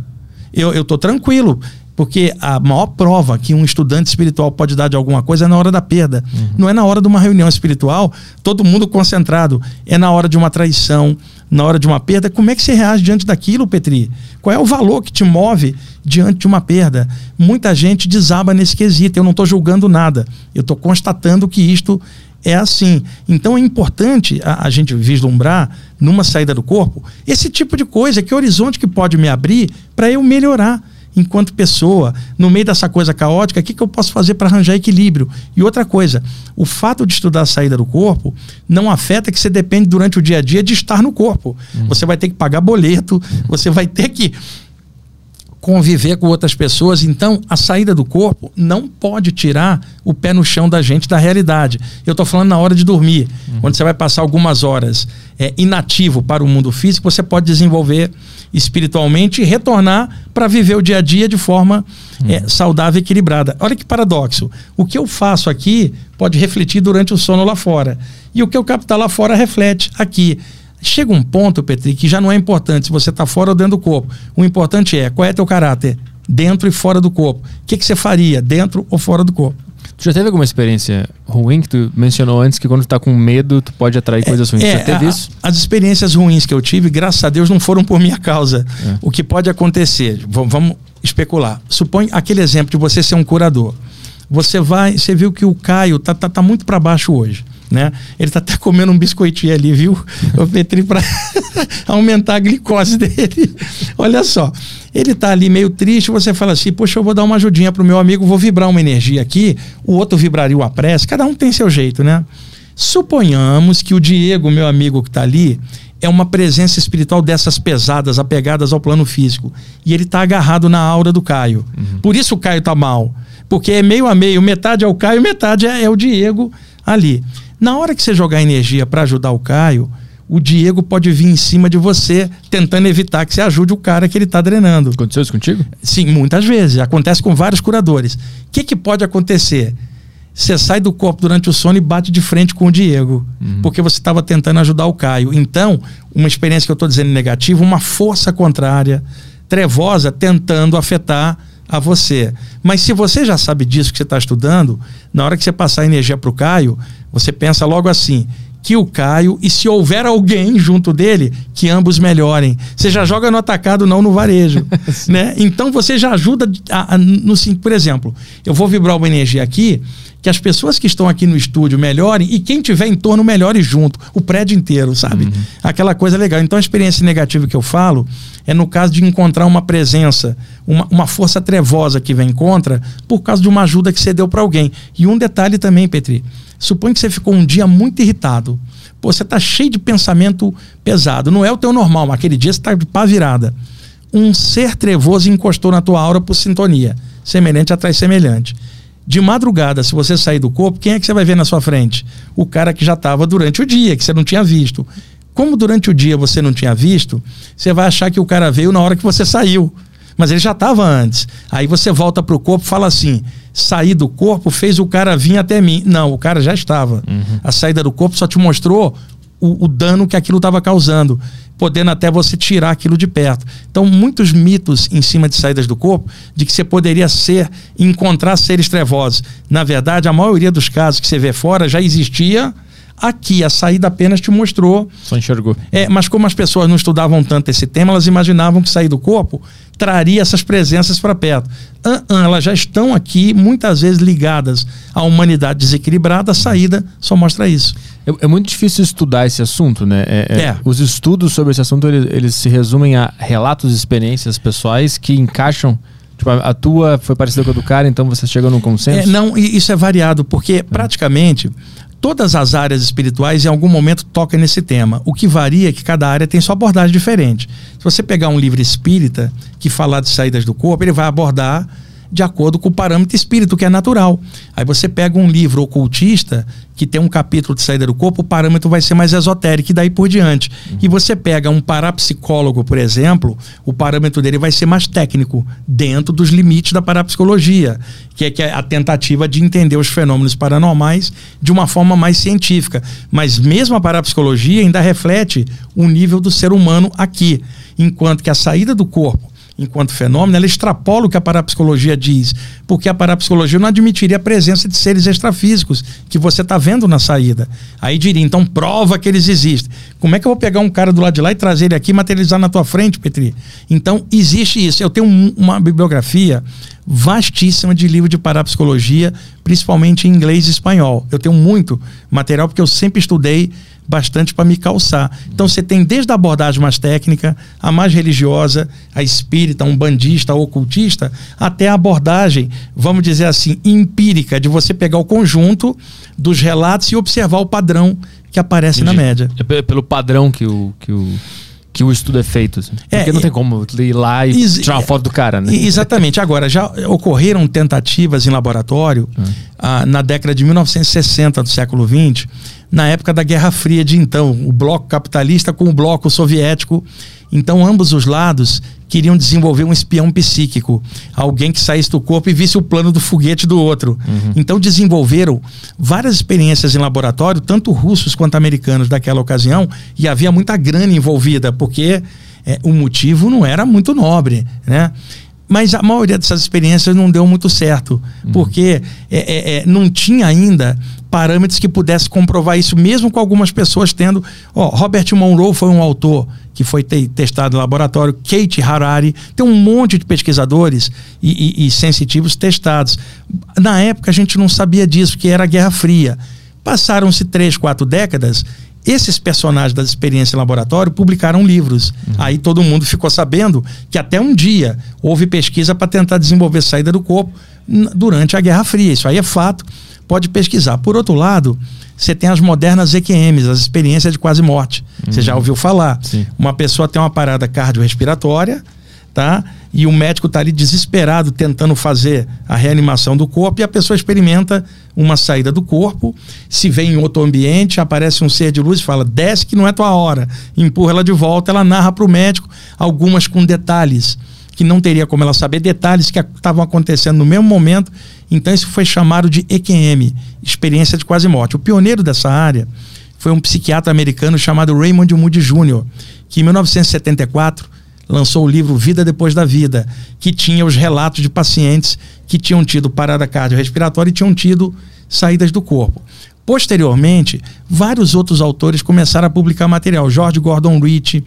Speaker 3: Eu, eu tô tranquilo. Porque a maior prova que um estudante espiritual pode dar de alguma coisa é na hora da perda. Uhum. Não é na hora de uma reunião espiritual, todo mundo concentrado. É na hora de uma traição, na hora de uma perda. Como é que você reage diante daquilo, Petri? Qual é o valor que te move diante de uma perda? Muita gente desaba nesse quesito. Eu não estou julgando nada. Eu estou constatando que isto é assim. Então é importante a, a, gente vislumbrar numa saída do corpo esse tipo de coisa, que horizonte que pode me abrir para eu melhorar enquanto pessoa, no meio dessa coisa caótica, o que, que eu posso fazer para arranjar equilíbrio? E outra coisa, o fato de estudar a saída do corpo não afeta que você depende durante o dia a dia de estar no corpo. Uhum. Você vai ter que pagar boleto, uhum. você vai ter que conviver com outras pessoas. Então, a saída do corpo não pode tirar o pé no chão da gente da realidade. Eu estou falando na hora de dormir, uhum. quando você vai passar algumas horas é, inativo para o mundo físico, você pode desenvolver espiritualmente e retornar para viver o dia a dia de forma uhum. é, saudável e equilibrada. Olha que paradoxo. O que eu faço aqui pode refletir durante o sono lá fora. E o que eu captar lá fora reflete aqui. Chega um ponto, Petri, que já não é importante se você está fora ou dentro do corpo. O importante é qual é teu caráter, dentro e fora do corpo. O que, que você faria, dentro ou fora do corpo?
Speaker 1: Tu já teve alguma experiência ruim que tu mencionou antes que quando tu tá com medo tu pode atrair é, coisas ruins? É, já teve
Speaker 3: a,
Speaker 1: isso?
Speaker 3: As experiências ruins que eu tive, graças a Deus, não foram por minha causa. É. O que pode acontecer, vamos especular. Supõe aquele exemplo de você ser um curador. Você vai, você viu que o Caio tá, tá, tá muito para baixo hoje né? Ele tá até comendo um biscoitinho ali, viu? O Petri para aumentar a glicose dele. Olha só, ele tá ali meio triste, você fala assim, poxa, eu vou dar uma ajudinha pro meu amigo, vou vibrar uma energia aqui, o outro vibraria uma prece, cada um tem seu jeito, né? Suponhamos que o Diego, meu amigo que tá ali, é uma presença espiritual dessas pesadas, apegadas ao plano físico. E ele tá agarrado na aura do Caio. Uhum. Por isso o Caio tá mal. Porque é meio a meio, metade é o Caio, metade é, é o Diego ali. Na hora que você jogar energia para ajudar o Caio, o Diego pode vir em cima de você, tentando evitar que você ajude o cara que ele está drenando.
Speaker 1: Aconteceu isso contigo?
Speaker 3: Sim, muitas vezes. Acontece com vários curadores. O que, que pode acontecer? Você sai do corpo durante o sono e bate de frente com o Diego, uhum. porque você estava tentando ajudar o Caio. Então, uma experiência que eu estou dizendo negativa, uma força contrária, trevosa, tentando afetar a você. Mas se você já sabe disso que você está estudando, na hora que você passar energia para o Caio, você pensa logo assim: que o Caio, e se houver alguém junto dele, que ambos melhorem. Você já joga no atacado, não no varejo. né? Então você já ajuda a, a, no, por exemplo, eu vou vibrar uma energia aqui que as pessoas que estão aqui no estúdio melhorem e quem tiver em torno melhore junto, o prédio inteiro, sabe? Uhum. Aquela coisa legal. Então a experiência negativa que eu falo é no caso de encontrar uma presença, uma, uma força trevosa que vem contra por causa de uma ajuda que você deu para alguém. E um detalhe também, Petri. Suponha que você ficou um dia muito irritado. Pô, você está cheio de pensamento pesado. Não é o teu normal, aquele dia você está de pá virada. Um ser trevoso encostou na tua aura por sintonia. Semelhante atrai semelhante. De madrugada, se você sair do corpo, quem é que você vai ver na sua frente? O cara que já estava durante o dia, que você não tinha visto. Como durante o dia você não tinha visto, você vai achar que o cara veio na hora que você saiu. Mas ele já estava antes. Aí você volta para o corpo e fala assim: sair do corpo fez o cara vir até mim. Não, o cara já estava. Uhum. A saída do corpo só te mostrou o, o, o dano que aquilo estava causando, podendo até você tirar aquilo de perto. Então, muitos mitos em cima de saídas do corpo de que você poderia ser, encontrar seres trevosos. Na verdade, a maioria dos casos que você vê fora já existia Aqui a saída apenas te mostrou.
Speaker 1: Só enxergou.
Speaker 3: É, mas como as pessoas não estudavam tanto esse tema, elas imaginavam que sair do corpo traria essas presenças para perto. Uh -uh, elas já estão aqui, muitas vezes ligadas à humanidade desequilibrada, a saída só mostra isso.
Speaker 1: É, é muito difícil estudar esse assunto, né? É, é, é. Os estudos sobre esse assunto eles, eles, se resumem a relatos e experiências pessoais que encaixam. Tipo, a tua foi parecida com a do cara, então você chegou num consenso?
Speaker 3: É, não, isso é variado, porque praticamente todas as áreas espirituais em algum momento tocam nesse tema. O que varia é que cada área tem sua abordagem diferente. Se você pegar um livro espírita que falar de saídas do corpo, ele vai abordar de acordo com o parâmetro espírito, que é natural. Aí você pega um livro ocultista que tem um capítulo de saída do corpo, o parâmetro vai ser mais esotérico e daí por diante. Uhum. E você pega um parapsicólogo, por exemplo, o parâmetro dele vai ser mais técnico, dentro dos limites da parapsicologia, que é, que é a tentativa de entender os fenômenos paranormais de uma forma mais científica. Mas mesmo a parapsicologia ainda reflete o nível do ser humano aqui, enquanto que a saída do corpo enquanto fenômeno, ela extrapola o que a parapsicologia diz, porque a parapsicologia não admitiria a presença de seres extrafísicos que você está vendo na saída. Aí diria, então prova que eles existem. Como é que eu vou pegar um cara do lado de lá e trazer ele aqui e materializar na tua frente, Petri? Então existe isso. Eu tenho uma bibliografia vastíssima de livro de parapsicologia, principalmente em inglês e espanhol. Eu tenho muito material porque eu sempre estudei bastante para me calçar. Então você tem desde a abordagem mais técnica, a mais religiosa, a espírita, um bandista, ocultista, até a abordagem, vamos dizer assim, empírica, de você pegar o conjunto dos relatos e observar o padrão que aparece Entendi. na média.
Speaker 1: É pelo padrão que o, que o que o estudo é feito. Assim. É, Porque não tem como ir lá e tirar uma foto do cara, né?
Speaker 3: Exatamente. Agora, já ocorreram tentativas em laboratório hum. ah, na década de 1960 do século XX na época da Guerra Fria de então, o bloco capitalista com o bloco soviético. Então, ambos os lados queriam desenvolver um espião psíquico, alguém que saísse do corpo e visse o plano do foguete do outro. Uhum. Então, desenvolveram várias experiências em laboratório, tanto russos quanto americanos daquela ocasião, e havia muita grana envolvida, porque é, o motivo não era muito nobre, né? Mas a maioria dessas experiências não deu muito certo, uhum. porque é, é, é não tinha ainda parâmetros que pudesse comprovar isso, mesmo com algumas pessoas tendo. Ó, Robert Monroe foi um autor que foi te testado no laboratório, Kate Harari, tem um monte de pesquisadores e, e, e sensitivos testados. Na época a gente não sabia disso, que era a Guerra Fria. Passaram-se três, quatro décadas esses personagens das experiências em laboratório publicaram livros. Uhum. Aí todo mundo ficou sabendo que até um dia houve pesquisa para tentar desenvolver saída do corpo durante a Guerra Fria. Isso aí é fato pode pesquisar. Por outro lado, você tem as modernas EQMs, as experiências de quase morte. Uhum. Você já uhum. ouviu falar? Sim. Uma pessoa tem uma parada cardiorrespiratória, tá? E o médico está ali desesperado tentando fazer a reanimação do corpo e a pessoa experimenta uma saída do corpo, se vê em outro ambiente, aparece um ser de luz e fala: desce que não é tua hora. Empurra ela de volta, ela narra para o médico, algumas com detalhes que não teria como ela saber, detalhes que estavam acontecendo no mesmo momento então isso foi chamado de EQM, experiência de quase morte. O pioneiro dessa área foi um psiquiatra americano chamado Raymond Moody Jr., que em 1974 lançou o livro Vida Depois da Vida, que tinha os relatos de pacientes que tinham tido parada cardiorrespiratória e tinham tido saídas do corpo. Posteriormente, vários outros autores começaram a publicar material. George Gordon Rich,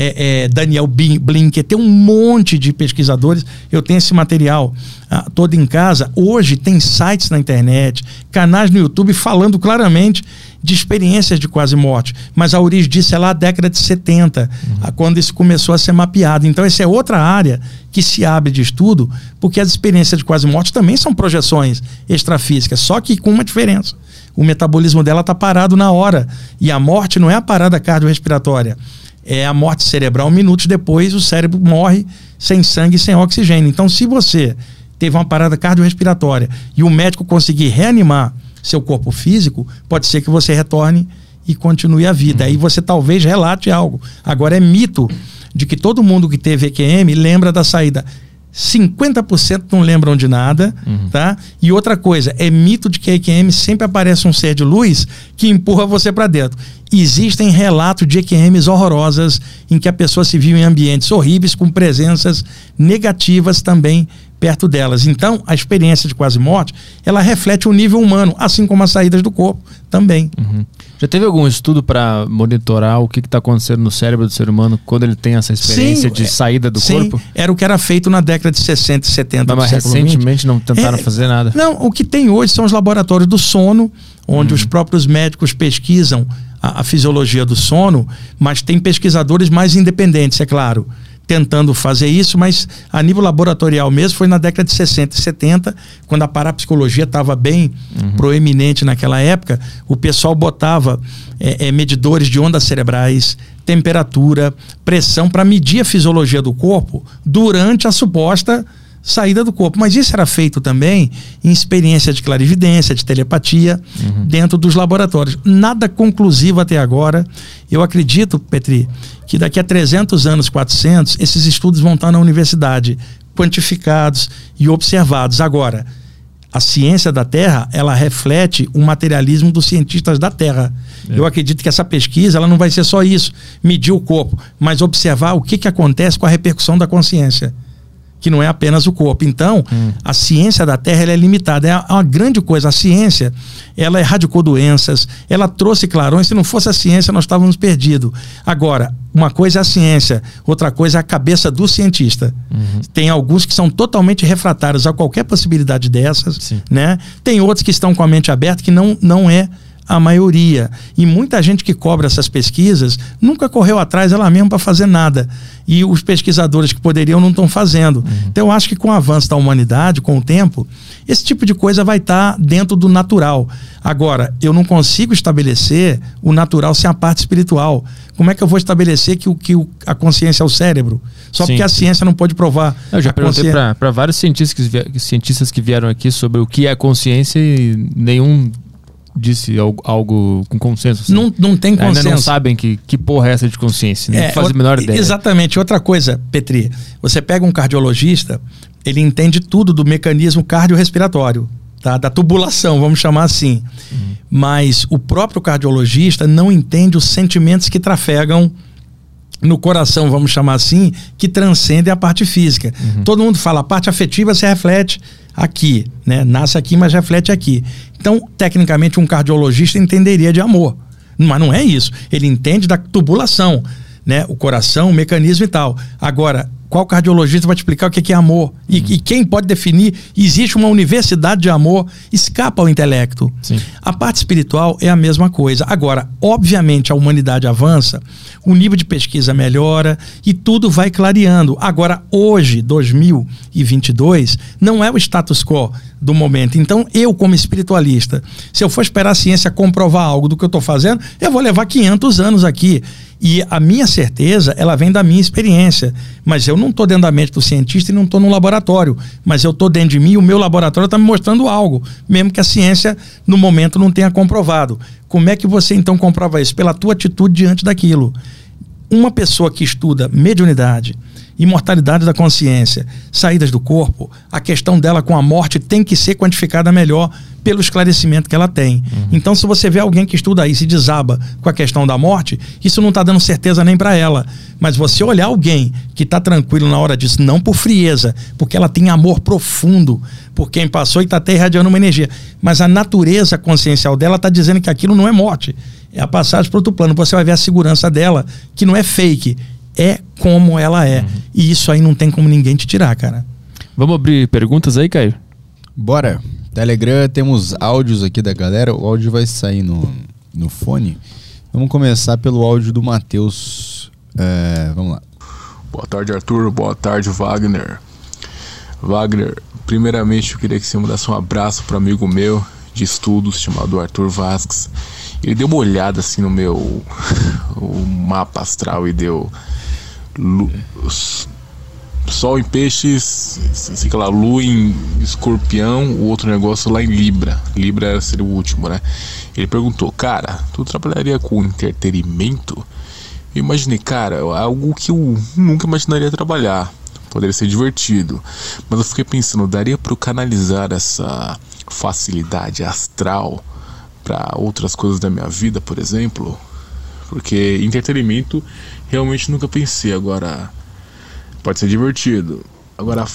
Speaker 3: é, é, Daniel Blinker, tem um monte de pesquisadores. Eu tenho esse material ah, todo em casa. Hoje tem sites na internet, canais no YouTube falando claramente de experiências de quase morte. Mas a origem disso é lá na década de 70, uhum. quando isso começou a ser mapeado. Então, essa é outra área que se abre de estudo, porque as experiências de quase morte também são projeções extrafísicas, só que com uma diferença. O metabolismo dela está parado na hora. E a morte não é a parada cardiorrespiratória é a morte cerebral. Minutos depois, o cérebro morre sem sangue e sem oxigênio. Então, se você teve uma parada cardiorrespiratória e o médico conseguir reanimar seu corpo físico, pode ser que você retorne e continue a vida. Uhum. Aí você talvez relate algo. Agora, é mito de que todo mundo que teve EQM lembra da saída. 50% não lembram de nada,
Speaker 1: Uhum.
Speaker 3: tá? E outra coisa, é mito de que a EQM sempre aparece um ser de luz que empurra você para dentro. Existem relatos de EQMs horrorosas em que a pessoa se viu em ambientes horríveis com presenças negativas também perto delas. Então, a experiência de quase morte, ela reflete o nível humano, assim como as saídas do corpo também.
Speaker 1: Uhum. Já teve algum estudo para monitorar o que está acontecendo no cérebro do ser humano quando ele tem essa experiência
Speaker 3: Sim,
Speaker 1: de
Speaker 3: é-
Speaker 1: saída do
Speaker 3: Sim,
Speaker 1: corpo?
Speaker 3: era o que era feito na década de 60 e 70
Speaker 1: Mas
Speaker 3: XX.
Speaker 1: recentemente não tentaram
Speaker 3: É,
Speaker 1: fazer nada.
Speaker 3: Não, o que tem hoje são os laboratórios do sono, onde
Speaker 1: Uhum.
Speaker 3: os próprios médicos pesquisam a, a fisiologia do sono, mas tem pesquisadores mais independentes, é claro, tentando fazer isso, mas a nível laboratorial mesmo foi na década de 60 e 70, quando a parapsicologia estava bem
Speaker 1: Uhum.
Speaker 3: proeminente naquela época, o pessoal botava é, é, medidores de ondas cerebrais, temperatura, pressão para medir a fisiologia do corpo durante a suposta saída do corpo. Mas isso era feito também em experiência de clarividência, de telepatia, dentro dos laboratórios. Nada conclusivo até agora. Eu acredito, Petri, que daqui a 300 anos, 400, esses estudos vão estar na universidade, quantificados e observados. Agora, a ciência da Terra, ela reflete o materialismo dos cientistas da Terra. Eu acredito que essa pesquisa, ela não vai ser só isso, medir o corpo, mas observar o que, que acontece com a repercussão da consciência que não é apenas o corpo. Então, a ciência da Terra é limitada. É uma grande coisa. A ciência, ela erradicou doenças, ela trouxe clarões. Se não fosse a ciência, nós estávamos perdidos. Agora, uma coisa é a ciência, outra coisa é a cabeça do cientista. Tem alguns que são totalmente refratários a qualquer possibilidade dessas,
Speaker 1: Sim.
Speaker 3: né? Tem outros que estão com a mente aberta que não, não é a maioria. E muita gente que cobra essas pesquisas nunca correu atrás ela mesma para fazer nada. E os pesquisadores que poderiam não estão fazendo. Então eu acho que com o avanço da humanidade, com o tempo, esse tipo de coisa vai estar dentro do natural. Agora, eu não consigo estabelecer o natural sem a parte espiritual. Como é que eu vou estabelecer que, o, que o, a consciência é o cérebro? Só
Speaker 1: Sim,
Speaker 3: porque a
Speaker 1: sim.
Speaker 3: ciência não pode provar.
Speaker 1: Eu já perguntei para vários cientistas que, cientistas que vieram aqui sobre o que é consciência e nenhum disse algo, algo com consenso. assim.
Speaker 3: Não, não tem
Speaker 1: Ainda
Speaker 3: consenso.
Speaker 1: não sabem que, que porra é essa de consciência. Não
Speaker 3: É,
Speaker 1: fazem a menor ideia.
Speaker 3: Exatamente. Outra coisa, Petri, você pega um cardiologista, ele entende tudo do mecanismo cardiorrespiratório, tá? da tubulação, vamos chamar assim. Mas o próprio cardiologista não entende os sentimentos que trafegam no coração, vamos chamar assim, que transcendem a parte física. Todo mundo fala, a parte afetiva se reflete aqui, né? Nasce aqui, mas reflete aqui. Então, tecnicamente, um cardiologista entenderia de amor. Mas não é isso. Ele entende da tubulação, né? O coração, o mecanismo e tal. Agora, qual cardiologista vai te explicar o que que é amor? E, e quem pode definir? Existe uma universidade de amor, escapa ao intelecto.
Speaker 1: Sim.
Speaker 3: A parte espiritual é a mesma coisa. Agora, obviamente, a humanidade avança, o nível de pesquisa melhora e tudo vai clareando. Agora, hoje, 2022, não é o status quo do momento. Então, eu, como espiritualista, se eu for esperar a ciência comprovar algo do que eu estou fazendo, eu vou levar 500 anos aqui. E a minha certeza, ela vem da minha experiência. Mas eu não estou dentro da mente do cientista e não estou no laboratório. Mas eu estou dentro de mim e o meu laboratório está me mostrando algo, mesmo que a ciência, no momento, não tenha comprovado. Como é que você então comprova isso? Pela tua atitude diante daquilo. Uma pessoa que estuda mediunidade, imortalidade da consciência, saídas do corpo, a questão dela com a morte tem que ser quantificada melhor pelo esclarecimento que ela tem. Então, se você vê alguém que estuda aí e se desaba com a questão da morte, isso não está dando certeza nem para ela. Mas você olhar alguém que está tranquilo na hora disso, não por frieza, porque ela tem amor profundo por quem passou e está até irradiando uma energia, mas a natureza consciencial dela está dizendo que aquilo não é morte, é a passagem para outro plano. Você vai ver a segurança dela, que não é fake, é como ela é. E isso aí não tem como ninguém te tirar, cara.
Speaker 1: Vamos abrir perguntas aí, Caio?
Speaker 2: Bora. Telegram, temos áudios aqui da galera. O áudio vai sair no, no fone. Vamos começar pelo áudio do Matheus. É, vamos lá.
Speaker 4: Boa tarde, Arthur. Boa tarde, Wagner. Wagner, primeiramente eu queria que você mandasse um abraço para amigo meu de estudos chamado Arthur Vasques. Ele deu uma olhada assim no meu o mapa astral e deu lu- s- Sol em peixes, sei lá, Lua em escorpião, o outro negócio lá em Libra. Libra seria o último, né? Ele perguntou, cara, tu trabalharia com entretenimento? Eu imaginei, cara, algo que eu nunca imaginaria trabalhar. poderia ser divertido. Mas eu fiquei pensando, daria para eu canalizar essa facilidade astral para outras coisas da minha vida, por exemplo? Porque entretenimento realmente nunca pensei. Agora, pode ser divertido. Agora,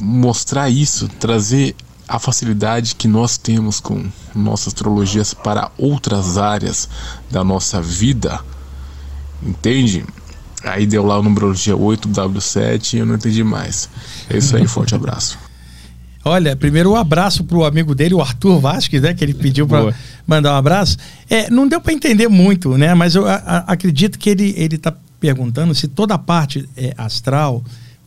Speaker 4: mostrar isso, trazer a facilidade que nós temos com nossas astrologias para outras áreas da nossa vida, entende? Aí deu lá o numerologia 8W7 e eu não entendi mais. É isso aí, forte abraço.
Speaker 3: Olha, primeiro um abraço pro amigo dele, o Arthur Vasquez, né? Que ele pediu para mandar um abraço. É, não deu para entender muito, né? Mas eu a, a, acredito que ele, ele tá perguntando se toda a parte é, astral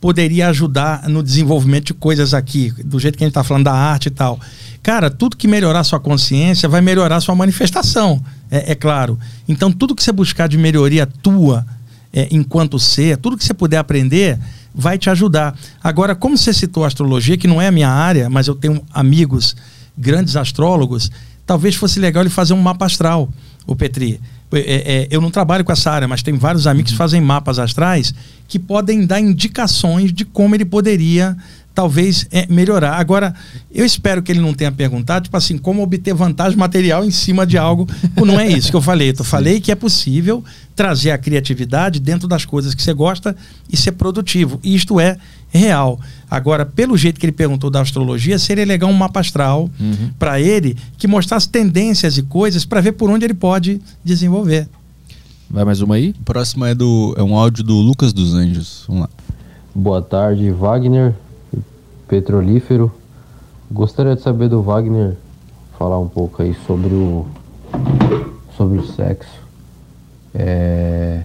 Speaker 3: poderia ajudar no desenvolvimento de coisas aqui, do jeito que a gente está falando da arte e tal. Cara, tudo que melhorar sua consciência vai melhorar sua manifestação, é, é claro. Então, tudo que você buscar de melhoria tua é, enquanto ser, tudo que você puder aprender, vai te ajudar. Agora, como você citou astrologia, que não é a minha área, mas eu tenho amigos, grandes astrólogos, talvez fosse legal ele fazer um mapa astral, o Petri. É, é, eu não trabalho com essa área, mas tem vários amigos que fazem mapas astrais que podem dar indicações de como ele poderia talvez é, melhorar. Agora, eu espero que ele não tenha perguntado, tipo assim, como obter vantagem material em cima de algo. Não é isso que eu falei. Eu falei que é possível trazer a criatividade dentro das coisas que você gosta e ser produtivo. E isto é real. Agora, pelo jeito que ele perguntou da astrologia, seria legal um mapa astral uhum. para ele que mostrasse tendências e coisas para ver por onde ele pode desenvolver.
Speaker 1: Vai mais uma aí?
Speaker 2: Próxima é do é um áudio do Lucas dos Anjos. Vamos lá.
Speaker 5: Boa tarde, Wagner, petrolífero. Gostaria de saber do Wagner falar um pouco aí sobre o sobre o sexo. É,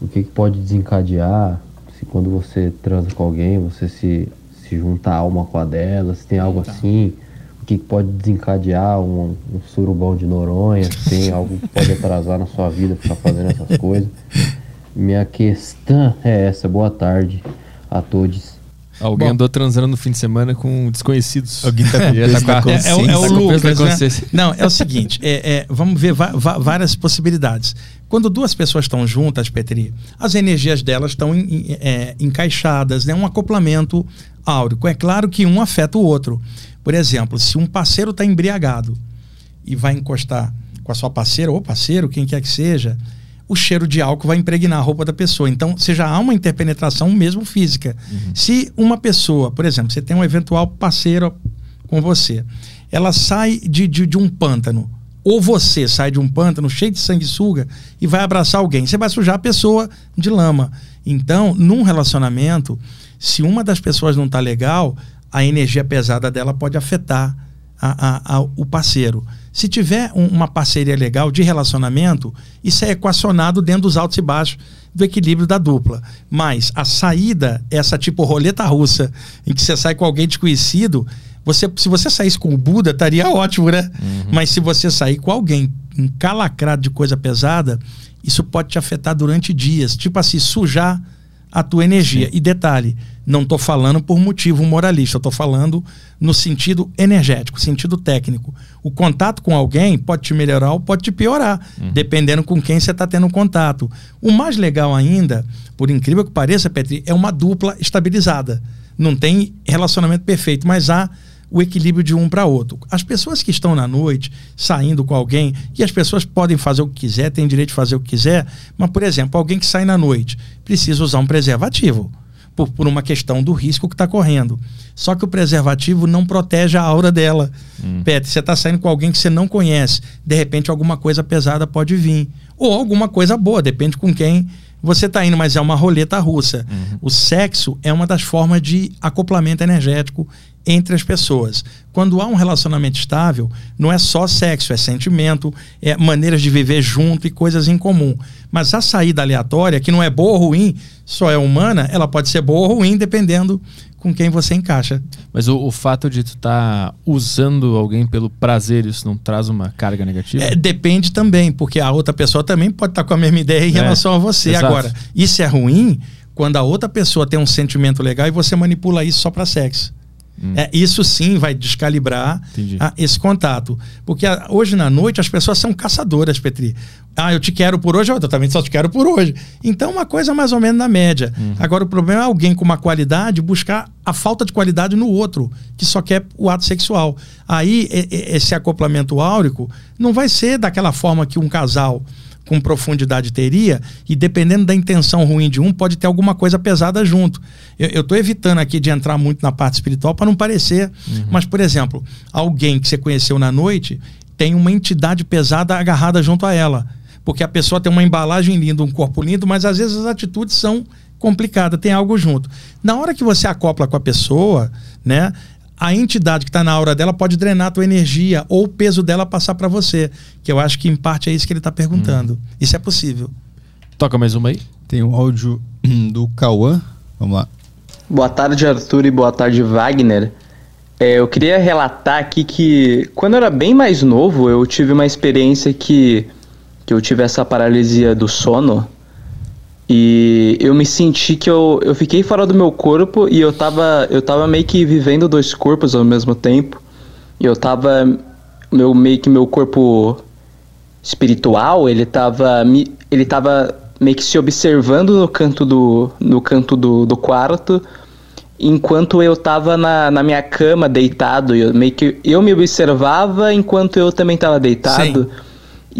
Speaker 5: o que, que pode desencadear se quando você transa com alguém, você se, se junta a alma com a dela, se tem algo tá. assim que pode desencadear um, um surubão de Noronha, tem algo que pode atrasar na sua vida ficar fazendo essas coisas. Minha questão é essa. Boa tarde a todos.
Speaker 1: Alguém Bom, andou transando no fim de semana com desconhecidos.
Speaker 3: Alguém tá, tá com é, é, é, o tá Lucas, né? Não, é o seguinte, é, é vamos ver várias possibilidades. Quando duas pessoas estão juntas, Petri, as energias delas estão é, encaixadas, né? um acoplamento áurico. É claro que um afeta o outro. Por exemplo, se um parceiro está embriagado e vai encostar com a sua parceira ou parceiro, quem quer que seja, o cheiro de álcool vai impregnar a roupa da pessoa. Então, você já há uma interpenetração mesmo física. Uhum. Se uma pessoa, por exemplo, você tem um eventual parceiro com você, ela sai de, de, de um pântano, ou você sai de um pântano cheio de sanguessuga e vai abraçar alguém, você vai sujar a pessoa de lama. Então, num relacionamento, se uma das pessoas não está legal, a energia pesada dela pode afetar a, a, a, o parceiro. Se tiver um, uma parceria legal de relacionamento, isso é equacionado dentro dos altos e baixos do equilíbrio da dupla. Mas a saída, essa tipo roleta russa, em que você sai com alguém desconhecido, você, se você saísse com o Buda, estaria ótimo, né? Uhum. Mas se você sair com alguém encalacrado de coisa pesada, isso pode te afetar durante dias. Tipo assim, sujar a tua energia. Sim. E detalhe, não estou falando por motivo moralista, estou falando no sentido energético, sentido técnico. O contato com alguém pode te melhorar ou pode te piorar, uhum. dependendo com quem você está tendo contato. O mais legal ainda, por incrível que pareça, Petri, é uma dupla estabilizada. Não tem relacionamento perfeito, mas há o equilíbrio de um para outro. As pessoas que estão na noite saindo com alguém, e as pessoas podem fazer o que quiser, têm direito de fazer o que quiser, mas, por exemplo, alguém que sai na noite precisa usar um preservativo. Por, por uma questão do risco que está correndo. Só que o preservativo não protege a aura dela. Hum. Pet, você está saindo com alguém que você não conhece, de repente alguma coisa pesada pode vir. Ou alguma coisa boa, depende com quem você está indo, mas é uma roleta russa. Uhum. O sexo é uma das formas de acoplamento energético entre as pessoas. Quando há um relacionamento estável, não é só sexo, é sentimento, é maneiras de viver junto e coisas em comum. Mas a saída aleatória, que não é boa ou ruim, só é humana, ela pode ser boa ou ruim dependendo com quem você encaixa.
Speaker 1: Mas o, o fato de tu estar tá usando alguém pelo prazer, isso não traz uma carga negativa?
Speaker 3: É, depende também, porque a outra pessoa também pode estar tá com a mesma ideia em é, relação a você. Exato. Agora, isso é ruim quando a outra pessoa tem um sentimento legal e você manipula isso só para sexo. É, isso sim vai descalibrar
Speaker 1: Entendi.
Speaker 3: ah, esse contato. Porque ah, hoje na noite as pessoas são caçadoras, Petri. Ah, eu te quero por hoje, eu também só te quero por hoje. Então, uma coisa mais ou menos na média. Agora, o problema é alguém com uma qualidade buscar a falta de qualidade no outro, que só quer o ato sexual. Aí, esse acoplamento áurico não vai ser daquela forma que um casal com profundidade teria, e dependendo da intenção ruim de um, pode ter alguma coisa pesada junto. Eu estou evitando aqui de entrar muito na parte espiritual para não parecer. Mas, por exemplo, alguém que você conheceu na noite tem uma entidade pesada agarrada junto a ela. Porque a pessoa tem uma embalagem linda, um corpo lindo, mas às vezes as atitudes são complicadas, tem algo junto. Na hora que você acopla com a pessoa, né? A entidade que está na aura dela pode drenar a tua energia ou o peso dela passar para você. Que eu acho que em parte é isso que ele está perguntando. Isso é possível.
Speaker 1: Toca mais uma aí.
Speaker 2: Tem um áudio do Cauã. Vamos lá.
Speaker 6: Boa tarde, Arthur, e boa tarde, Wagner. É, eu queria relatar aqui que quando eu era bem mais novo, eu tive uma experiência que, que eu tive essa paralisia do sono. E eu me senti que eu, eu fiquei fora do meu corpo e eu tava, eu tava meio que vivendo dois corpos ao mesmo tempo. E eu tava. Meu, meio que meu corpo espiritual, ele tava, ele tava meio que se observando no canto do, no canto do, do quarto, enquanto eu tava na, na minha cama deitado. Eu, meio que eu me observava enquanto eu também tava deitado.
Speaker 3: Sim.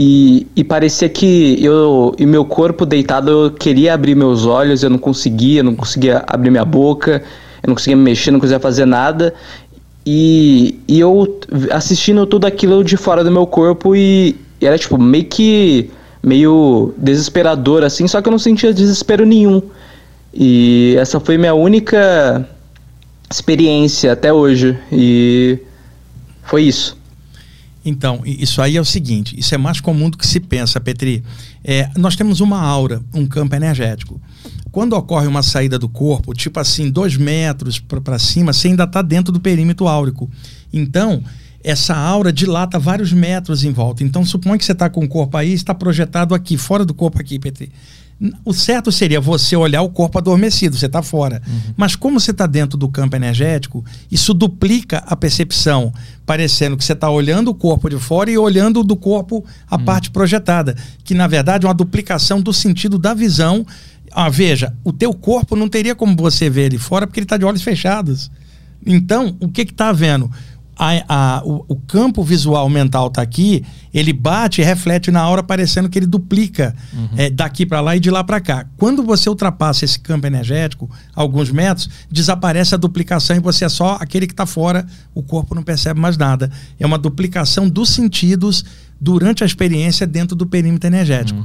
Speaker 6: E, e parecia que eu e meu corpo deitado eu queria abrir meus olhos, eu não conseguia, não conseguia abrir minha boca, eu não conseguia me mexer, não conseguia fazer nada. E, e eu assistindo tudo aquilo de fora do meu corpo e, e era tipo meio que meio desesperador assim, só que eu não sentia desespero nenhum. E essa foi minha única experiência até hoje e foi isso.
Speaker 3: Então, isso aí é o seguinte: isso é mais comum do que se pensa, Petri. É, nós temos uma aura, um campo energético. Quando ocorre uma saída do corpo, tipo assim, dois metros para cima, você ainda está dentro do perímetro áurico. Então, essa aura dilata vários metros em volta. Então, suponha que você está com o corpo aí, está projetado aqui, fora do corpo aqui, Petri. O certo seria você olhar o corpo adormecido, você está fora. Mas como você está dentro do campo energético, isso duplica a percepção, parecendo que você está olhando o corpo de fora e olhando do corpo a parte projetada, que na verdade é uma duplicação do sentido da visão. Ah, veja, o teu corpo não teria como você ver ele fora porque ele está de olhos fechados. Então, o que está havendo? A- a- o, o campo visual mental está aqui, ele bate e reflete na aura, parecendo que ele duplica é, daqui para lá e de lá para cá. Quando você ultrapassa esse campo energético, alguns metros, desaparece a duplicação e você é só aquele que está fora, o corpo não percebe mais nada. É uma duplicação dos sentidos durante a experiência dentro do perímetro energético.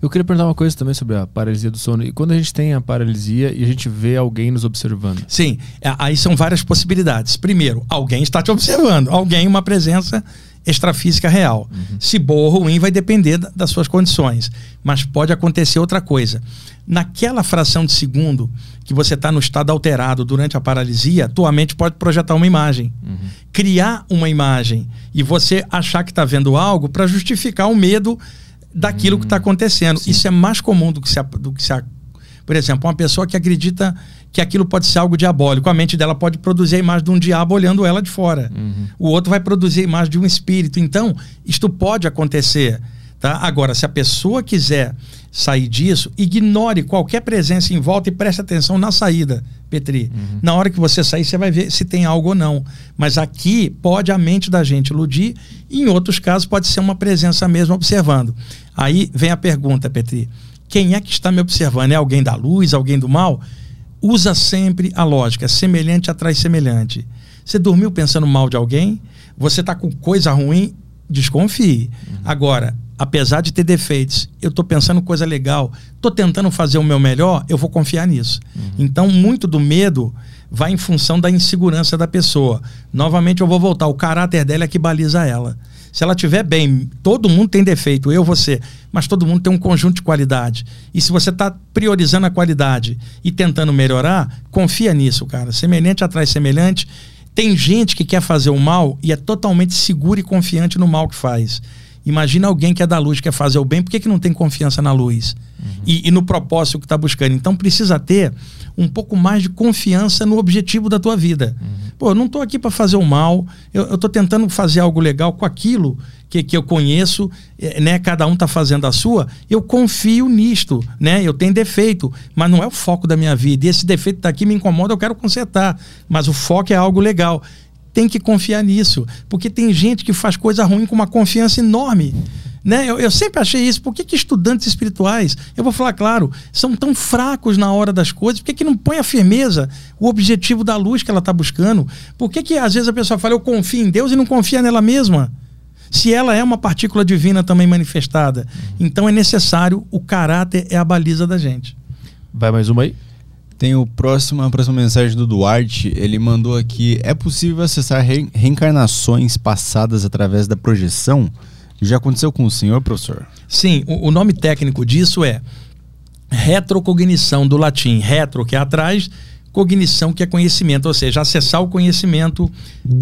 Speaker 1: Eu queria perguntar uma coisa também sobre a paralisia do sono. E quando a gente tem a paralisia e a gente vê alguém nos observando?
Speaker 3: Sim, aí são várias possibilidades. Primeiro, alguém está te observando, alguém, uma presença extrafísica real. Se boa ou ruim vai depender da- das suas condições, mas pode acontecer outra coisa. Naquela fração de segundo que você está no estado alterado durante a paralisia, tua mente pode projetar uma imagem, criar uma imagem e você achar que está vendo algo para justificar o medo daquilo que está acontecendo. Isso é mais comum do que se, do que se a- por exemplo, uma pessoa que acredita que aquilo pode ser algo diabólico, a mente dela pode produzir a imagem de um diabo olhando ela de fora. O outro vai produzir a imagem de um espírito. Então, isto pode acontecer. Tá? Agora, se a pessoa quiser sair disso, ignore qualquer presença em volta e preste atenção na saída, Petri. Na hora que você sair, você vai ver se tem algo ou não. Mas aqui pode a mente da gente iludir, e em outros casos pode ser uma presença mesmo observando. Aí vem a pergunta, Petri quem é que está me observando? É alguém da luz, alguém do mal? Usa sempre a lógica, semelhante atrai semelhante. Você dormiu pensando mal de alguém? Você está com coisa ruim? Desconfie. Agora, apesar de ter defeitos, eu estou pensando coisa legal, estou tentando fazer o meu melhor, eu vou confiar nisso. Então, muito do medo vai em função da insegurança da pessoa. Novamente, eu vou voltar. O caráter dela é que baliza ela. Se ela estiver bem, todo mundo tem defeito, eu, você, mas todo mundo tem um conjunto de qualidade. E se você está priorizando a qualidade e tentando melhorar, confia nisso, cara. Semelhante atrai semelhante. Tem gente que quer fazer o mal e é totalmente seguro e confiante no mal que faz. Imagina alguém que é da luz, quer fazer o bem, por que, que não tem confiança na luz? E, e no propósito que está buscando. Então precisa ter um pouco mais de confiança no objetivo da tua vida. Pô, eu não estou aqui para fazer o mal, eu estou tentando fazer algo legal com aquilo que, que eu conheço, eh, né? Cada um está fazendo a sua. Eu confio nisto, né? Eu tenho defeito, mas não é o foco da minha vida. E esse defeito está aqui me incomoda, eu quero consertar. Mas o foco é algo legal. Tem que confiar nisso, porque tem gente que faz coisa ruim com uma confiança enorme. Né? Eu, eu sempre achei isso. Por que, que estudantes espirituais, eu vou falar claro, são tão fracos na hora das coisas? Por que, que não põe a firmeza, o objetivo da luz que ela está buscando? Por que, que às vezes a pessoa fala, eu confio em Deus e não confia nela mesma? Se ela é uma partícula divina também manifestada. Então é necessário, o caráter é a baliza da gente.
Speaker 1: Vai mais uma aí?
Speaker 2: Tem o próximo, a próxima mensagem do Duarte. Ele mandou aqui: É possível acessar re- reencarnações passadas através da projeção? Já aconteceu com o senhor, professor?
Speaker 3: Sim, o, o nome técnico disso é retrocognição, do latim retro, que é atrás, cognição, que é conhecimento, ou seja, acessar o conhecimento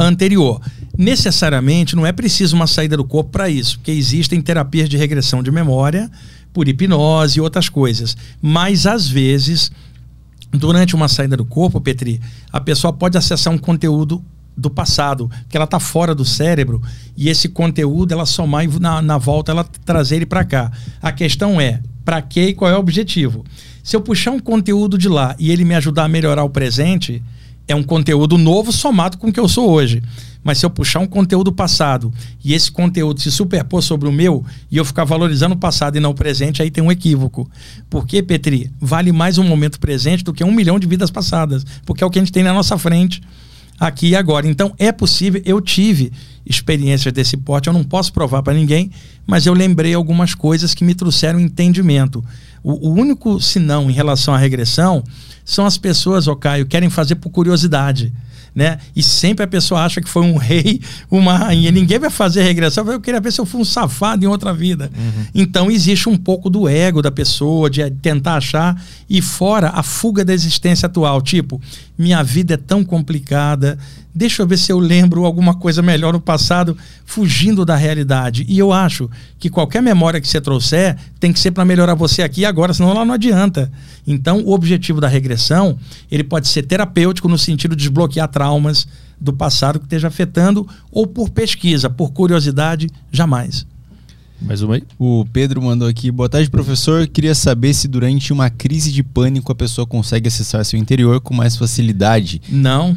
Speaker 3: anterior. Necessariamente não é preciso uma saída do corpo para isso, porque existem terapias de regressão de memória por hipnose e outras coisas. Mas às vezes, durante uma saída do corpo, Petri, a pessoa pode acessar um conteúdo do passado, que ela está fora do cérebro e esse conteúdo ela somar e na, na volta ela trazer ele para cá. A questão é para que e qual é o objetivo. Se eu puxar um conteúdo de lá e ele me ajudar a melhorar o presente, é um conteúdo novo somado com o que eu sou hoje. Mas se eu puxar um conteúdo passado e esse conteúdo se superpor sobre o meu e eu ficar valorizando o passado e não o presente, aí tem um equívoco. Porque, Petri, vale mais um momento presente do que um milhão de vidas passadas. Porque é o que a gente tem na nossa frente aqui e agora. Então é possível, eu tive experiências desse porte, eu não posso provar para ninguém, mas eu lembrei algumas coisas que me trouxeram entendimento. O, o único sinão em relação à regressão são as pessoas, ô Caio, querem fazer por curiosidade. Né? E sempre a pessoa acha que foi um rei, uma rainha. Ninguém vai fazer regressão. Eu queria ver se eu fui um safado em outra vida. Uhum. Então existe um pouco do ego da pessoa, de tentar achar, e fora a fuga da existência atual. Tipo, minha vida é tão complicada, deixa eu ver se eu lembro alguma coisa melhor no passado, fugindo da realidade. E eu acho que qualquer memória que você trouxer tem que ser para melhorar você aqui e agora, senão lá não adianta. Então, o objetivo da regressão, ele pode ser terapêutico no sentido de desbloquear traumas do passado que esteja afetando, ou por pesquisa, por curiosidade, jamais.
Speaker 1: Mais uma aí.
Speaker 2: O Pedro mandou aqui. Boa tarde, professor. Queria saber se durante uma crise de pânico a pessoa consegue acessar seu interior com mais facilidade.
Speaker 3: Não.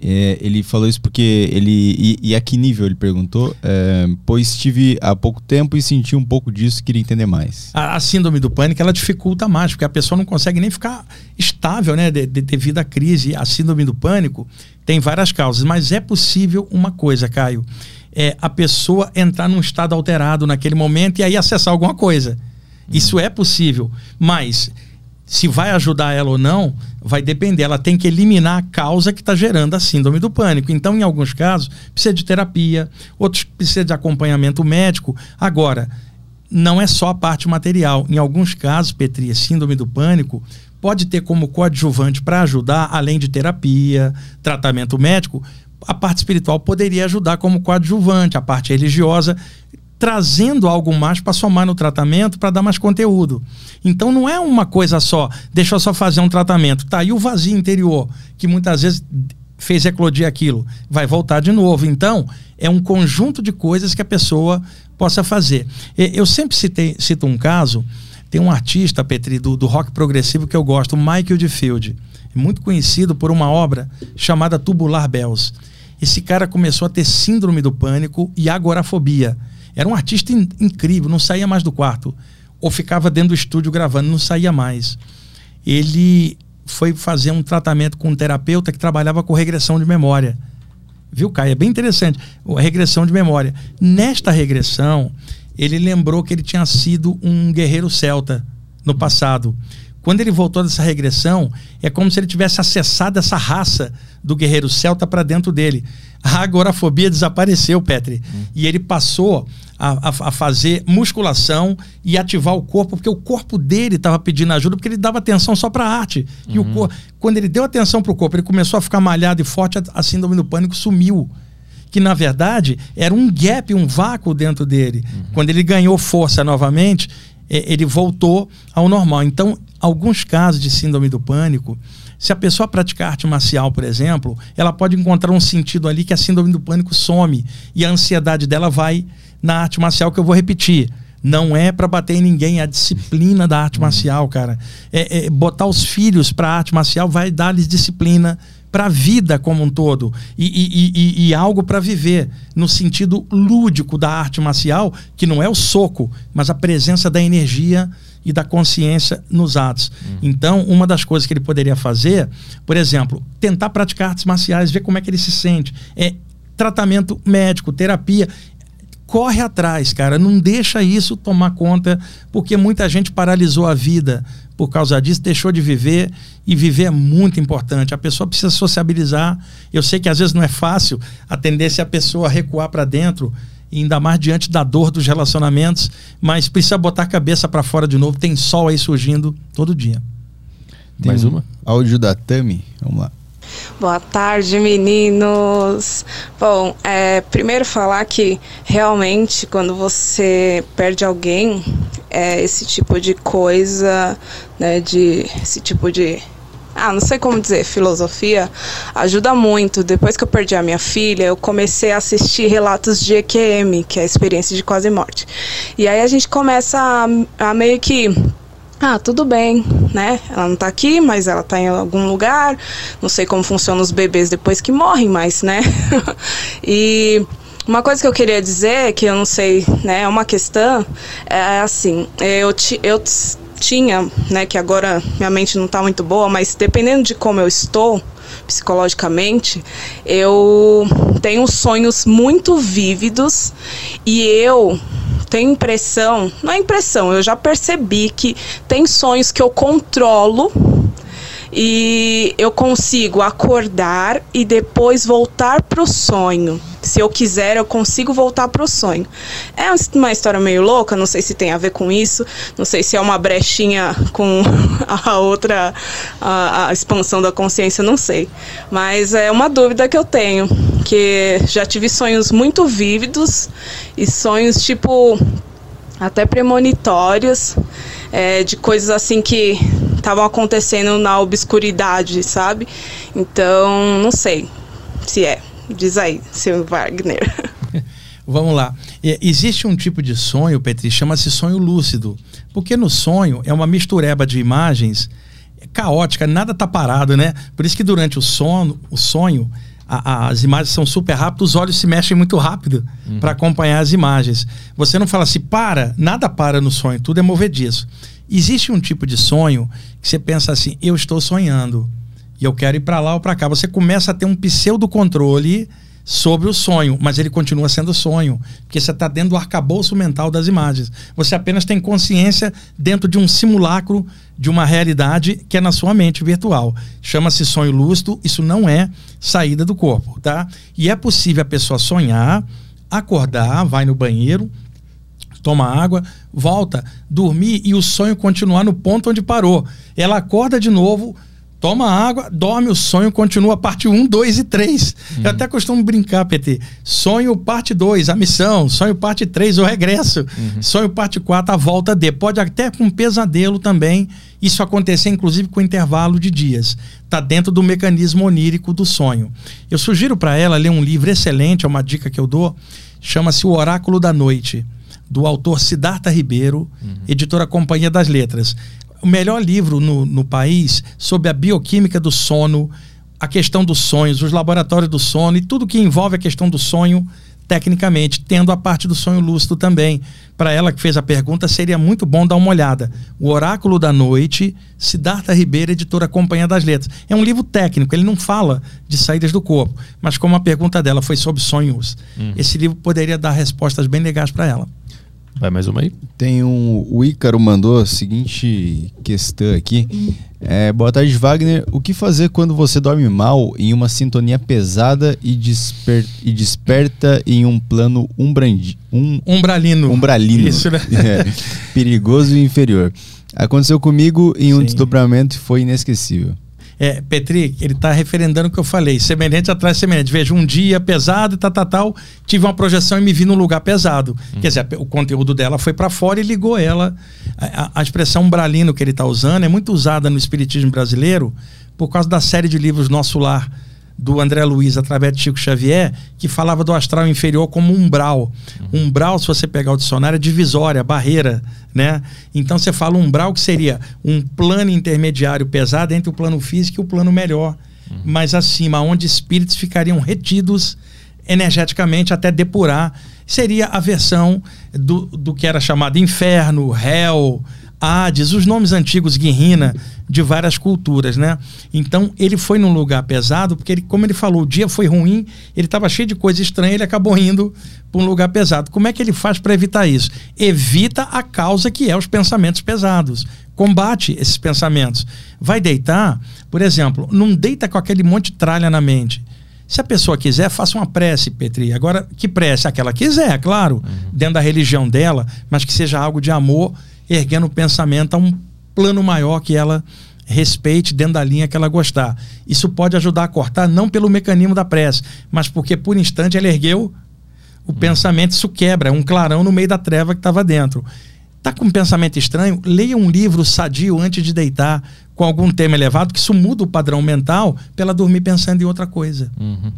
Speaker 2: É, ele falou isso porque ele. E, e a que nível ele perguntou? É, pois estive há pouco tempo e senti um pouco disso queria entender mais.
Speaker 3: A, a, síndrome do pânico ela dificulta mais, porque a pessoa não consegue nem ficar estável, né? De, de, devido à crise. A síndrome do pânico tem várias causas, mas é possível uma coisa, Caio. É a pessoa entrar num estado alterado naquele momento e aí acessar alguma coisa. Isso é possível, mas se vai ajudar ela ou não, vai depender. Ela tem que eliminar a causa que está gerando a síndrome do pânico. Então, em alguns casos, precisa de terapia, outros precisa de acompanhamento médico. Agora, não é só a parte material. Em alguns casos, Petri, síndrome do pânico pode ter como coadjuvante para ajudar, além de terapia, tratamento médico, a parte espiritual poderia ajudar como coadjuvante, a parte religiosa trazendo algo mais para somar no tratamento para dar mais conteúdo. Então não é uma coisa só, deixa eu só fazer um tratamento. Tá aí o vazio interior, que muitas vezes fez eclodir aquilo, vai voltar de novo. Então, é um conjunto de coisas que a pessoa possa fazer. Eu sempre citei, cito um caso, tem um artista, Petri, do, do rock progressivo que eu gosto, Michael de Field, muito conhecido por uma obra chamada Tubular Bells. Esse cara começou a ter síndrome do pânico e agorafobia. Era um artista in incrível, não saía mais do quarto. Ou ficava dentro do estúdio gravando, não saía mais. Ele foi fazer um tratamento com um terapeuta que trabalhava com regressão de memória. Viu, Caio? É bem interessante. A regressão de memória. Nesta regressão, ele lembrou que ele tinha sido um guerreiro celta no passado. Quando ele voltou dessa regressão, é como se ele tivesse acessado essa raça do guerreiro celta para dentro dele. A agorafobia desapareceu, Petri. Hum. E ele passou a, a, a, fazer musculação e ativar o corpo, porque o corpo dele estava pedindo ajuda, porque ele dava atenção só para a arte. Uhum. E o corpo, quando ele deu atenção para o corpo, ele começou a ficar malhado e forte, a, a síndrome do pânico sumiu. que na verdade era um gap, um vácuo dentro dele. Quando ele ganhou força novamente, ele voltou ao normal. Então, alguns casos de síndrome do pânico, se a pessoa praticar arte marcial, por exemplo, ela pode encontrar um sentido ali que a síndrome do pânico some e a ansiedade dela vai na arte marcial, que eu vou repetir. Não é para bater em ninguém, é a disciplina da arte marcial, cara. É, é botar os filhos para arte marcial vai dar-lhes disciplina para a vida como um todo e, e, e, e algo para viver no sentido lúdico da arte marcial, que não é o soco, mas a presença da energia e da consciência nos atos. Então, uma das coisas que ele poderia fazer, por exemplo, tentar praticar artes marciais, ver como é que ele se sente. É tratamento médico, terapia. Corre atrás, cara. Não deixa isso tomar conta, porque muita gente paralisou a vida por causa disso, deixou de viver. E viver é muito importante. A pessoa precisa sociabilizar. Eu sei que às vezes não é fácil a tendência é a pessoa recuar para dentro ainda mais diante da dor dos relacionamentos, mas precisa botar a cabeça para fora de novo. Tem sol aí surgindo todo dia.
Speaker 2: Tem
Speaker 1: Mais
Speaker 2: um
Speaker 1: uma?
Speaker 2: Áudio da Tami. Vamos lá.
Speaker 7: Boa tarde, meninos. Bom, é, primeiro falar que realmente quando você perde alguém, é, esse tipo de coisa, né, de esse tipo de ah, não sei como dizer, filosofia, ajuda muito. Depois que eu perdi a minha filha, eu comecei a assistir relatos de EQM, que é a experiência de quase morte. E aí a gente começa a, a meio que ah, tudo bem, né? Ela não tá aqui, mas ela tá em algum lugar. Não sei como funcionam os bebês depois que morrem, mas, né? e uma coisa que eu queria dizer, que eu não sei, né? É uma questão, é assim, eu, eu tinha, né? Que agora minha mente não tá muito boa, mas dependendo de como eu estou psicologicamente, eu tenho sonhos muito vívidos e eu tenho impressão, não é impressão, eu já percebi que tem sonhos que eu controlo e eu consigo acordar e depois voltar para o sonho. Se eu quiser, eu consigo voltar para o sonho. É uma história meio louca, não sei se tem a ver com isso, não sei se é uma brechinha com a outra, a, a expansão da consciência, não sei. Mas é uma dúvida que eu tenho, que já tive sonhos muito vívidos e sonhos tipo até premonitórios, é, de coisas assim que estavam acontecendo na obscuridade, sabe? Então, não sei se é. Diz aí, seu Wagner.
Speaker 3: Vamos lá. É, existe um tipo de sonho, Petri, chama-se sonho lúcido. Porque no sonho é uma mistureba de imagens caótica, nada tá parado, né? Por isso que durante o sono, o sonho, a, as imagens são super rápidas, os olhos se mexem muito rápido uhum. para acompanhar as imagens. Você não fala assim, para, nada para no sonho, tudo é movediço. Existe um tipo de sonho que você pensa assim, eu estou sonhando e eu quero ir para lá ou para cá. Você começa a ter um pseudo controle sobre o sonho, mas ele continua sendo sonho, porque você está dentro do arcabouço mental das imagens. Você apenas tem consciência dentro de um simulacro de uma realidade que é na sua mente virtual. Chama-se sonho lúcido, isso não é saída do corpo, tá? E é possível a pessoa sonhar, acordar, vai no banheiro, toma água, volta, dormir e o sonho continuar no ponto onde parou. Ela acorda de novo, toma água, dorme, o sonho continua parte 1, 2 e 3. Uhum. Eu até costumo brincar, PT. Sonho parte 2, a missão. Sonho parte 3, o regresso. Uhum. Sonho parte 4, a volta D. Pode até com pesadelo também isso acontecer, inclusive, com intervalo de dias. Está dentro do mecanismo onírico do sonho. Eu sugiro para ela ler um livro excelente, é uma dica que eu dou, chama-se O Oráculo da Noite, do autor Siddhartha Ribeiro, uhum. editora Companhia das Letras o melhor livro no, no país sobre a bioquímica do sono, a questão dos sonhos, os laboratórios do sono e tudo que envolve a questão do sonho tecnicamente, tendo a parte do sonho lúcido também. Para ela que fez a pergunta, seria muito bom dar uma olhada. O Oráculo da Noite, Siddhartha Ribeiro, editora Companhia das Letras. É um livro técnico, ele não fala de saídas do corpo, mas como a pergunta dela foi sobre sonhos, uhum. esse livro poderia dar respostas bem legais para ela.
Speaker 1: Vai mais uma aí?
Speaker 2: Tem um. O Ícaro mandou a seguinte questão aqui. É, boa tarde, Wagner. O que fazer quando você dorme mal em uma sintonia pesada e, desper, e desperta em um plano umbrandi, um,
Speaker 3: umbralino?
Speaker 2: Umbralino.
Speaker 3: Isso, né?
Speaker 2: É, perigoso e inferior. Aconteceu comigo em um Sim. desdobramento e foi inesquecível.
Speaker 3: É, Petri, ele está referendando o que eu falei. Semelhante atrás de semelhante. Veja, um dia pesado e tal, tal, tal. Tive uma projeção e me vi num lugar pesado. Hum. Quer dizer, o conteúdo dela foi para fora e ligou ela. A, a, a expressão umbralino que ele está usando é muito usada no espiritismo brasileiro por causa da série de livros Nosso Lar do André Luiz através de Chico Xavier, que falava do astral inferior como umbral. Uhum. Umbral, se você pegar o dicionário, é divisória, barreira, né? Então você fala umbral que seria um plano intermediário pesado entre o plano físico e o plano melhor, uhum. mais acima, onde espíritos ficariam retidos energeticamente até depurar. Seria a versão do, do que era chamado inferno, réu, Hades, os nomes antigos Guirrina de várias culturas, né? Então ele foi num lugar pesado porque ele, como ele falou, o dia foi ruim, ele estava cheio de coisa estranha, ele acabou indo para um lugar pesado. Como é que ele faz para evitar isso? Evita a causa que é os pensamentos pesados. Combate esses pensamentos. Vai deitar, por exemplo, não deita com aquele monte de tralha na mente. Se a pessoa quiser, faça uma prece, Petri. Agora, que prece? Aquela quiser, claro, uhum. dentro da religião dela, mas que seja algo de amor erguendo o pensamento a um plano maior que ela respeite dentro da linha que ela gostar. Isso pode ajudar a cortar, não pelo mecanismo da prece, mas porque por instante ela ergueu o hum. pensamento, isso quebra, é um clarão no meio da treva que estava dentro. Tá com um pensamento estranho? Leia um livro sadio antes de deitar, com algum tema elevado, que isso muda o padrão mental para ela dormir pensando em outra coisa.
Speaker 2: Uhum.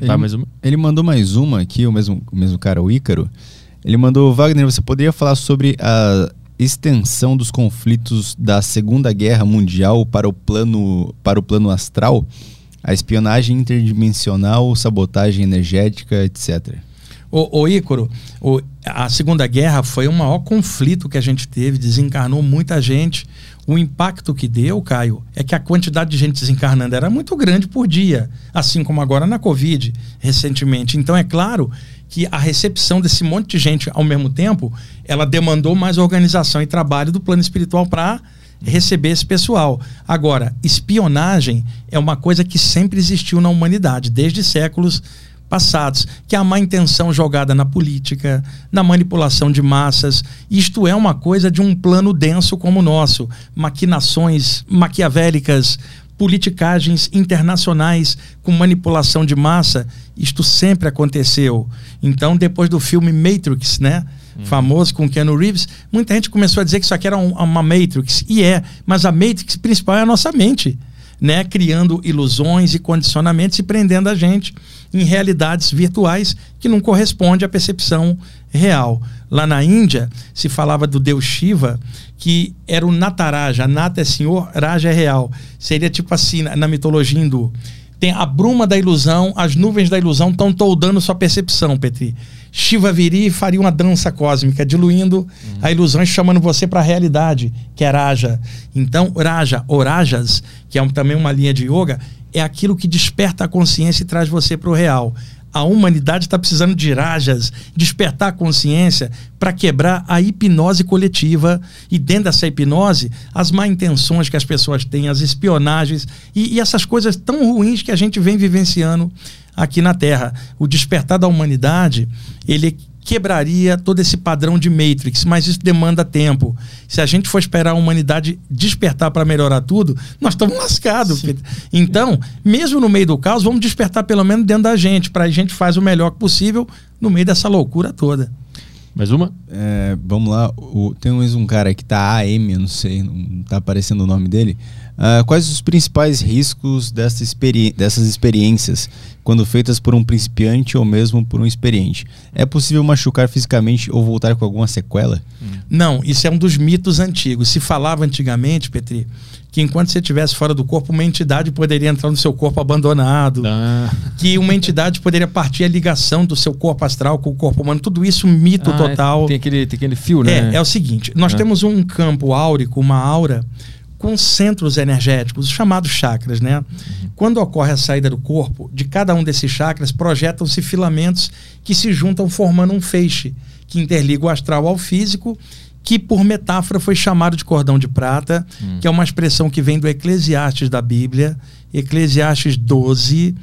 Speaker 2: Ele, mais uma? ele mandou mais uma aqui, o mesmo, o mesmo cara, o Ícaro. Ele mandou, Wagner, você poderia falar sobre a extensão dos conflitos da Segunda Guerra Mundial para o plano, para o plano astral, a espionagem interdimensional, sabotagem energética, etc.
Speaker 3: O, o o, a Segunda Guerra foi o maior conflito que a gente teve, desencarnou muita gente. O impacto que deu, Caio, é que a quantidade de gente desencarnando era muito grande por dia, assim como agora na Covid, recentemente. Então, é claro que a recepção desse monte de gente ao mesmo tempo, ela demandou mais organização e trabalho do plano espiritual para receber esse pessoal. Agora, espionagem é uma coisa que sempre existiu na humanidade, desde séculos passados, que é a má intenção jogada na política, na manipulação de massas. Isto é uma coisa de um plano denso como o nosso, maquinações maquiavélicas, politicagens internacionais com manipulação de massa, isto sempre aconteceu. Então, depois do filme Matrix, né? Uhum. Famoso com Keanu Reeves, muita gente começou a dizer que isso aqui era um, uma Matrix. E é, mas a Matrix principal é a nossa mente, né? Criando ilusões e condicionamentos e prendendo a gente em realidades virtuais que não corresponde à percepção real. Lá na Índia se falava do deus Shiva, que era o Nataraja. Nata é senhor, Raja é real. Seria tipo assim, na, na mitologia hindu. Tem a bruma da ilusão, as nuvens da ilusão estão toldando sua percepção, Petri. Shiva viria e faria uma dança cósmica, diluindo a ilusão e chamando você para a realidade, que é Raja. Então, Raja, Orajas, que é um, também uma linha de yoga, é aquilo que desperta a consciência e traz você para o real. A humanidade está precisando de rajas, despertar a consciência para quebrar a hipnose coletiva. E dentro dessa hipnose, as má intenções que as pessoas têm, as espionagens e, e essas coisas tão ruins que a gente vem vivenciando aqui na Terra. O despertar da humanidade, ele quebraria todo esse padrão de Matrix, mas isso demanda tempo. Se a gente for esperar a humanidade despertar para melhorar tudo, nós estamos lascados. Então, mesmo no meio do caos, vamos despertar pelo menos dentro da gente, para a gente fazer o melhor possível no meio dessa loucura toda.
Speaker 2: Mais uma? É, vamos lá. O, tem mais um cara que tá AM, eu não sei, não tá aparecendo o nome dele. Uh, quais os principais riscos dessa experi dessas experiências quando feitas por um principiante ou mesmo por um experiente? É possível machucar fisicamente ou voltar com alguma sequela?
Speaker 3: Não, isso é um dos mitos antigos. Se falava antigamente, Petri, que enquanto você estivesse fora do corpo, uma entidade poderia entrar no seu corpo abandonado, ah. que uma entidade poderia partir a ligação do seu corpo astral com o corpo humano. Tudo isso mito ah, total.
Speaker 1: Tem aquele, tem aquele fio, né?
Speaker 3: É, é o seguinte: nós ah. temos um campo áurico, uma aura com centros energéticos, os chamados chakras, né? Quando ocorre a saída do corpo, de cada um desses chakras projetam-se filamentos que se juntam formando um feixe que interliga o astral ao físico, que por metáfora foi chamado de cordão de prata, uhum. que é uma expressão que vem do Eclesiastes da Bíblia, Eclesiastes 12,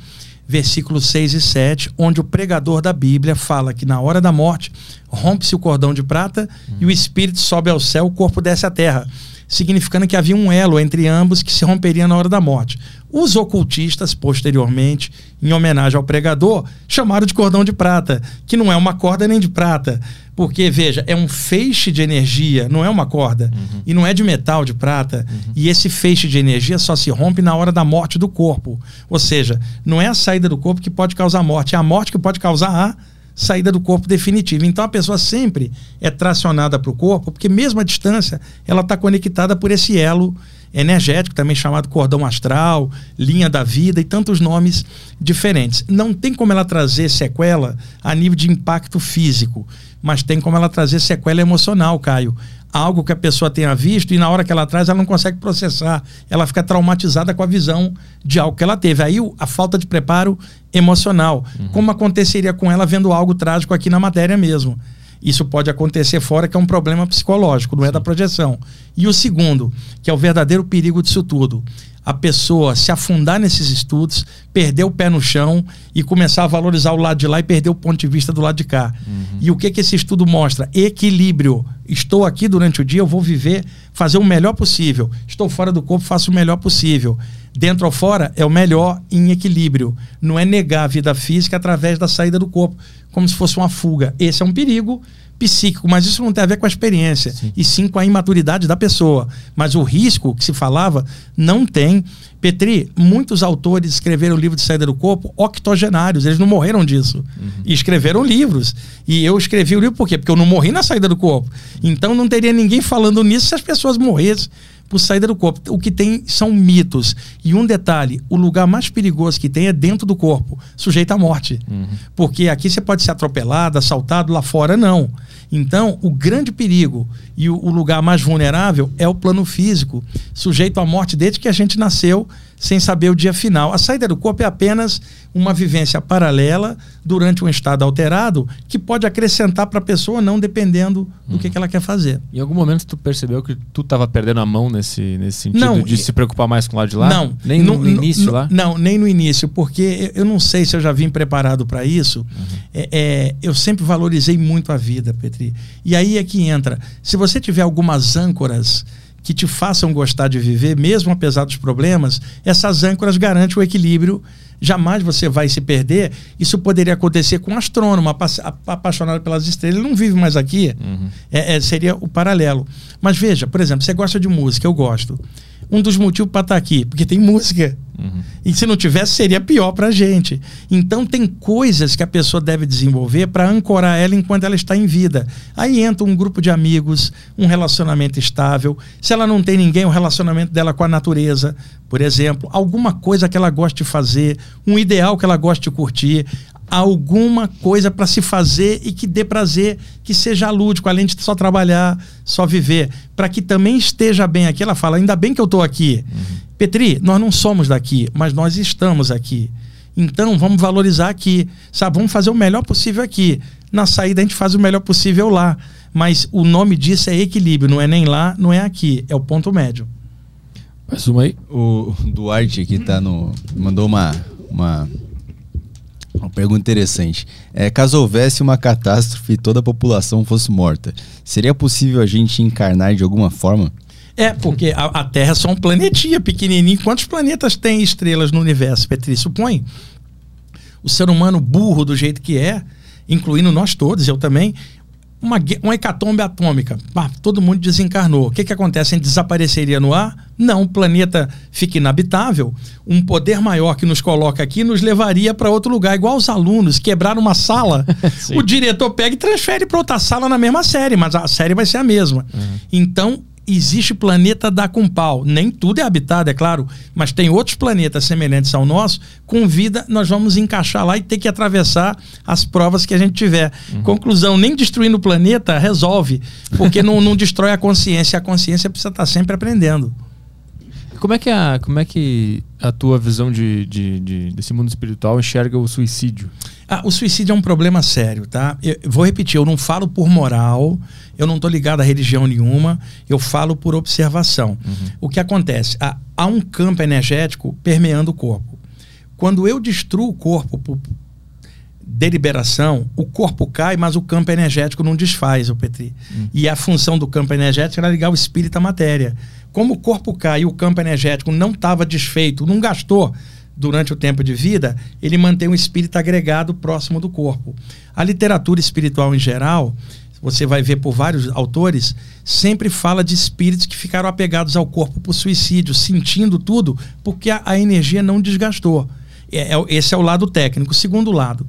Speaker 3: versículos 6 e 7, onde o pregador da Bíblia fala que na hora da morte rompe-se o cordão de prata uhum. e o espírito sobe ao céu, o corpo desce à terra significando que havia um elo entre ambos que se romperia na hora da morte. Os ocultistas, posteriormente, em homenagem ao pregador, chamaram de cordão de prata, que não é uma corda nem de prata. Porque, veja, é um feixe de energia, não é uma corda. Uhum. E não é de metal, de prata. Uhum. E esse feixe de energia só se rompe na hora da morte do corpo. Ou seja, não é a saída do corpo que pode causar morte, é a morte que pode causar a saída do corpo definitiva. Então a pessoa sempre é tracionada para o corpo, porque mesmo à distância, ela está conectada por esse elo energético, também chamado cordão astral, linha da vida e tantos nomes diferentes. Não tem como ela trazer sequela a nível de impacto físico, mas tem como ela trazer sequela emocional, Caio. Algo que a pessoa tenha visto e na hora que ela traz ela não consegue processar. Ela fica traumatizada com a visão de algo que ela teve. Aí a falta de preparo emocional. Uhum. Como aconteceria com ela vendo algo trágico aqui na matéria mesmo. Isso pode acontecer fora, que é um problema psicológico, não é da projeção. E o segundo, que é o verdadeiro perigo disso tudo, a pessoa se afundar nesses estudos, perder o pé no chão e começar a valorizar o lado de lá e perder o ponto de vista do lado de cá. Uhum. E o que, que esse estudo mostra? Equilíbrio. Estou aqui durante o dia, eu vou viver, fazer o melhor possível. Estou fora do corpo, faço o melhor possível. Dentro ou fora é o melhor em equilíbrio. Não é negar a vida física através da saída do corpo como se fosse uma fuga. Esse é um perigo psíquico, mas isso não tem a ver com a experiência, sim. e sim com a imaturidade da pessoa. Mas o risco que se falava não tem. Petri, muitos autores escreveram livro de saída do corpo octogenários, eles não morreram disso. Uhum. E escreveram livros. E eu escrevi o livro por quê? Porque eu não morri na saída do corpo. Então não teria ninguém falando nisso se as pessoas morressem por saída do corpo. O que tem são mitos. E um detalhe: o lugar mais perigoso que tem é dentro do corpo, sujeito à morte. Uhum. Porque aqui você pode ser atropelado, assaltado, lá fora não. Então, o grande perigo e o, lugar mais vulnerável é o plano físico, sujeito à morte desde que a gente nasceu sem saber o dia final. A saída do corpo é apenas uma vivência paralela durante um estado alterado que pode acrescentar para a pessoa, não dependendo do que, uhum. que, ela quer fazer.
Speaker 1: Em algum momento tu percebeu que tu estava perdendo a mão nesse, nesse sentido não, de se preocupar mais com o lado de lá?
Speaker 3: Não.
Speaker 1: Nem no, no início
Speaker 3: no,
Speaker 1: lá?
Speaker 3: Não, nem no início, porque eu não sei se eu já vim preparado para isso. Uhum. É, é, eu sempre valorizei muito a vida, Petri. E aí é que entra. Se você tiver algumas âncoras que te façam gostar de viver, mesmo apesar dos problemas, essas âncoras garantem o equilíbrio. Jamais você vai se perder. Isso poderia acontecer com um astrônomo apaixonado pelas estrelas. Ele não vive mais aqui. Uhum. É, é, seria o paralelo. Mas veja, por exemplo, você gosta de música, eu gosto um dos motivos para estar tá aqui, porque tem música. Uhum. E se não tivesse, seria pior para a gente. Então, tem coisas que a pessoa deve desenvolver para ancorar ela enquanto ela está em vida. Aí entra um grupo de amigos, um relacionamento estável. Se ela não tem ninguém, o relacionamento dela com a natureza, por exemplo, alguma coisa que ela goste de fazer, um ideal que ela goste de curtir alguma coisa para se fazer e que dê prazer, que seja lúdico, além de só trabalhar, só viver, para que também esteja bem aqui. Ela fala: ainda bem que eu estou aqui. Uhum. Petri, nós não somos daqui, mas nós estamos aqui. Então vamos valorizar aqui, sabe? Vamos fazer o melhor possível aqui. Na saída a gente faz o melhor possível lá. Mas o nome disso é equilíbrio, não é nem lá, não é aqui, é o ponto médio.
Speaker 2: Mais uma aí. O Duarte aqui tá no. mandou uma, uma uma pergunta interessante. É, caso houvesse uma catástrofe e toda a população fosse morta, seria possível a gente encarnar de alguma forma?
Speaker 3: É, porque a, a Terra é só um planetinha pequenininho. Quantos planetas tem estrelas no universo, Petri? Supõe. O ser humano burro do jeito que é, incluindo nós todos, eu também, uma, uma hecatombe atômica. Ah, todo mundo desencarnou. O que, que acontece? A gente desapareceria no ar? Não, o planeta fica inabitável. Um poder maior que nos coloca aqui nos levaria para outro lugar. Igual os alunos quebraram uma sala, o diretor pega e transfere para outra sala na mesma série, mas a série vai ser a mesma. Uhum. Então, existe planeta da com pau. Nem tudo é habitado, é claro, mas tem outros planetas semelhantes ao nosso. Com vida, nós vamos encaixar lá e ter que atravessar as provas que a gente tiver. Uhum. Conclusão: nem destruindo o planeta resolve, porque não, não destrói a consciência. A consciência precisa estar sempre aprendendo.
Speaker 1: Como é que a, como é que a tua visão de, de, de desse mundo espiritual enxerga o suicídio?
Speaker 3: Ah, o suicídio é um problema sério, tá? Eu, vou repetir, eu não falo por moral, eu não estou ligado a religião nenhuma, eu falo por observação. Uhum. O que acontece? Há, há, um campo energético permeando o corpo. Quando eu destruo o corpo por deliberação, o corpo cai, mas o campo energético não desfaz, o Petri. Hum. E a função do campo energético era ligar o espírito à matéria. Como o corpo cai e o campo energético não estava desfeito, não gastou durante o tempo de vida, ele mantém o espírito agregado próximo do corpo. A literatura espiritual em geral, você vai ver por vários autores, sempre fala de espíritos que ficaram apegados ao corpo por suicídio, sentindo tudo, porque a, a energia não desgastou. É, é, esse é o lado técnico. Segundo lado,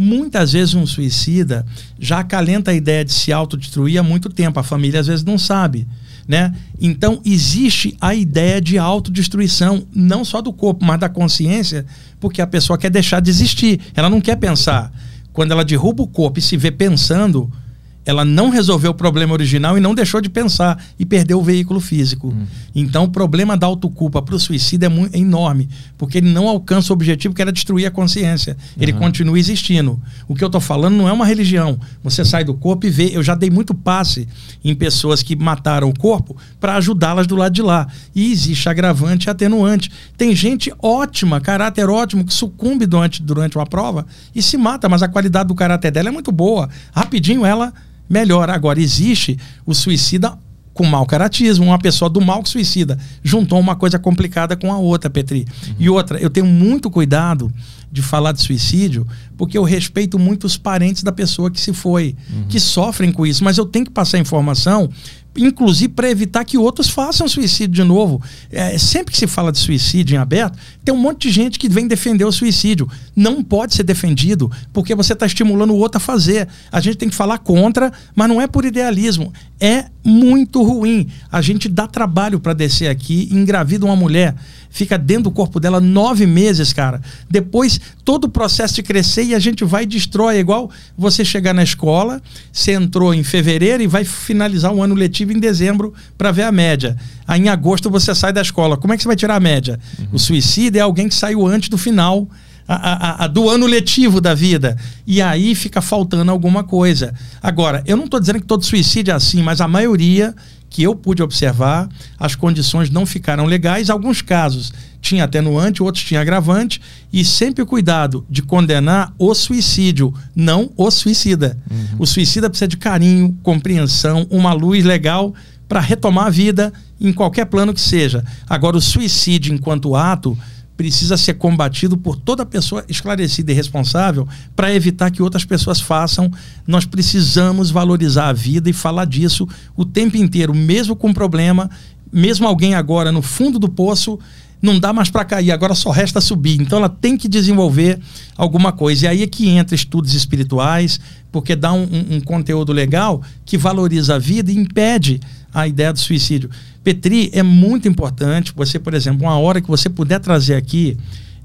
Speaker 3: muitas vezes um suicida já acalenta a ideia de se autodestruir há muito tempo. A família às vezes não sabe. Né? Então existe a ideia de autodestruição, não só do corpo, mas da consciência, porque a pessoa quer deixar de existir. Ela não quer pensar. Quando ela derruba o corpo e se vê pensando, ela não resolveu o problema original e não deixou de pensar e perdeu o veículo físico. Hum. Então, o problema da autoculpa para o suicida é, muito, é, enorme, porque ele não alcança o objetivo que era destruir a consciência. Ele uhum. continua existindo. O que eu estou falando não é uma religião. Você sai do corpo e vê. Eu já dei muito passe em pessoas que mataram o corpo para ajudá-las do lado de lá. E existe agravante e atenuante. Tem gente ótima, caráter ótimo, que sucumbe durante, durante uma prova e se mata, mas a qualidade do caráter dela é muito boa. Rapidinho ela melhor. Agora, existe o suicida com mau caratismo, uma pessoa do mal que suicida. Juntou uma coisa complicada com a outra, Petri. Uhum. E outra, eu tenho muito cuidado de falar de suicídio, porque eu respeito muito os parentes da pessoa que se foi, uhum. que sofrem com isso, mas eu tenho que passar informação inclusive para evitar que outros façam suicídio de novo. É, sempre que se fala de suicídio em aberto, tem um monte de gente que vem defender o suicídio. Não pode ser defendido porque você está estimulando o outro a fazer. A gente tem que falar contra, mas não é por idealismo. É muito ruim. A gente dá trabalho para descer aqui, engravida uma mulher fica dentro do corpo dela nove meses, cara. Depois, todo o processo de crescer e a gente vai e destrói. É igual você chegar na escola, você entrou em fevereiro e vai finalizar um ano letivo em dezembro para ver a média. Aí em agosto você sai da escola. Como é que você vai tirar a média? Uhum. O suicídio é alguém que saiu antes do final. A, a, a, do ano letivo da vida. E aí fica faltando alguma coisa. Agora, eu não estou dizendo que todo suicídio é assim, mas a maioria que eu pude observar, as condições não ficaram legais. Alguns casos tinha atenuante, outros tinha agravante, e sempre o cuidado de condenar o suicídio, não o suicida. Uhum. O suicida precisa de carinho, compreensão, uma luz legal para retomar a vida em qualquer plano que seja. Agora, o suicídio enquanto ato precisa ser combatido por toda pessoa esclarecida e responsável para evitar que outras pessoas façam. Nós precisamos valorizar a vida e falar disso o tempo inteiro, mesmo com problema, mesmo alguém agora no fundo do poço, não dá mais para cair, agora só resta subir. Então ela tem que desenvolver alguma coisa. E aí é que entra estudos espirituais, porque dá um, um, um conteúdo legal que valoriza a vida e impede a ideia do suicídio. Petri, é muito importante você, por exemplo, uma hora que você puder trazer aqui,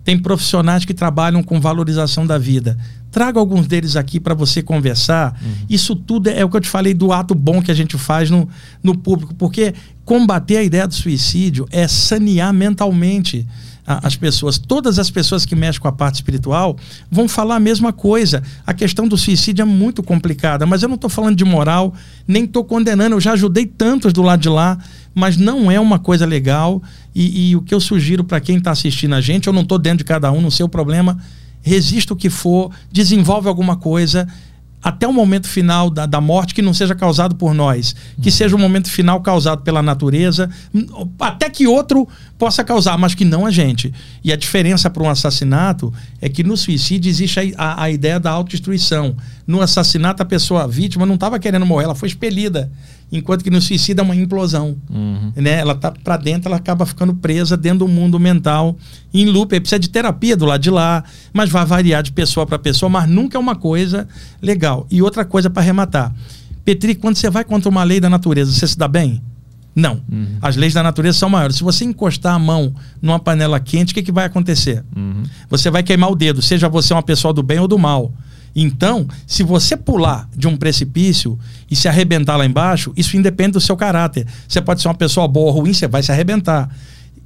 Speaker 3: tem profissionais que trabalham com valorização da vida. Traga alguns deles aqui para você conversar. Uhum. Isso tudo é, é o que eu te falei do ato bom que a gente faz no, no público, porque combater a ideia do suicídio é sanear mentalmente as pessoas, todas as pessoas que mexem com a parte espiritual, vão falar a mesma coisa. A questão do suicídio é muito complicada, mas eu não estou falando de moral, nem estou condenando. Eu já ajudei tantos do lado de lá, mas não é uma coisa legal. E, e o que eu sugiro para quem está assistindo a gente, eu não estou dentro de cada um, não sei o problema, resista o que for, desenvolve alguma coisa até o momento final da, da morte que não seja causado por nós, que seja o momento final causado pela natureza, até que outro possa causar, mas que não a gente. E a diferença para um assassinato é que no suicídio existe a, a, a ideia da autodestruição. No assassinato, a pessoa, a vítima, não estava querendo morrer, ela foi expelida enquanto que no suicídio é uma implosão. Uhum. Né? Ela tá para dentro, ela acaba ficando presa dentro do mundo mental, em loop. Aí precisa de terapia do lado de lá, mas vai variar de pessoa para pessoa, mas nunca é uma coisa legal. E outra coisa para arrematar. Petri, quando você vai contra uma lei da natureza, você se dá bem? Não. Uhum. As leis da natureza são maiores. Se você encostar a mão numa panela quente, o que, que vai acontecer? Uhum. Você vai queimar o dedo, seja você uma pessoa do bem ou do mal. Então, se você pular de um precipício e se arrebentar lá embaixo, isso independe do seu caráter. Você pode ser uma pessoa boa ou ruim, você vai se arrebentar.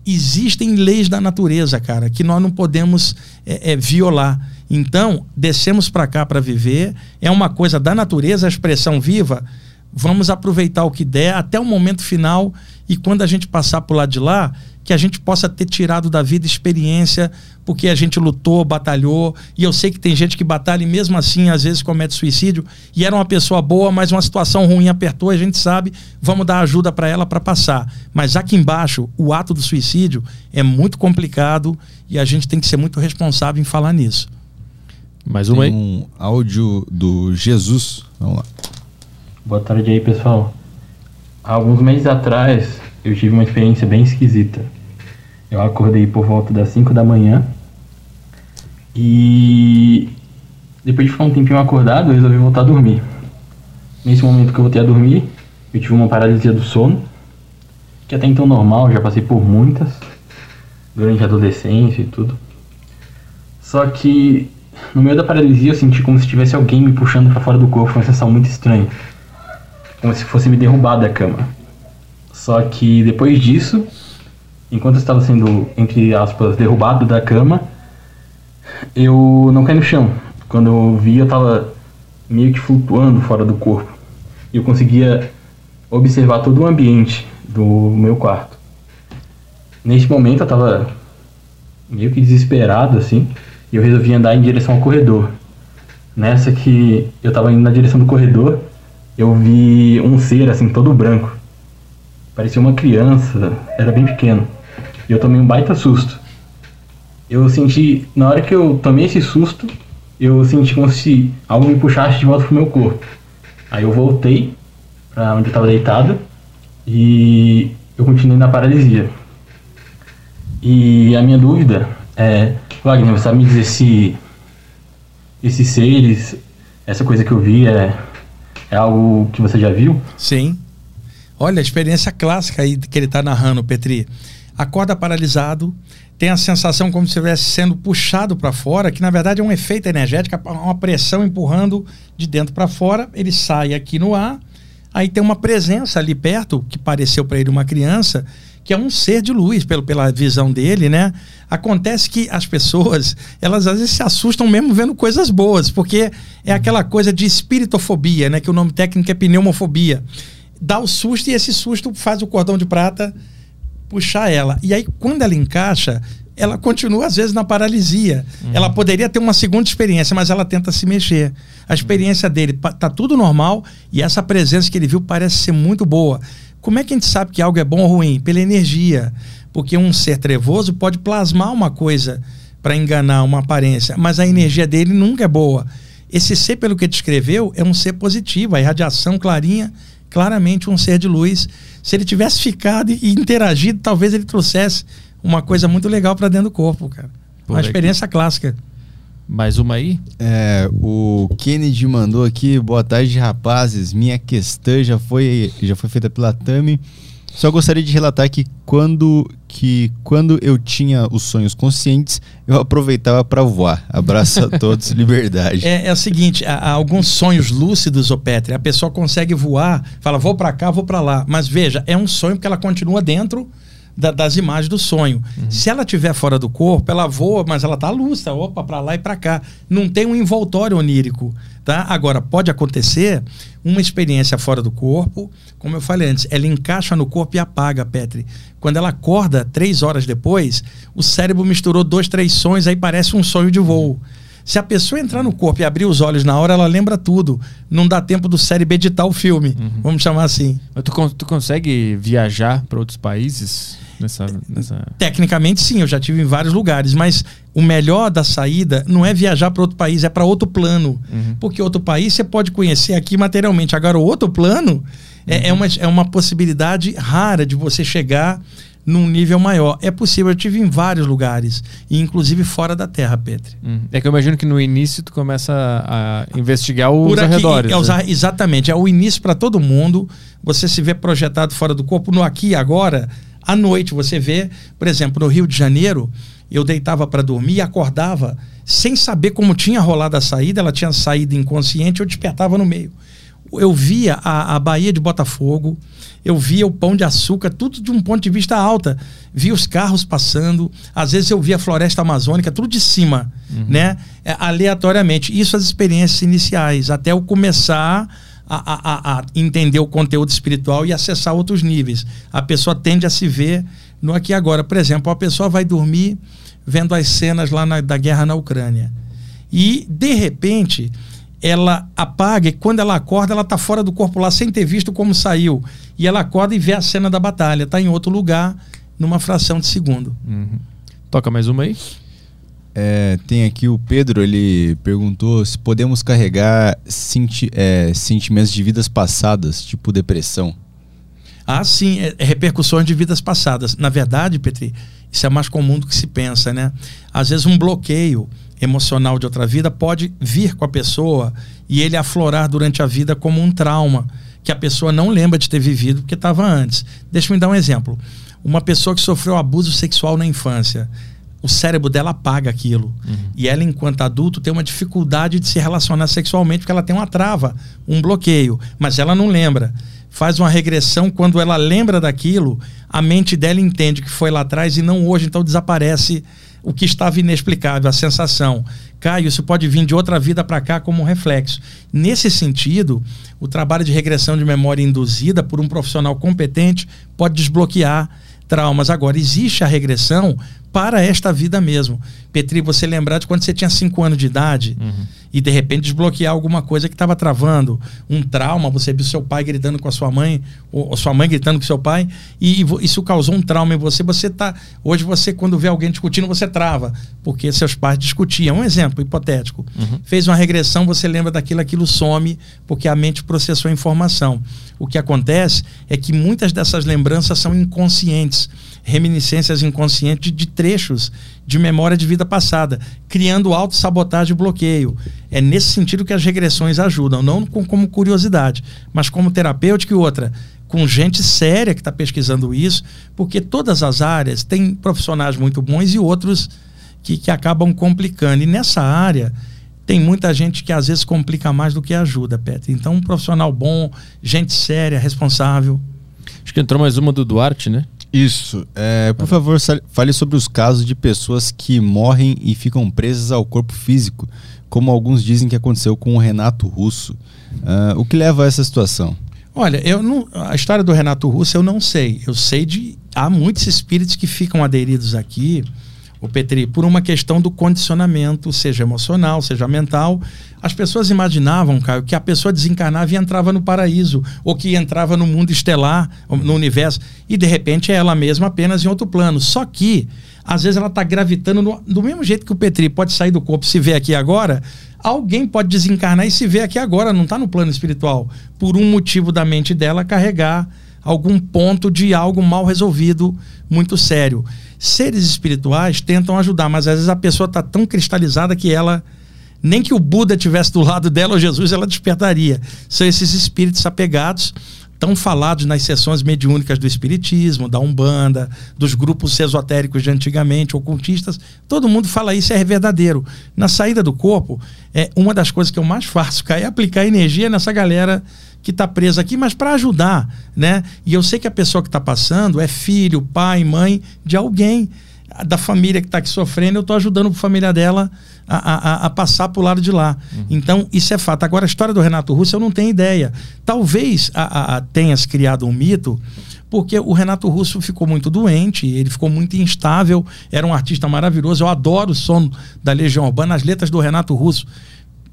Speaker 3: Existem leis da natureza, cara, que nós não podemos é, é, violar. Então, descemos para cá para viver, é uma coisa da natureza, a expressão viva. Vamos aproveitar o que der até o momento final e quando a gente passar por lá de lá, que a gente possa ter tirado da vida experiência, porque a gente lutou, batalhou, e eu sei que tem gente que batalha e mesmo assim às vezes comete suicídio, e era uma pessoa boa, mas uma situação ruim apertou, a gente sabe, vamos dar ajuda para ela para passar. Mas aqui embaixo, o ato do suicídio é muito complicado e a gente tem que ser muito responsável em falar nisso.
Speaker 1: Mais uma
Speaker 2: Tem
Speaker 1: aí.
Speaker 2: um áudio do Jesus. Vamos lá.
Speaker 8: Boa tarde aí, pessoal. Há alguns meses atrás, eu tive uma experiência bem esquisita. Eu acordei por volta das 5 da manhã e depois de ficar um tempinho acordado, eu resolvi voltar a dormir. Nesse momento que eu voltei a dormir, eu tive uma paralisia do sono, que até então normal, já passei por muitas durante a adolescência e tudo. Só que no meio da paralisia eu senti como se tivesse alguém me puxando para fora do corpo, uma sensação muito estranha como se fosse me derrubar da cama. Só que depois disso, enquanto eu estava sendo, entre aspas, derrubado da cama, eu não caí no chão. Quando eu vi, eu estava meio que flutuando fora do corpo. E eu conseguia observar todo o ambiente do meu quarto. Nesse momento eu estava meio que desesperado assim, e eu resolvi andar em direção ao corredor. Nessa que eu estava indo na direção do corredor, eu vi um ser assim todo branco. Parecia uma criança, era bem pequeno. E eu tomei um baita susto. Eu senti, na hora que eu tomei esse susto, eu senti como se algo me puxasse de volta pro meu corpo. Aí eu voltei para onde eu estava deitado e eu continuei na paralisia. E a minha dúvida é, Wagner, você sabe me dizer se esses seres, essa coisa que eu vi é é algo que você já viu?
Speaker 3: Sim. Olha, a experiência clássica aí que ele está narrando, Petri. Acorda paralisado, tem a sensação como se estivesse sendo puxado para fora, que na verdade é um efeito energético, uma pressão empurrando de dentro para fora. Ele sai aqui no ar, aí tem uma presença ali perto, que pareceu para ele uma criança, que é um ser de luz, pelo, pela visão dele, né? Acontece que as pessoas, elas às vezes se assustam mesmo vendo coisas boas, porque é aquela coisa de espiritofobia, né? Que o nome técnico é pneumofobia. Dá o susto e esse susto faz o cordão de prata puxar ela. E aí, quando ela encaixa, ela continua às vezes na paralisia. Uhum. Ela poderia ter uma segunda experiência, mas ela tenta se mexer. A experiência dele tá tudo normal e essa presença que ele viu parece ser muito boa. Como é que a gente sabe que algo é bom ou ruim? Pela energia. Porque um ser trevoso pode plasmar uma coisa para enganar uma aparência, mas a energia dele nunca é boa. Esse ser, pelo que descreveu, é um ser positivo, a irradiação clarinha, claramente um ser de luz. Se ele tivesse ficado e interagido, talvez ele trouxesse uma coisa muito legal para dentro do corpo, cara.
Speaker 1: Por
Speaker 3: uma
Speaker 1: aqui.
Speaker 3: experiência clássica.
Speaker 1: Mais uma aí?
Speaker 2: É, o Kennedy mandou aqui, boa tarde, rapazes. Minha questão já foi, já foi feita pela Tami. Só gostaria de relatar que quando, que quando eu tinha os sonhos conscientes, eu aproveitava para voar. Abraço a todos, liberdade.
Speaker 3: É, é o seguinte, há, há alguns sonhos lúcidos, ô Petri, a pessoa consegue voar, fala, vou para cá, vou para lá. Mas veja, é um sonho porque ela continua dentro da- das imagens do sonho. Se ela estiver fora do corpo, ela voa, mas ela tá lúcida, opa, para lá e para cá. Não tem um envoltório onírico, tá? Agora, pode acontecer uma experiência fora do corpo, como eu falei antes, ela encaixa no corpo e apaga, Petri. Quando ela acorda, três horas depois, o cérebro misturou dois, três sonhos, aí parece um sonho de voo. Se a pessoa entrar no corpo e abrir os olhos na hora, ela lembra tudo. Não dá tempo do cérebro editar o filme, vamos chamar assim.
Speaker 1: Mas tu, tu consegue viajar para outros países nessa, nessa...
Speaker 3: Tecnicamente, sim, eu já tive em vários lugares, mas o melhor da saída não é viajar para outro país, é para outro plano. Porque outro país você pode conhecer aqui materialmente. Agora, o outro plano é, é, uma, é uma possibilidade rara de você chegar num nível maior. É possível, eu tive em vários lugares, e inclusive fora da Terra, Petri.
Speaker 1: Hum. É que eu imagino que no início tu começa a investigar os
Speaker 3: Por aqui,
Speaker 1: arredores.
Speaker 3: é os
Speaker 1: né?
Speaker 3: exatamente, é o início para todo mundo. Você se vê projetado fora do corpo no aqui e agora. À noite você vê, por exemplo, no Rio de Janeiro, eu deitava para dormir e acordava sem saber como tinha rolado a saída. Ela tinha saído inconsciente, eu despertava no meio. Eu via a, a Baía de Botafogo, eu via o Pão de Açúcar, tudo de um ponto de vista alta. Via os carros passando, às vezes eu via a floresta amazônica, tudo de cima, né? É, aleatoriamente. Isso as experiências iniciais, até eu começar a, a, a, entender o conteúdo espiritual e acessar outros níveis. A pessoa tende a se ver no aqui e agora. Por exemplo, a pessoa vai dormir vendo as cenas lá na, da guerra na Ucrânia. E, de repente, ela apaga e quando ela acorda, ela está fora do corpo lá sem ter visto como saiu. E ela acorda e vê a cena da batalha. Está em outro lugar, numa fração de segundo.
Speaker 1: Uhum. Toca mais uma aí.
Speaker 2: É, tem aqui o Pedro, ele perguntou se podemos carregar senti é, sentimentos de vidas passadas, tipo depressão.
Speaker 3: Ah, sim, é, é repercussões de vidas passadas. Na verdade, Petri, isso é mais comum do que se pensa, né? Às vezes um bloqueio emocional de outra vida pode vir com a pessoa e ele aflorar durante a vida como um trauma que a pessoa não lembra de ter vivido porque estava antes. Deixa eu me dar um exemplo. Uma pessoa que sofreu abuso sexual na infância, o cérebro dela apaga aquilo. Uhum. E ela, enquanto adulto, tem uma dificuldade de se relacionar sexualmente porque ela tem uma trava, um bloqueio, mas ela não lembra. Faz uma regressão, quando ela lembra daquilo, a mente dela entende que foi lá atrás e não hoje, então desaparece o que estava inexplicável, a sensação. Caio, isso pode vir de outra vida para cá como um reflexo. Nesse sentido, o trabalho de regressão de memória induzida por um profissional competente pode desbloquear traumas. Agora, existe a regressão para esta vida mesmo. Petri, você lembrar de quando você tinha 5 anos de idade uhum. e de repente desbloquear alguma coisa que estava travando, um trauma, você viu seu pai gritando com a sua mãe, ou, sua mãe gritando com seu pai, e isso causou um trauma em você. Você tá. Hoje você, quando vê alguém discutindo, você trava, porque seus pais discutiam. Um exemplo hipotético. Uhum. Fez uma regressão, você lembra daquilo, aquilo some, porque a mente processou a informação. O que acontece é que muitas dessas lembranças são inconscientes reminiscências inconscientes de trechos de memória de vida passada, criando autossabotagem e bloqueio. É nesse sentido que as regressões ajudam, não com, como curiosidade, mas como terapêutica e outra, com gente séria que está pesquisando isso, porque todas as áreas têm profissionais muito bons e outros que, que acabam complicando. E nessa área tem muita gente que às vezes complica mais do que ajuda, Petri. Então, um profissional bom, gente séria, responsável.
Speaker 1: Acho que entrou mais uma do Duarte, né?
Speaker 2: Isso. É, por favor, fale sobre os casos de pessoas que morrem e ficam presas ao corpo físico, como alguns dizem que aconteceu com o Renato Russo. Uh, o que leva a essa situação?
Speaker 3: Olha, eu não, a história do Renato Russo eu não sei. Eu sei de há muitos espíritos que ficam aderidos aqui o Petri, por uma questão do condicionamento, seja emocional, seja mental. As pessoas imaginavam, Caio, que a pessoa desencarnava e entrava no paraíso, ou que entrava no mundo estelar, no universo, e de repente é ela mesma apenas em outro plano. Só que, às vezes, ela está gravitando no, do mesmo jeito que o Petri pode sair do corpo e se ver aqui agora. Alguém pode desencarnar e se ver aqui agora, não está no plano espiritual, por um motivo da mente dela carregar algum ponto de algo mal resolvido muito sério. Seres espirituais tentam ajudar, mas às vezes a pessoa está tão cristalizada que ela nem que o Buda tivesse do lado dela ou Jesus, ela despertaria. São esses espíritos apegados, tão falados nas sessões mediúnicas do Espiritismo, da Umbanda, dos grupos esotéricos de antigamente, ocultistas. Todo mundo fala isso, é verdadeiro. Na saída do corpo, é uma das coisas que eu mais faço é aplicar energia nessa galera que está presa aqui, mas para ajudar, né? E eu sei que a pessoa que está passando é filho, pai, mãe de alguém da família que está aqui sofrendo, eu estou ajudando a família dela a, a, a passar para o lado de lá. Uhum. Então, isso é fato. Agora, a história do Renato Russo, eu não tenho ideia. Talvez a, a, tenhas criado um mito, porque o Renato Russo ficou muito doente, ele ficou muito instável, era um artista maravilhoso. Eu adoro o som da Legião Urbana, as letras do Renato Russo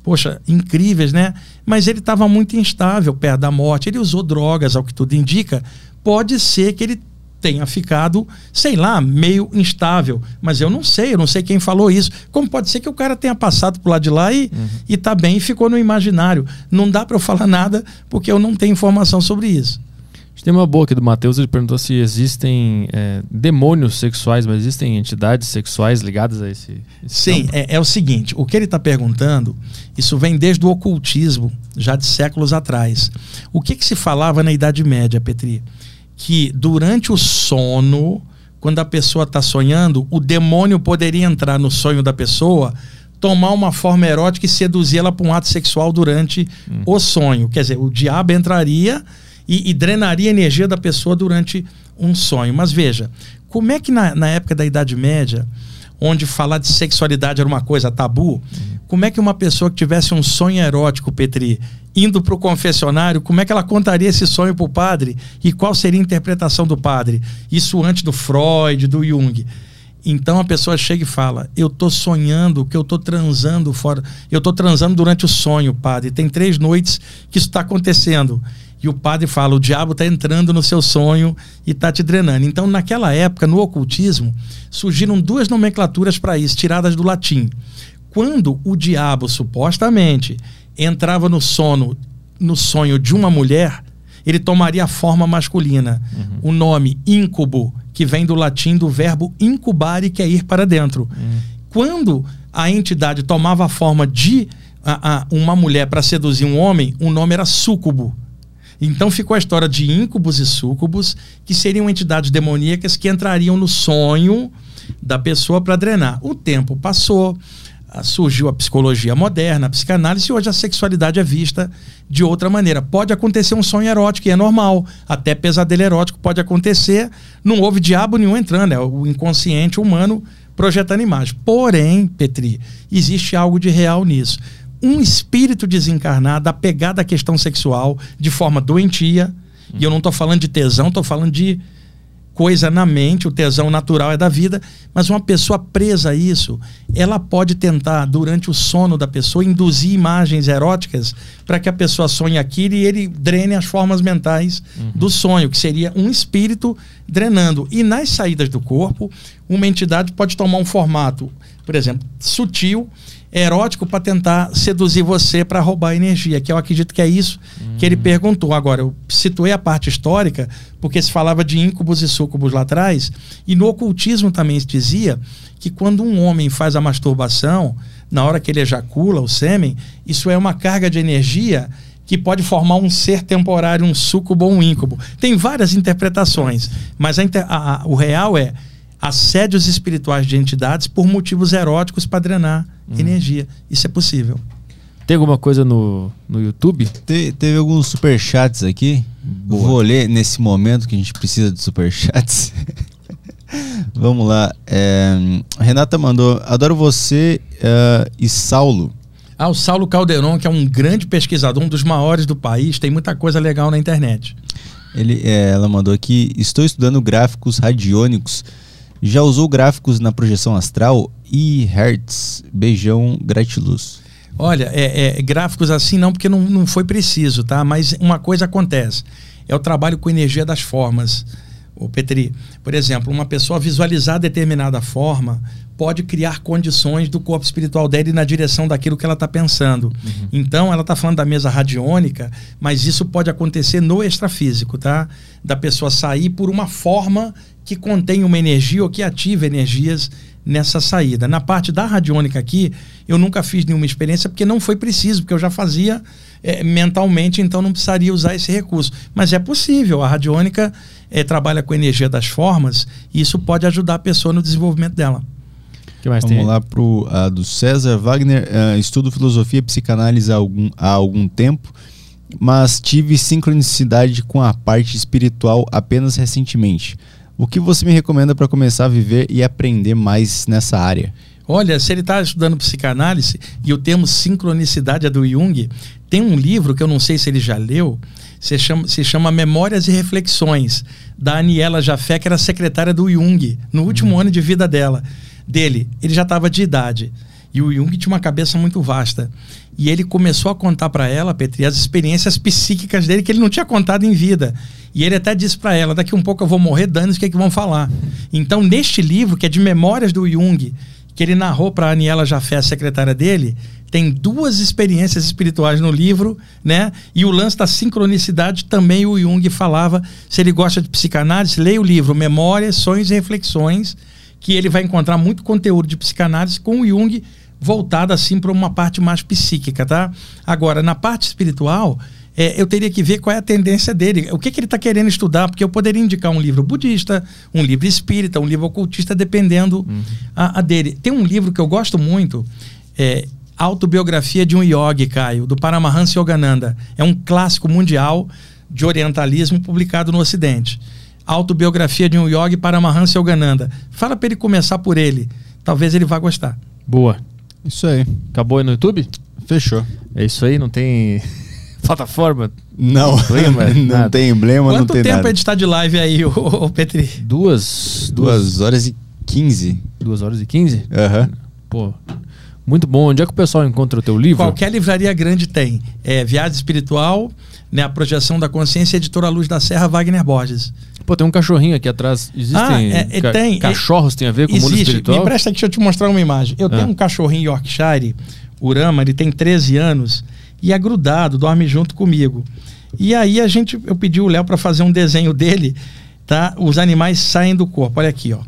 Speaker 3: poxa, incríveis, né? Mas ele estava muito instável perto da morte. Ele usou drogas, ao que tudo indica. Pode ser que ele tenha ficado, sei lá, meio instável. Mas eu não sei, eu não sei quem falou isso. Como pode ser que o cara tenha passado por lá de lá e, uhum. e tá bem e ficou no imaginário. Não dá para eu falar nada porque eu não tenho informação sobre isso
Speaker 1: tem uma boa aqui do Matheus, ele perguntou se existem é, demônios sexuais, mas existem entidades sexuais ligadas a esse. esse
Speaker 3: Sim, é, é, o seguinte: o que ele está perguntando, isso vem desde o ocultismo, já de séculos atrás. O que, que se falava na Idade Média, Petri? Que durante o sono, quando a pessoa está sonhando, o demônio poderia entrar no sonho da pessoa tomar uma forma erótica e seduzir ela para um ato sexual durante hum. o sonho. Quer dizer, o diabo entraria e, e drenaria a energia da pessoa durante um sonho. Mas veja, como é que na, na época da Idade Média, onde falar de sexualidade era uma coisa tabu, uhum. Como é que uma pessoa que tivesse um sonho erótico, Petri, indo para o confessionário, como é que ela contaria esse sonho para o padre e qual seria a interpretação do padre? Isso antes do Freud, do Jung. Então a pessoa chega e fala: Eu tô sonhando que eu tô transando fora. Eu tô transando durante o sonho, padre. Tem três noites que isso está acontecendo. E o padre fala: O diabo está entrando no seu sonho e está te drenando. Então, naquela época, no ocultismo, surgiram duas nomenclaturas para isso, tiradas do latim. Quando o diabo, supostamente, entrava no sono, no sonho de uma mulher, ele tomaria a forma masculina. Uhum. O nome incubo que vem do latim do verbo incubare, que é ir para dentro. Hum. Quando a entidade tomava a forma de a, a, uma mulher para seduzir um homem, o nome era súcubo. Então ficou a história de íncubos e súcubos, que seriam entidades demoníacas que entrariam no sonho da pessoa para drenar. O tempo passou, surgiu a psicologia moderna, a psicanálise, e hoje a sexualidade é vista de outra maneira. Pode acontecer um sonho erótico, e é normal. Até pesadelo erótico pode acontecer. Não houve diabo nenhum entrando, é o inconsciente humano projetando imagem. Porém, Petri, existe algo de real nisso. Um espírito desencarnado apegado à questão sexual de forma doentia, e eu não estou falando de tesão, estou falando de coisa na mente, o tesão natural é da vida, mas uma pessoa presa a isso, ela pode tentar, durante o sono da pessoa, induzir imagens eróticas para que a pessoa sonhe aquilo e ele drene as formas mentais uhum. do sonho, que seria um espírito drenando. E nas saídas do corpo, uma entidade pode tomar um formato, por exemplo, sutil erótico para tentar seduzir você para roubar energia, que eu acredito que é isso que ele perguntou. Agora, eu situei a parte histórica, porque se falava de íncubos e súcubos lá atrás, e no ocultismo também se dizia que quando um homem faz a masturbação, na hora que ele ejacula o sêmen, isso é uma carga de energia que pode formar um ser temporário, um súcubo ou um íncubo. Tem várias interpretações, mas a, a, a, o real é assédios espirituais de entidades por motivos eróticos para drenar hum. energia. Isso é possível.
Speaker 1: Tem alguma coisa no, no YouTube?
Speaker 2: Te, teve alguns superchats aqui. Boa. Vou ler nesse momento que a gente precisa de superchats. Vamos lá. É, Renata mandou: Adoro você uh, e Saulo.
Speaker 3: Ah, o Saulo Calderon, que é um grande pesquisador, um dos maiores do país, tem muita coisa legal na internet.
Speaker 2: Ele, é, ela mandou aqui: Estou estudando gráficos radiônicos já usou gráficos na projeção astral e Hertz? Beijão, gratiluz.
Speaker 3: Olha, é, é, gráficos assim não, porque não, não foi preciso, tá? Mas uma coisa acontece. É o trabalho com energia das formas. O Petri, por exemplo, uma pessoa visualizar determinada forma pode criar condições do corpo espiritual dela na direção daquilo que ela está pensando. Uhum. Então, ela está falando da mesa radiônica, mas isso pode acontecer no extrafísico, tá? Da pessoa sair por uma forma que contém uma energia ou que ativa energias nessa saída. Na parte da radiônica aqui, eu nunca fiz nenhuma experiência porque não foi preciso, porque eu já fazia é, mentalmente, então não precisaria usar esse recurso. Mas é possível, a radiônica é, trabalha com energia das formas e isso pode ajudar a pessoa no desenvolvimento dela.
Speaker 2: Que mais Vamos tem? lá para o uh, do César Wagner. Uh, estudo filosofia e psicanálise há algum, há algum tempo, mas tive sincronicidade com a parte espiritual apenas recentemente. O que você me recomenda para começar a viver e aprender mais nessa área?
Speaker 3: Olha, se ele está estudando psicanálise e o termo sincronicidade é do Jung, tem um livro que eu não sei se ele já leu, se chama, se chama Memórias e Reflexões, da Aniela Jafé, que era secretária do Jung, no último uhum. ano de vida dela, dele. Ele já estava de idade. E o Jung tinha uma cabeça muito vasta. E ele começou a contar para ela, Petri, as experiências psíquicas dele que ele não tinha contado em vida. E ele até disse para ela: daqui um pouco eu vou morrer, dane-se o que, é que vão falar. Então, neste livro, que é de memórias do Jung, que ele narrou para Aniela Jafé, a secretária dele, tem duas experiências espirituais no livro, né? E o lance da sincronicidade também o Jung falava. Se ele gosta de psicanálise, leia o livro Memórias, Sonhos e Reflexões, que ele vai encontrar muito conteúdo de psicanálise com o Jung voltado assim para uma parte mais psíquica, tá? Agora, na parte espiritual, é, eu teria que ver qual é a tendência dele, o que, que ele está querendo estudar, porque eu poderia indicar um livro budista, um livro espírita, um livro ocultista, dependendo uhum. a, a, dele. Tem um livro que eu gosto muito, é, Autobiografia de um Yogi, Caio, do Paramahansa Yogananda. É um clássico mundial de orientalismo publicado no Ocidente. Autobiografia de um Yogi, Paramahansa Yogananda. Fala para ele começar por ele, talvez ele vá gostar.
Speaker 1: Boa.
Speaker 2: Isso aí.
Speaker 1: Acabou aí no YouTube?
Speaker 2: Fechou.
Speaker 1: É isso aí, não tem plataforma?
Speaker 2: Não,
Speaker 1: Emblema,
Speaker 2: não
Speaker 1: nada.
Speaker 2: tem emblema, não
Speaker 3: Quanto
Speaker 2: tem
Speaker 3: tempo
Speaker 2: nada.
Speaker 3: é de estar de live aí, ô, ô, Petri?
Speaker 1: Duas, duas,
Speaker 2: Duas horas e quinze.
Speaker 1: duas horas e quinze?
Speaker 2: Aham.
Speaker 1: Pô, muito bom. Onde é que o pessoal encontra o teu livro?
Speaker 3: Qualquer livraria grande tem. É Viagem Espiritual, né, a projeção da consciência, editora Luz da Serra, Wagner Borges.
Speaker 1: Pô, tem um cachorrinho aqui atrás. Existem
Speaker 3: Ah, é, é,
Speaker 1: ca-
Speaker 3: tem.
Speaker 1: cachorros tem a ver com o mundo espiritual?
Speaker 3: Me presta aqui, deixa eu te mostrar uma imagem. Eu tenho
Speaker 1: Ah.
Speaker 3: um cachorrinho Yorkshire, Urama, ele tem 13 anos e é grudado, dorme junto comigo. E aí a gente, eu pedi o Léo para fazer um desenho dele, tá? Os animais saem do corpo. Olha aqui, ó.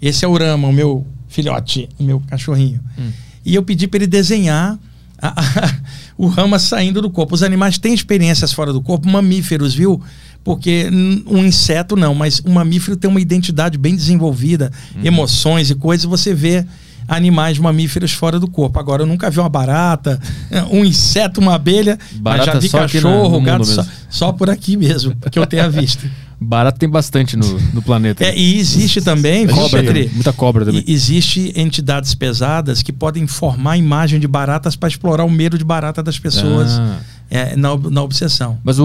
Speaker 3: Esse é o Urama, o meu filhote, o meu cachorrinho.
Speaker 1: Hum.
Speaker 3: E eu pedi para ele desenhar a- a- o rama saindo do corpo. Os animais têm experiências fora do corpo, mamíferos, viu? Porque hum, um inseto não, mas um mamífero tem uma identidade bem desenvolvida,
Speaker 1: Uhum.
Speaker 3: emoções e coisas, você vê animais mamíferos fora do corpo. Agora, eu nunca vi uma barata, um inseto, uma abelha,
Speaker 1: Barata
Speaker 3: mas já vi
Speaker 1: na-
Speaker 3: cachorro, gato, só, só por aqui mesmo, que eu tenha visto.
Speaker 1: Barato tem bastante no, no planeta.
Speaker 3: É, e existe também,
Speaker 1: Cobra
Speaker 3: Petri?
Speaker 1: muita cobra também.
Speaker 3: Existe entidades pesadas que podem formar imagem de baratas para explorar o medo de barata das pessoas
Speaker 1: Ah.
Speaker 3: é, na, na obsessão.
Speaker 1: Mas o,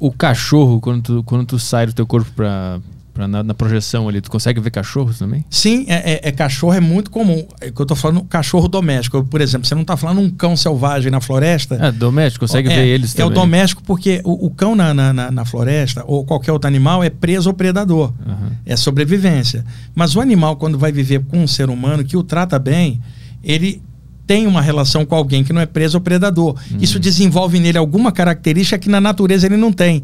Speaker 1: o, o cachorro, quando tu, quando tu sai do teu corpo pra, pra na, na projeção ali, tu consegue ver cachorros também?
Speaker 3: Sim, é, é- é cachorro é muito comum. É que eu tô falando cachorro doméstico. Por exemplo, você não tá falando um cão selvagem na floresta.
Speaker 1: É, doméstico, consegue
Speaker 3: é,
Speaker 1: ver eles
Speaker 3: É o
Speaker 1: também.
Speaker 3: doméstico porque o, o cão na, na, na- na floresta, ou qualquer outro animal, é preso ou predador.
Speaker 1: Aham.
Speaker 3: É sobrevivência. Mas o animal, quando vai viver com um ser humano que o trata bem, ele tem uma relação com alguém que não é preso ou predador.
Speaker 1: Uhum.
Speaker 3: Isso desenvolve nele alguma característica que na natureza ele não tem.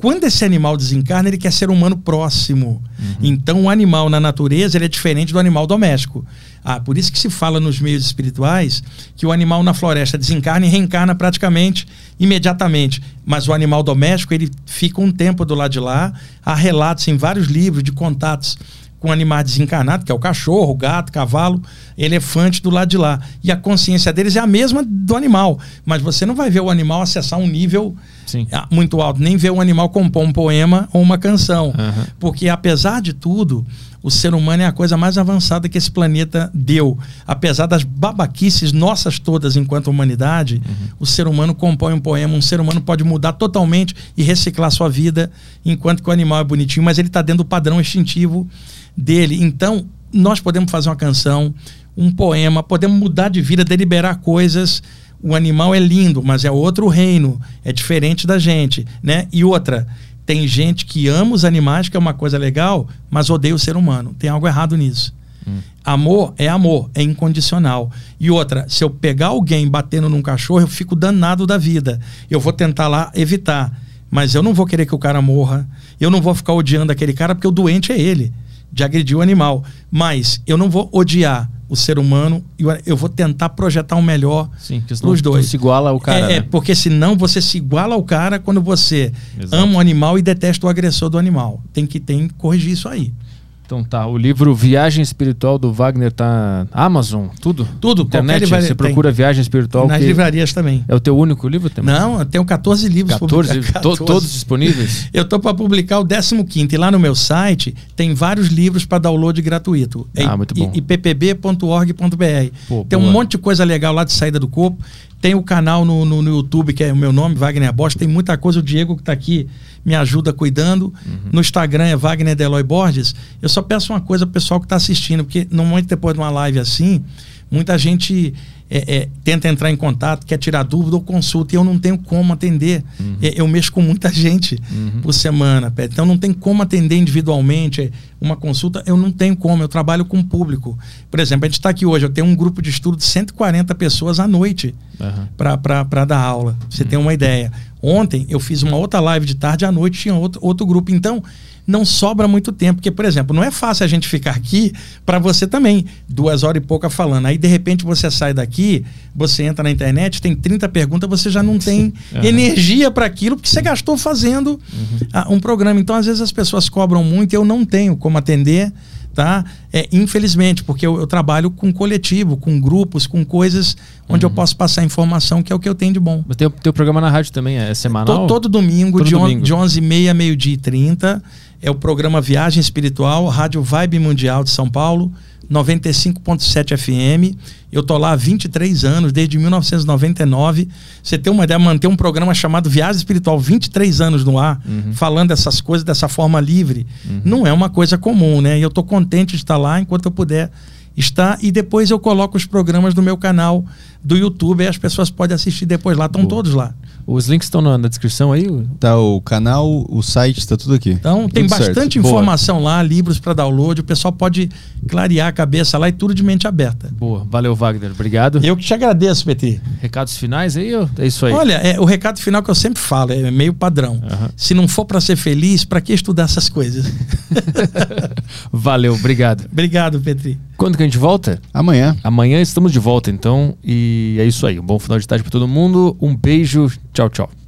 Speaker 3: Quando esse animal desencarna, ele quer ser humano próximo.
Speaker 1: Uhum.
Speaker 3: Então, o animal na natureza ele é diferente do animal doméstico. Ah, por isso que se fala nos meios espirituais que o animal na floresta desencarna e reencarna praticamente imediatamente. Mas o animal doméstico, ele fica um tempo do lado de lá. Há relatos em vários livros de contatos com animais desencarnados, que é o cachorro, o gato, cavalo, elefante do lado de lá. E a consciência deles é a mesma do animal. Mas você não vai ver o animal acessar um nível
Speaker 1: Sim.
Speaker 3: ah, muito alto, nem ver um animal compor um poema ou uma canção.
Speaker 1: Aham.
Speaker 3: Porque, apesar de tudo, o ser humano é a coisa mais avançada que esse planeta deu. Apesar das babaquices nossas todas enquanto humanidade, o ser humano compõe um poema, um ser humano pode mudar totalmente e reciclar sua vida, enquanto que o animal é bonitinho, mas ele está dentro do padrão instintivo dele. Então, nós podemos fazer uma canção, um poema, podemos mudar de vida, deliberar coisas. O animal é lindo, mas é outro reino, é diferente da gente, né? E outra, tem gente que ama os animais, que é uma coisa legal, mas odeia o ser humano. Tem algo errado nisso. Amor é amor, é incondicional. E outra, se eu pegar alguém batendo num cachorro, eu fico danado da vida. Eu vou tentar lá evitar. Mas eu não vou querer que o cara morra. Eu não vou ficar odiando aquele cara, porque o doente é ele, de agredir o animal. Mas eu não vou odiar o ser humano e eu- vou tentar projetar o melhor
Speaker 1: Sim, tu
Speaker 3: dois.
Speaker 1: se iguala ao cara.
Speaker 3: É, é,
Speaker 1: né?
Speaker 3: porque senão você se iguala ao cara quando você
Speaker 1: Exato.
Speaker 3: ama o animal e detesta o agressor do animal. Tem que, tem que corrigir isso aí.
Speaker 1: Então tá, o livro Viagem Espiritual do Wagner tá Amazon, tudo?
Speaker 3: Tudo,
Speaker 1: Internet,
Speaker 3: livraria
Speaker 1: você
Speaker 3: tem.
Speaker 1: procura Viagem Espiritual.
Speaker 3: Nas livrarias também.
Speaker 1: É o teu único livro também?
Speaker 3: Não, eu tenho 14 livros
Speaker 1: 14,
Speaker 3: publicados.
Speaker 1: to- todos disponíveis?
Speaker 3: Eu tô para publicar o 15 e lá no meu site tem vários livros para download gratuito. É
Speaker 1: Ah, muito bom.
Speaker 3: ippb.org.br. Tem um
Speaker 1: boa.
Speaker 3: monte de coisa legal lá de saída do corpo. Tem o canal no, no, no YouTube, que é o meu nome, Wagner Bosch. Tem muita coisa. O Diego que está aqui me ajuda cuidando.
Speaker 1: Uhum.
Speaker 3: No Instagram é Wagner Deloy Borges. Eu só peço uma coisa pro pessoal que está assistindo, porque normalmente depois de uma live assim, muita gente é, é, tenta entrar em contato, quer tirar dúvida ou consulta, e eu não tenho como atender.
Speaker 1: Uhum.
Speaker 3: É, eu mexo com muita gente por semana, então não tem como atender individualmente é, uma consulta, eu não tenho como, eu trabalho com o público. Por exemplo, a gente está aqui hoje, eu tenho um grupo de estudo de 140 pessoas à noite
Speaker 1: Aham.
Speaker 3: para dar aula. pra Você tem uma ideia. Ontem eu fiz uma outra live de tarde à noite, tinha outro, outro grupo. Então, não sobra muito tempo. Porque, por exemplo, não é fácil a gente ficar aqui para você também, duas horas e pouca falando. Aí, de repente, você sai daqui, você entra na internet, tem 30 perguntas, você já não tem
Speaker 1: Aham.
Speaker 3: energia para aquilo, porque você gastou fazendo ah, um programa. Então, às vezes, as pessoas cobram muito e eu não tenho como atender tá? É, infelizmente, porque eu, eu trabalho com coletivo, com grupos, com coisas onde eu posso passar informação, que é o que eu tenho de bom.
Speaker 1: Mas tem o teu programa na rádio também, é semanal?
Speaker 3: To- todo domingo,
Speaker 1: Todo
Speaker 3: de, on,
Speaker 1: domingo.
Speaker 3: de 11h30 a meio-dia e 30, é o programa Viagem Espiritual, Rádio Vibe Mundial de São Paulo, 95.7 FM. Eu tô lá há 23 anos, desde 1999. Você tem uma ideia, manter um programa chamado Viagem Espiritual, 23 anos no ar, falando essas coisas dessa forma livre, não é uma coisa comum, né? E eu tô contente de estar lá enquanto eu puder estar. E depois eu coloco os programas no meu canal do YouTube, e as pessoas podem assistir depois lá, estão todos lá.
Speaker 1: Os links estão na, na descrição aí?
Speaker 2: Tá o canal, o site, tá tudo aqui.
Speaker 3: Então tem
Speaker 2: Tudo certo.
Speaker 3: bastante
Speaker 1: Boa.
Speaker 3: informação lá, livros para download, o pessoal pode clarear a cabeça lá e tudo de mente aberta.
Speaker 1: Boa. Valeu, Wagner. Obrigado.
Speaker 3: Eu que te agradeço, PT.
Speaker 1: Recados finais aí? É isso aí.
Speaker 3: Olha, é, o recado final que eu sempre falo, é meio padrão. Se não for para ser feliz, para que estudar essas coisas?
Speaker 1: Valeu, obrigado.
Speaker 3: Obrigado, Petri.
Speaker 1: Quando que a gente volta?
Speaker 2: Amanhã.
Speaker 1: Amanhã estamos de volta, então. É isso aí. Um bom final de tarde para todo mundo. Um beijo. Tchau, tchau.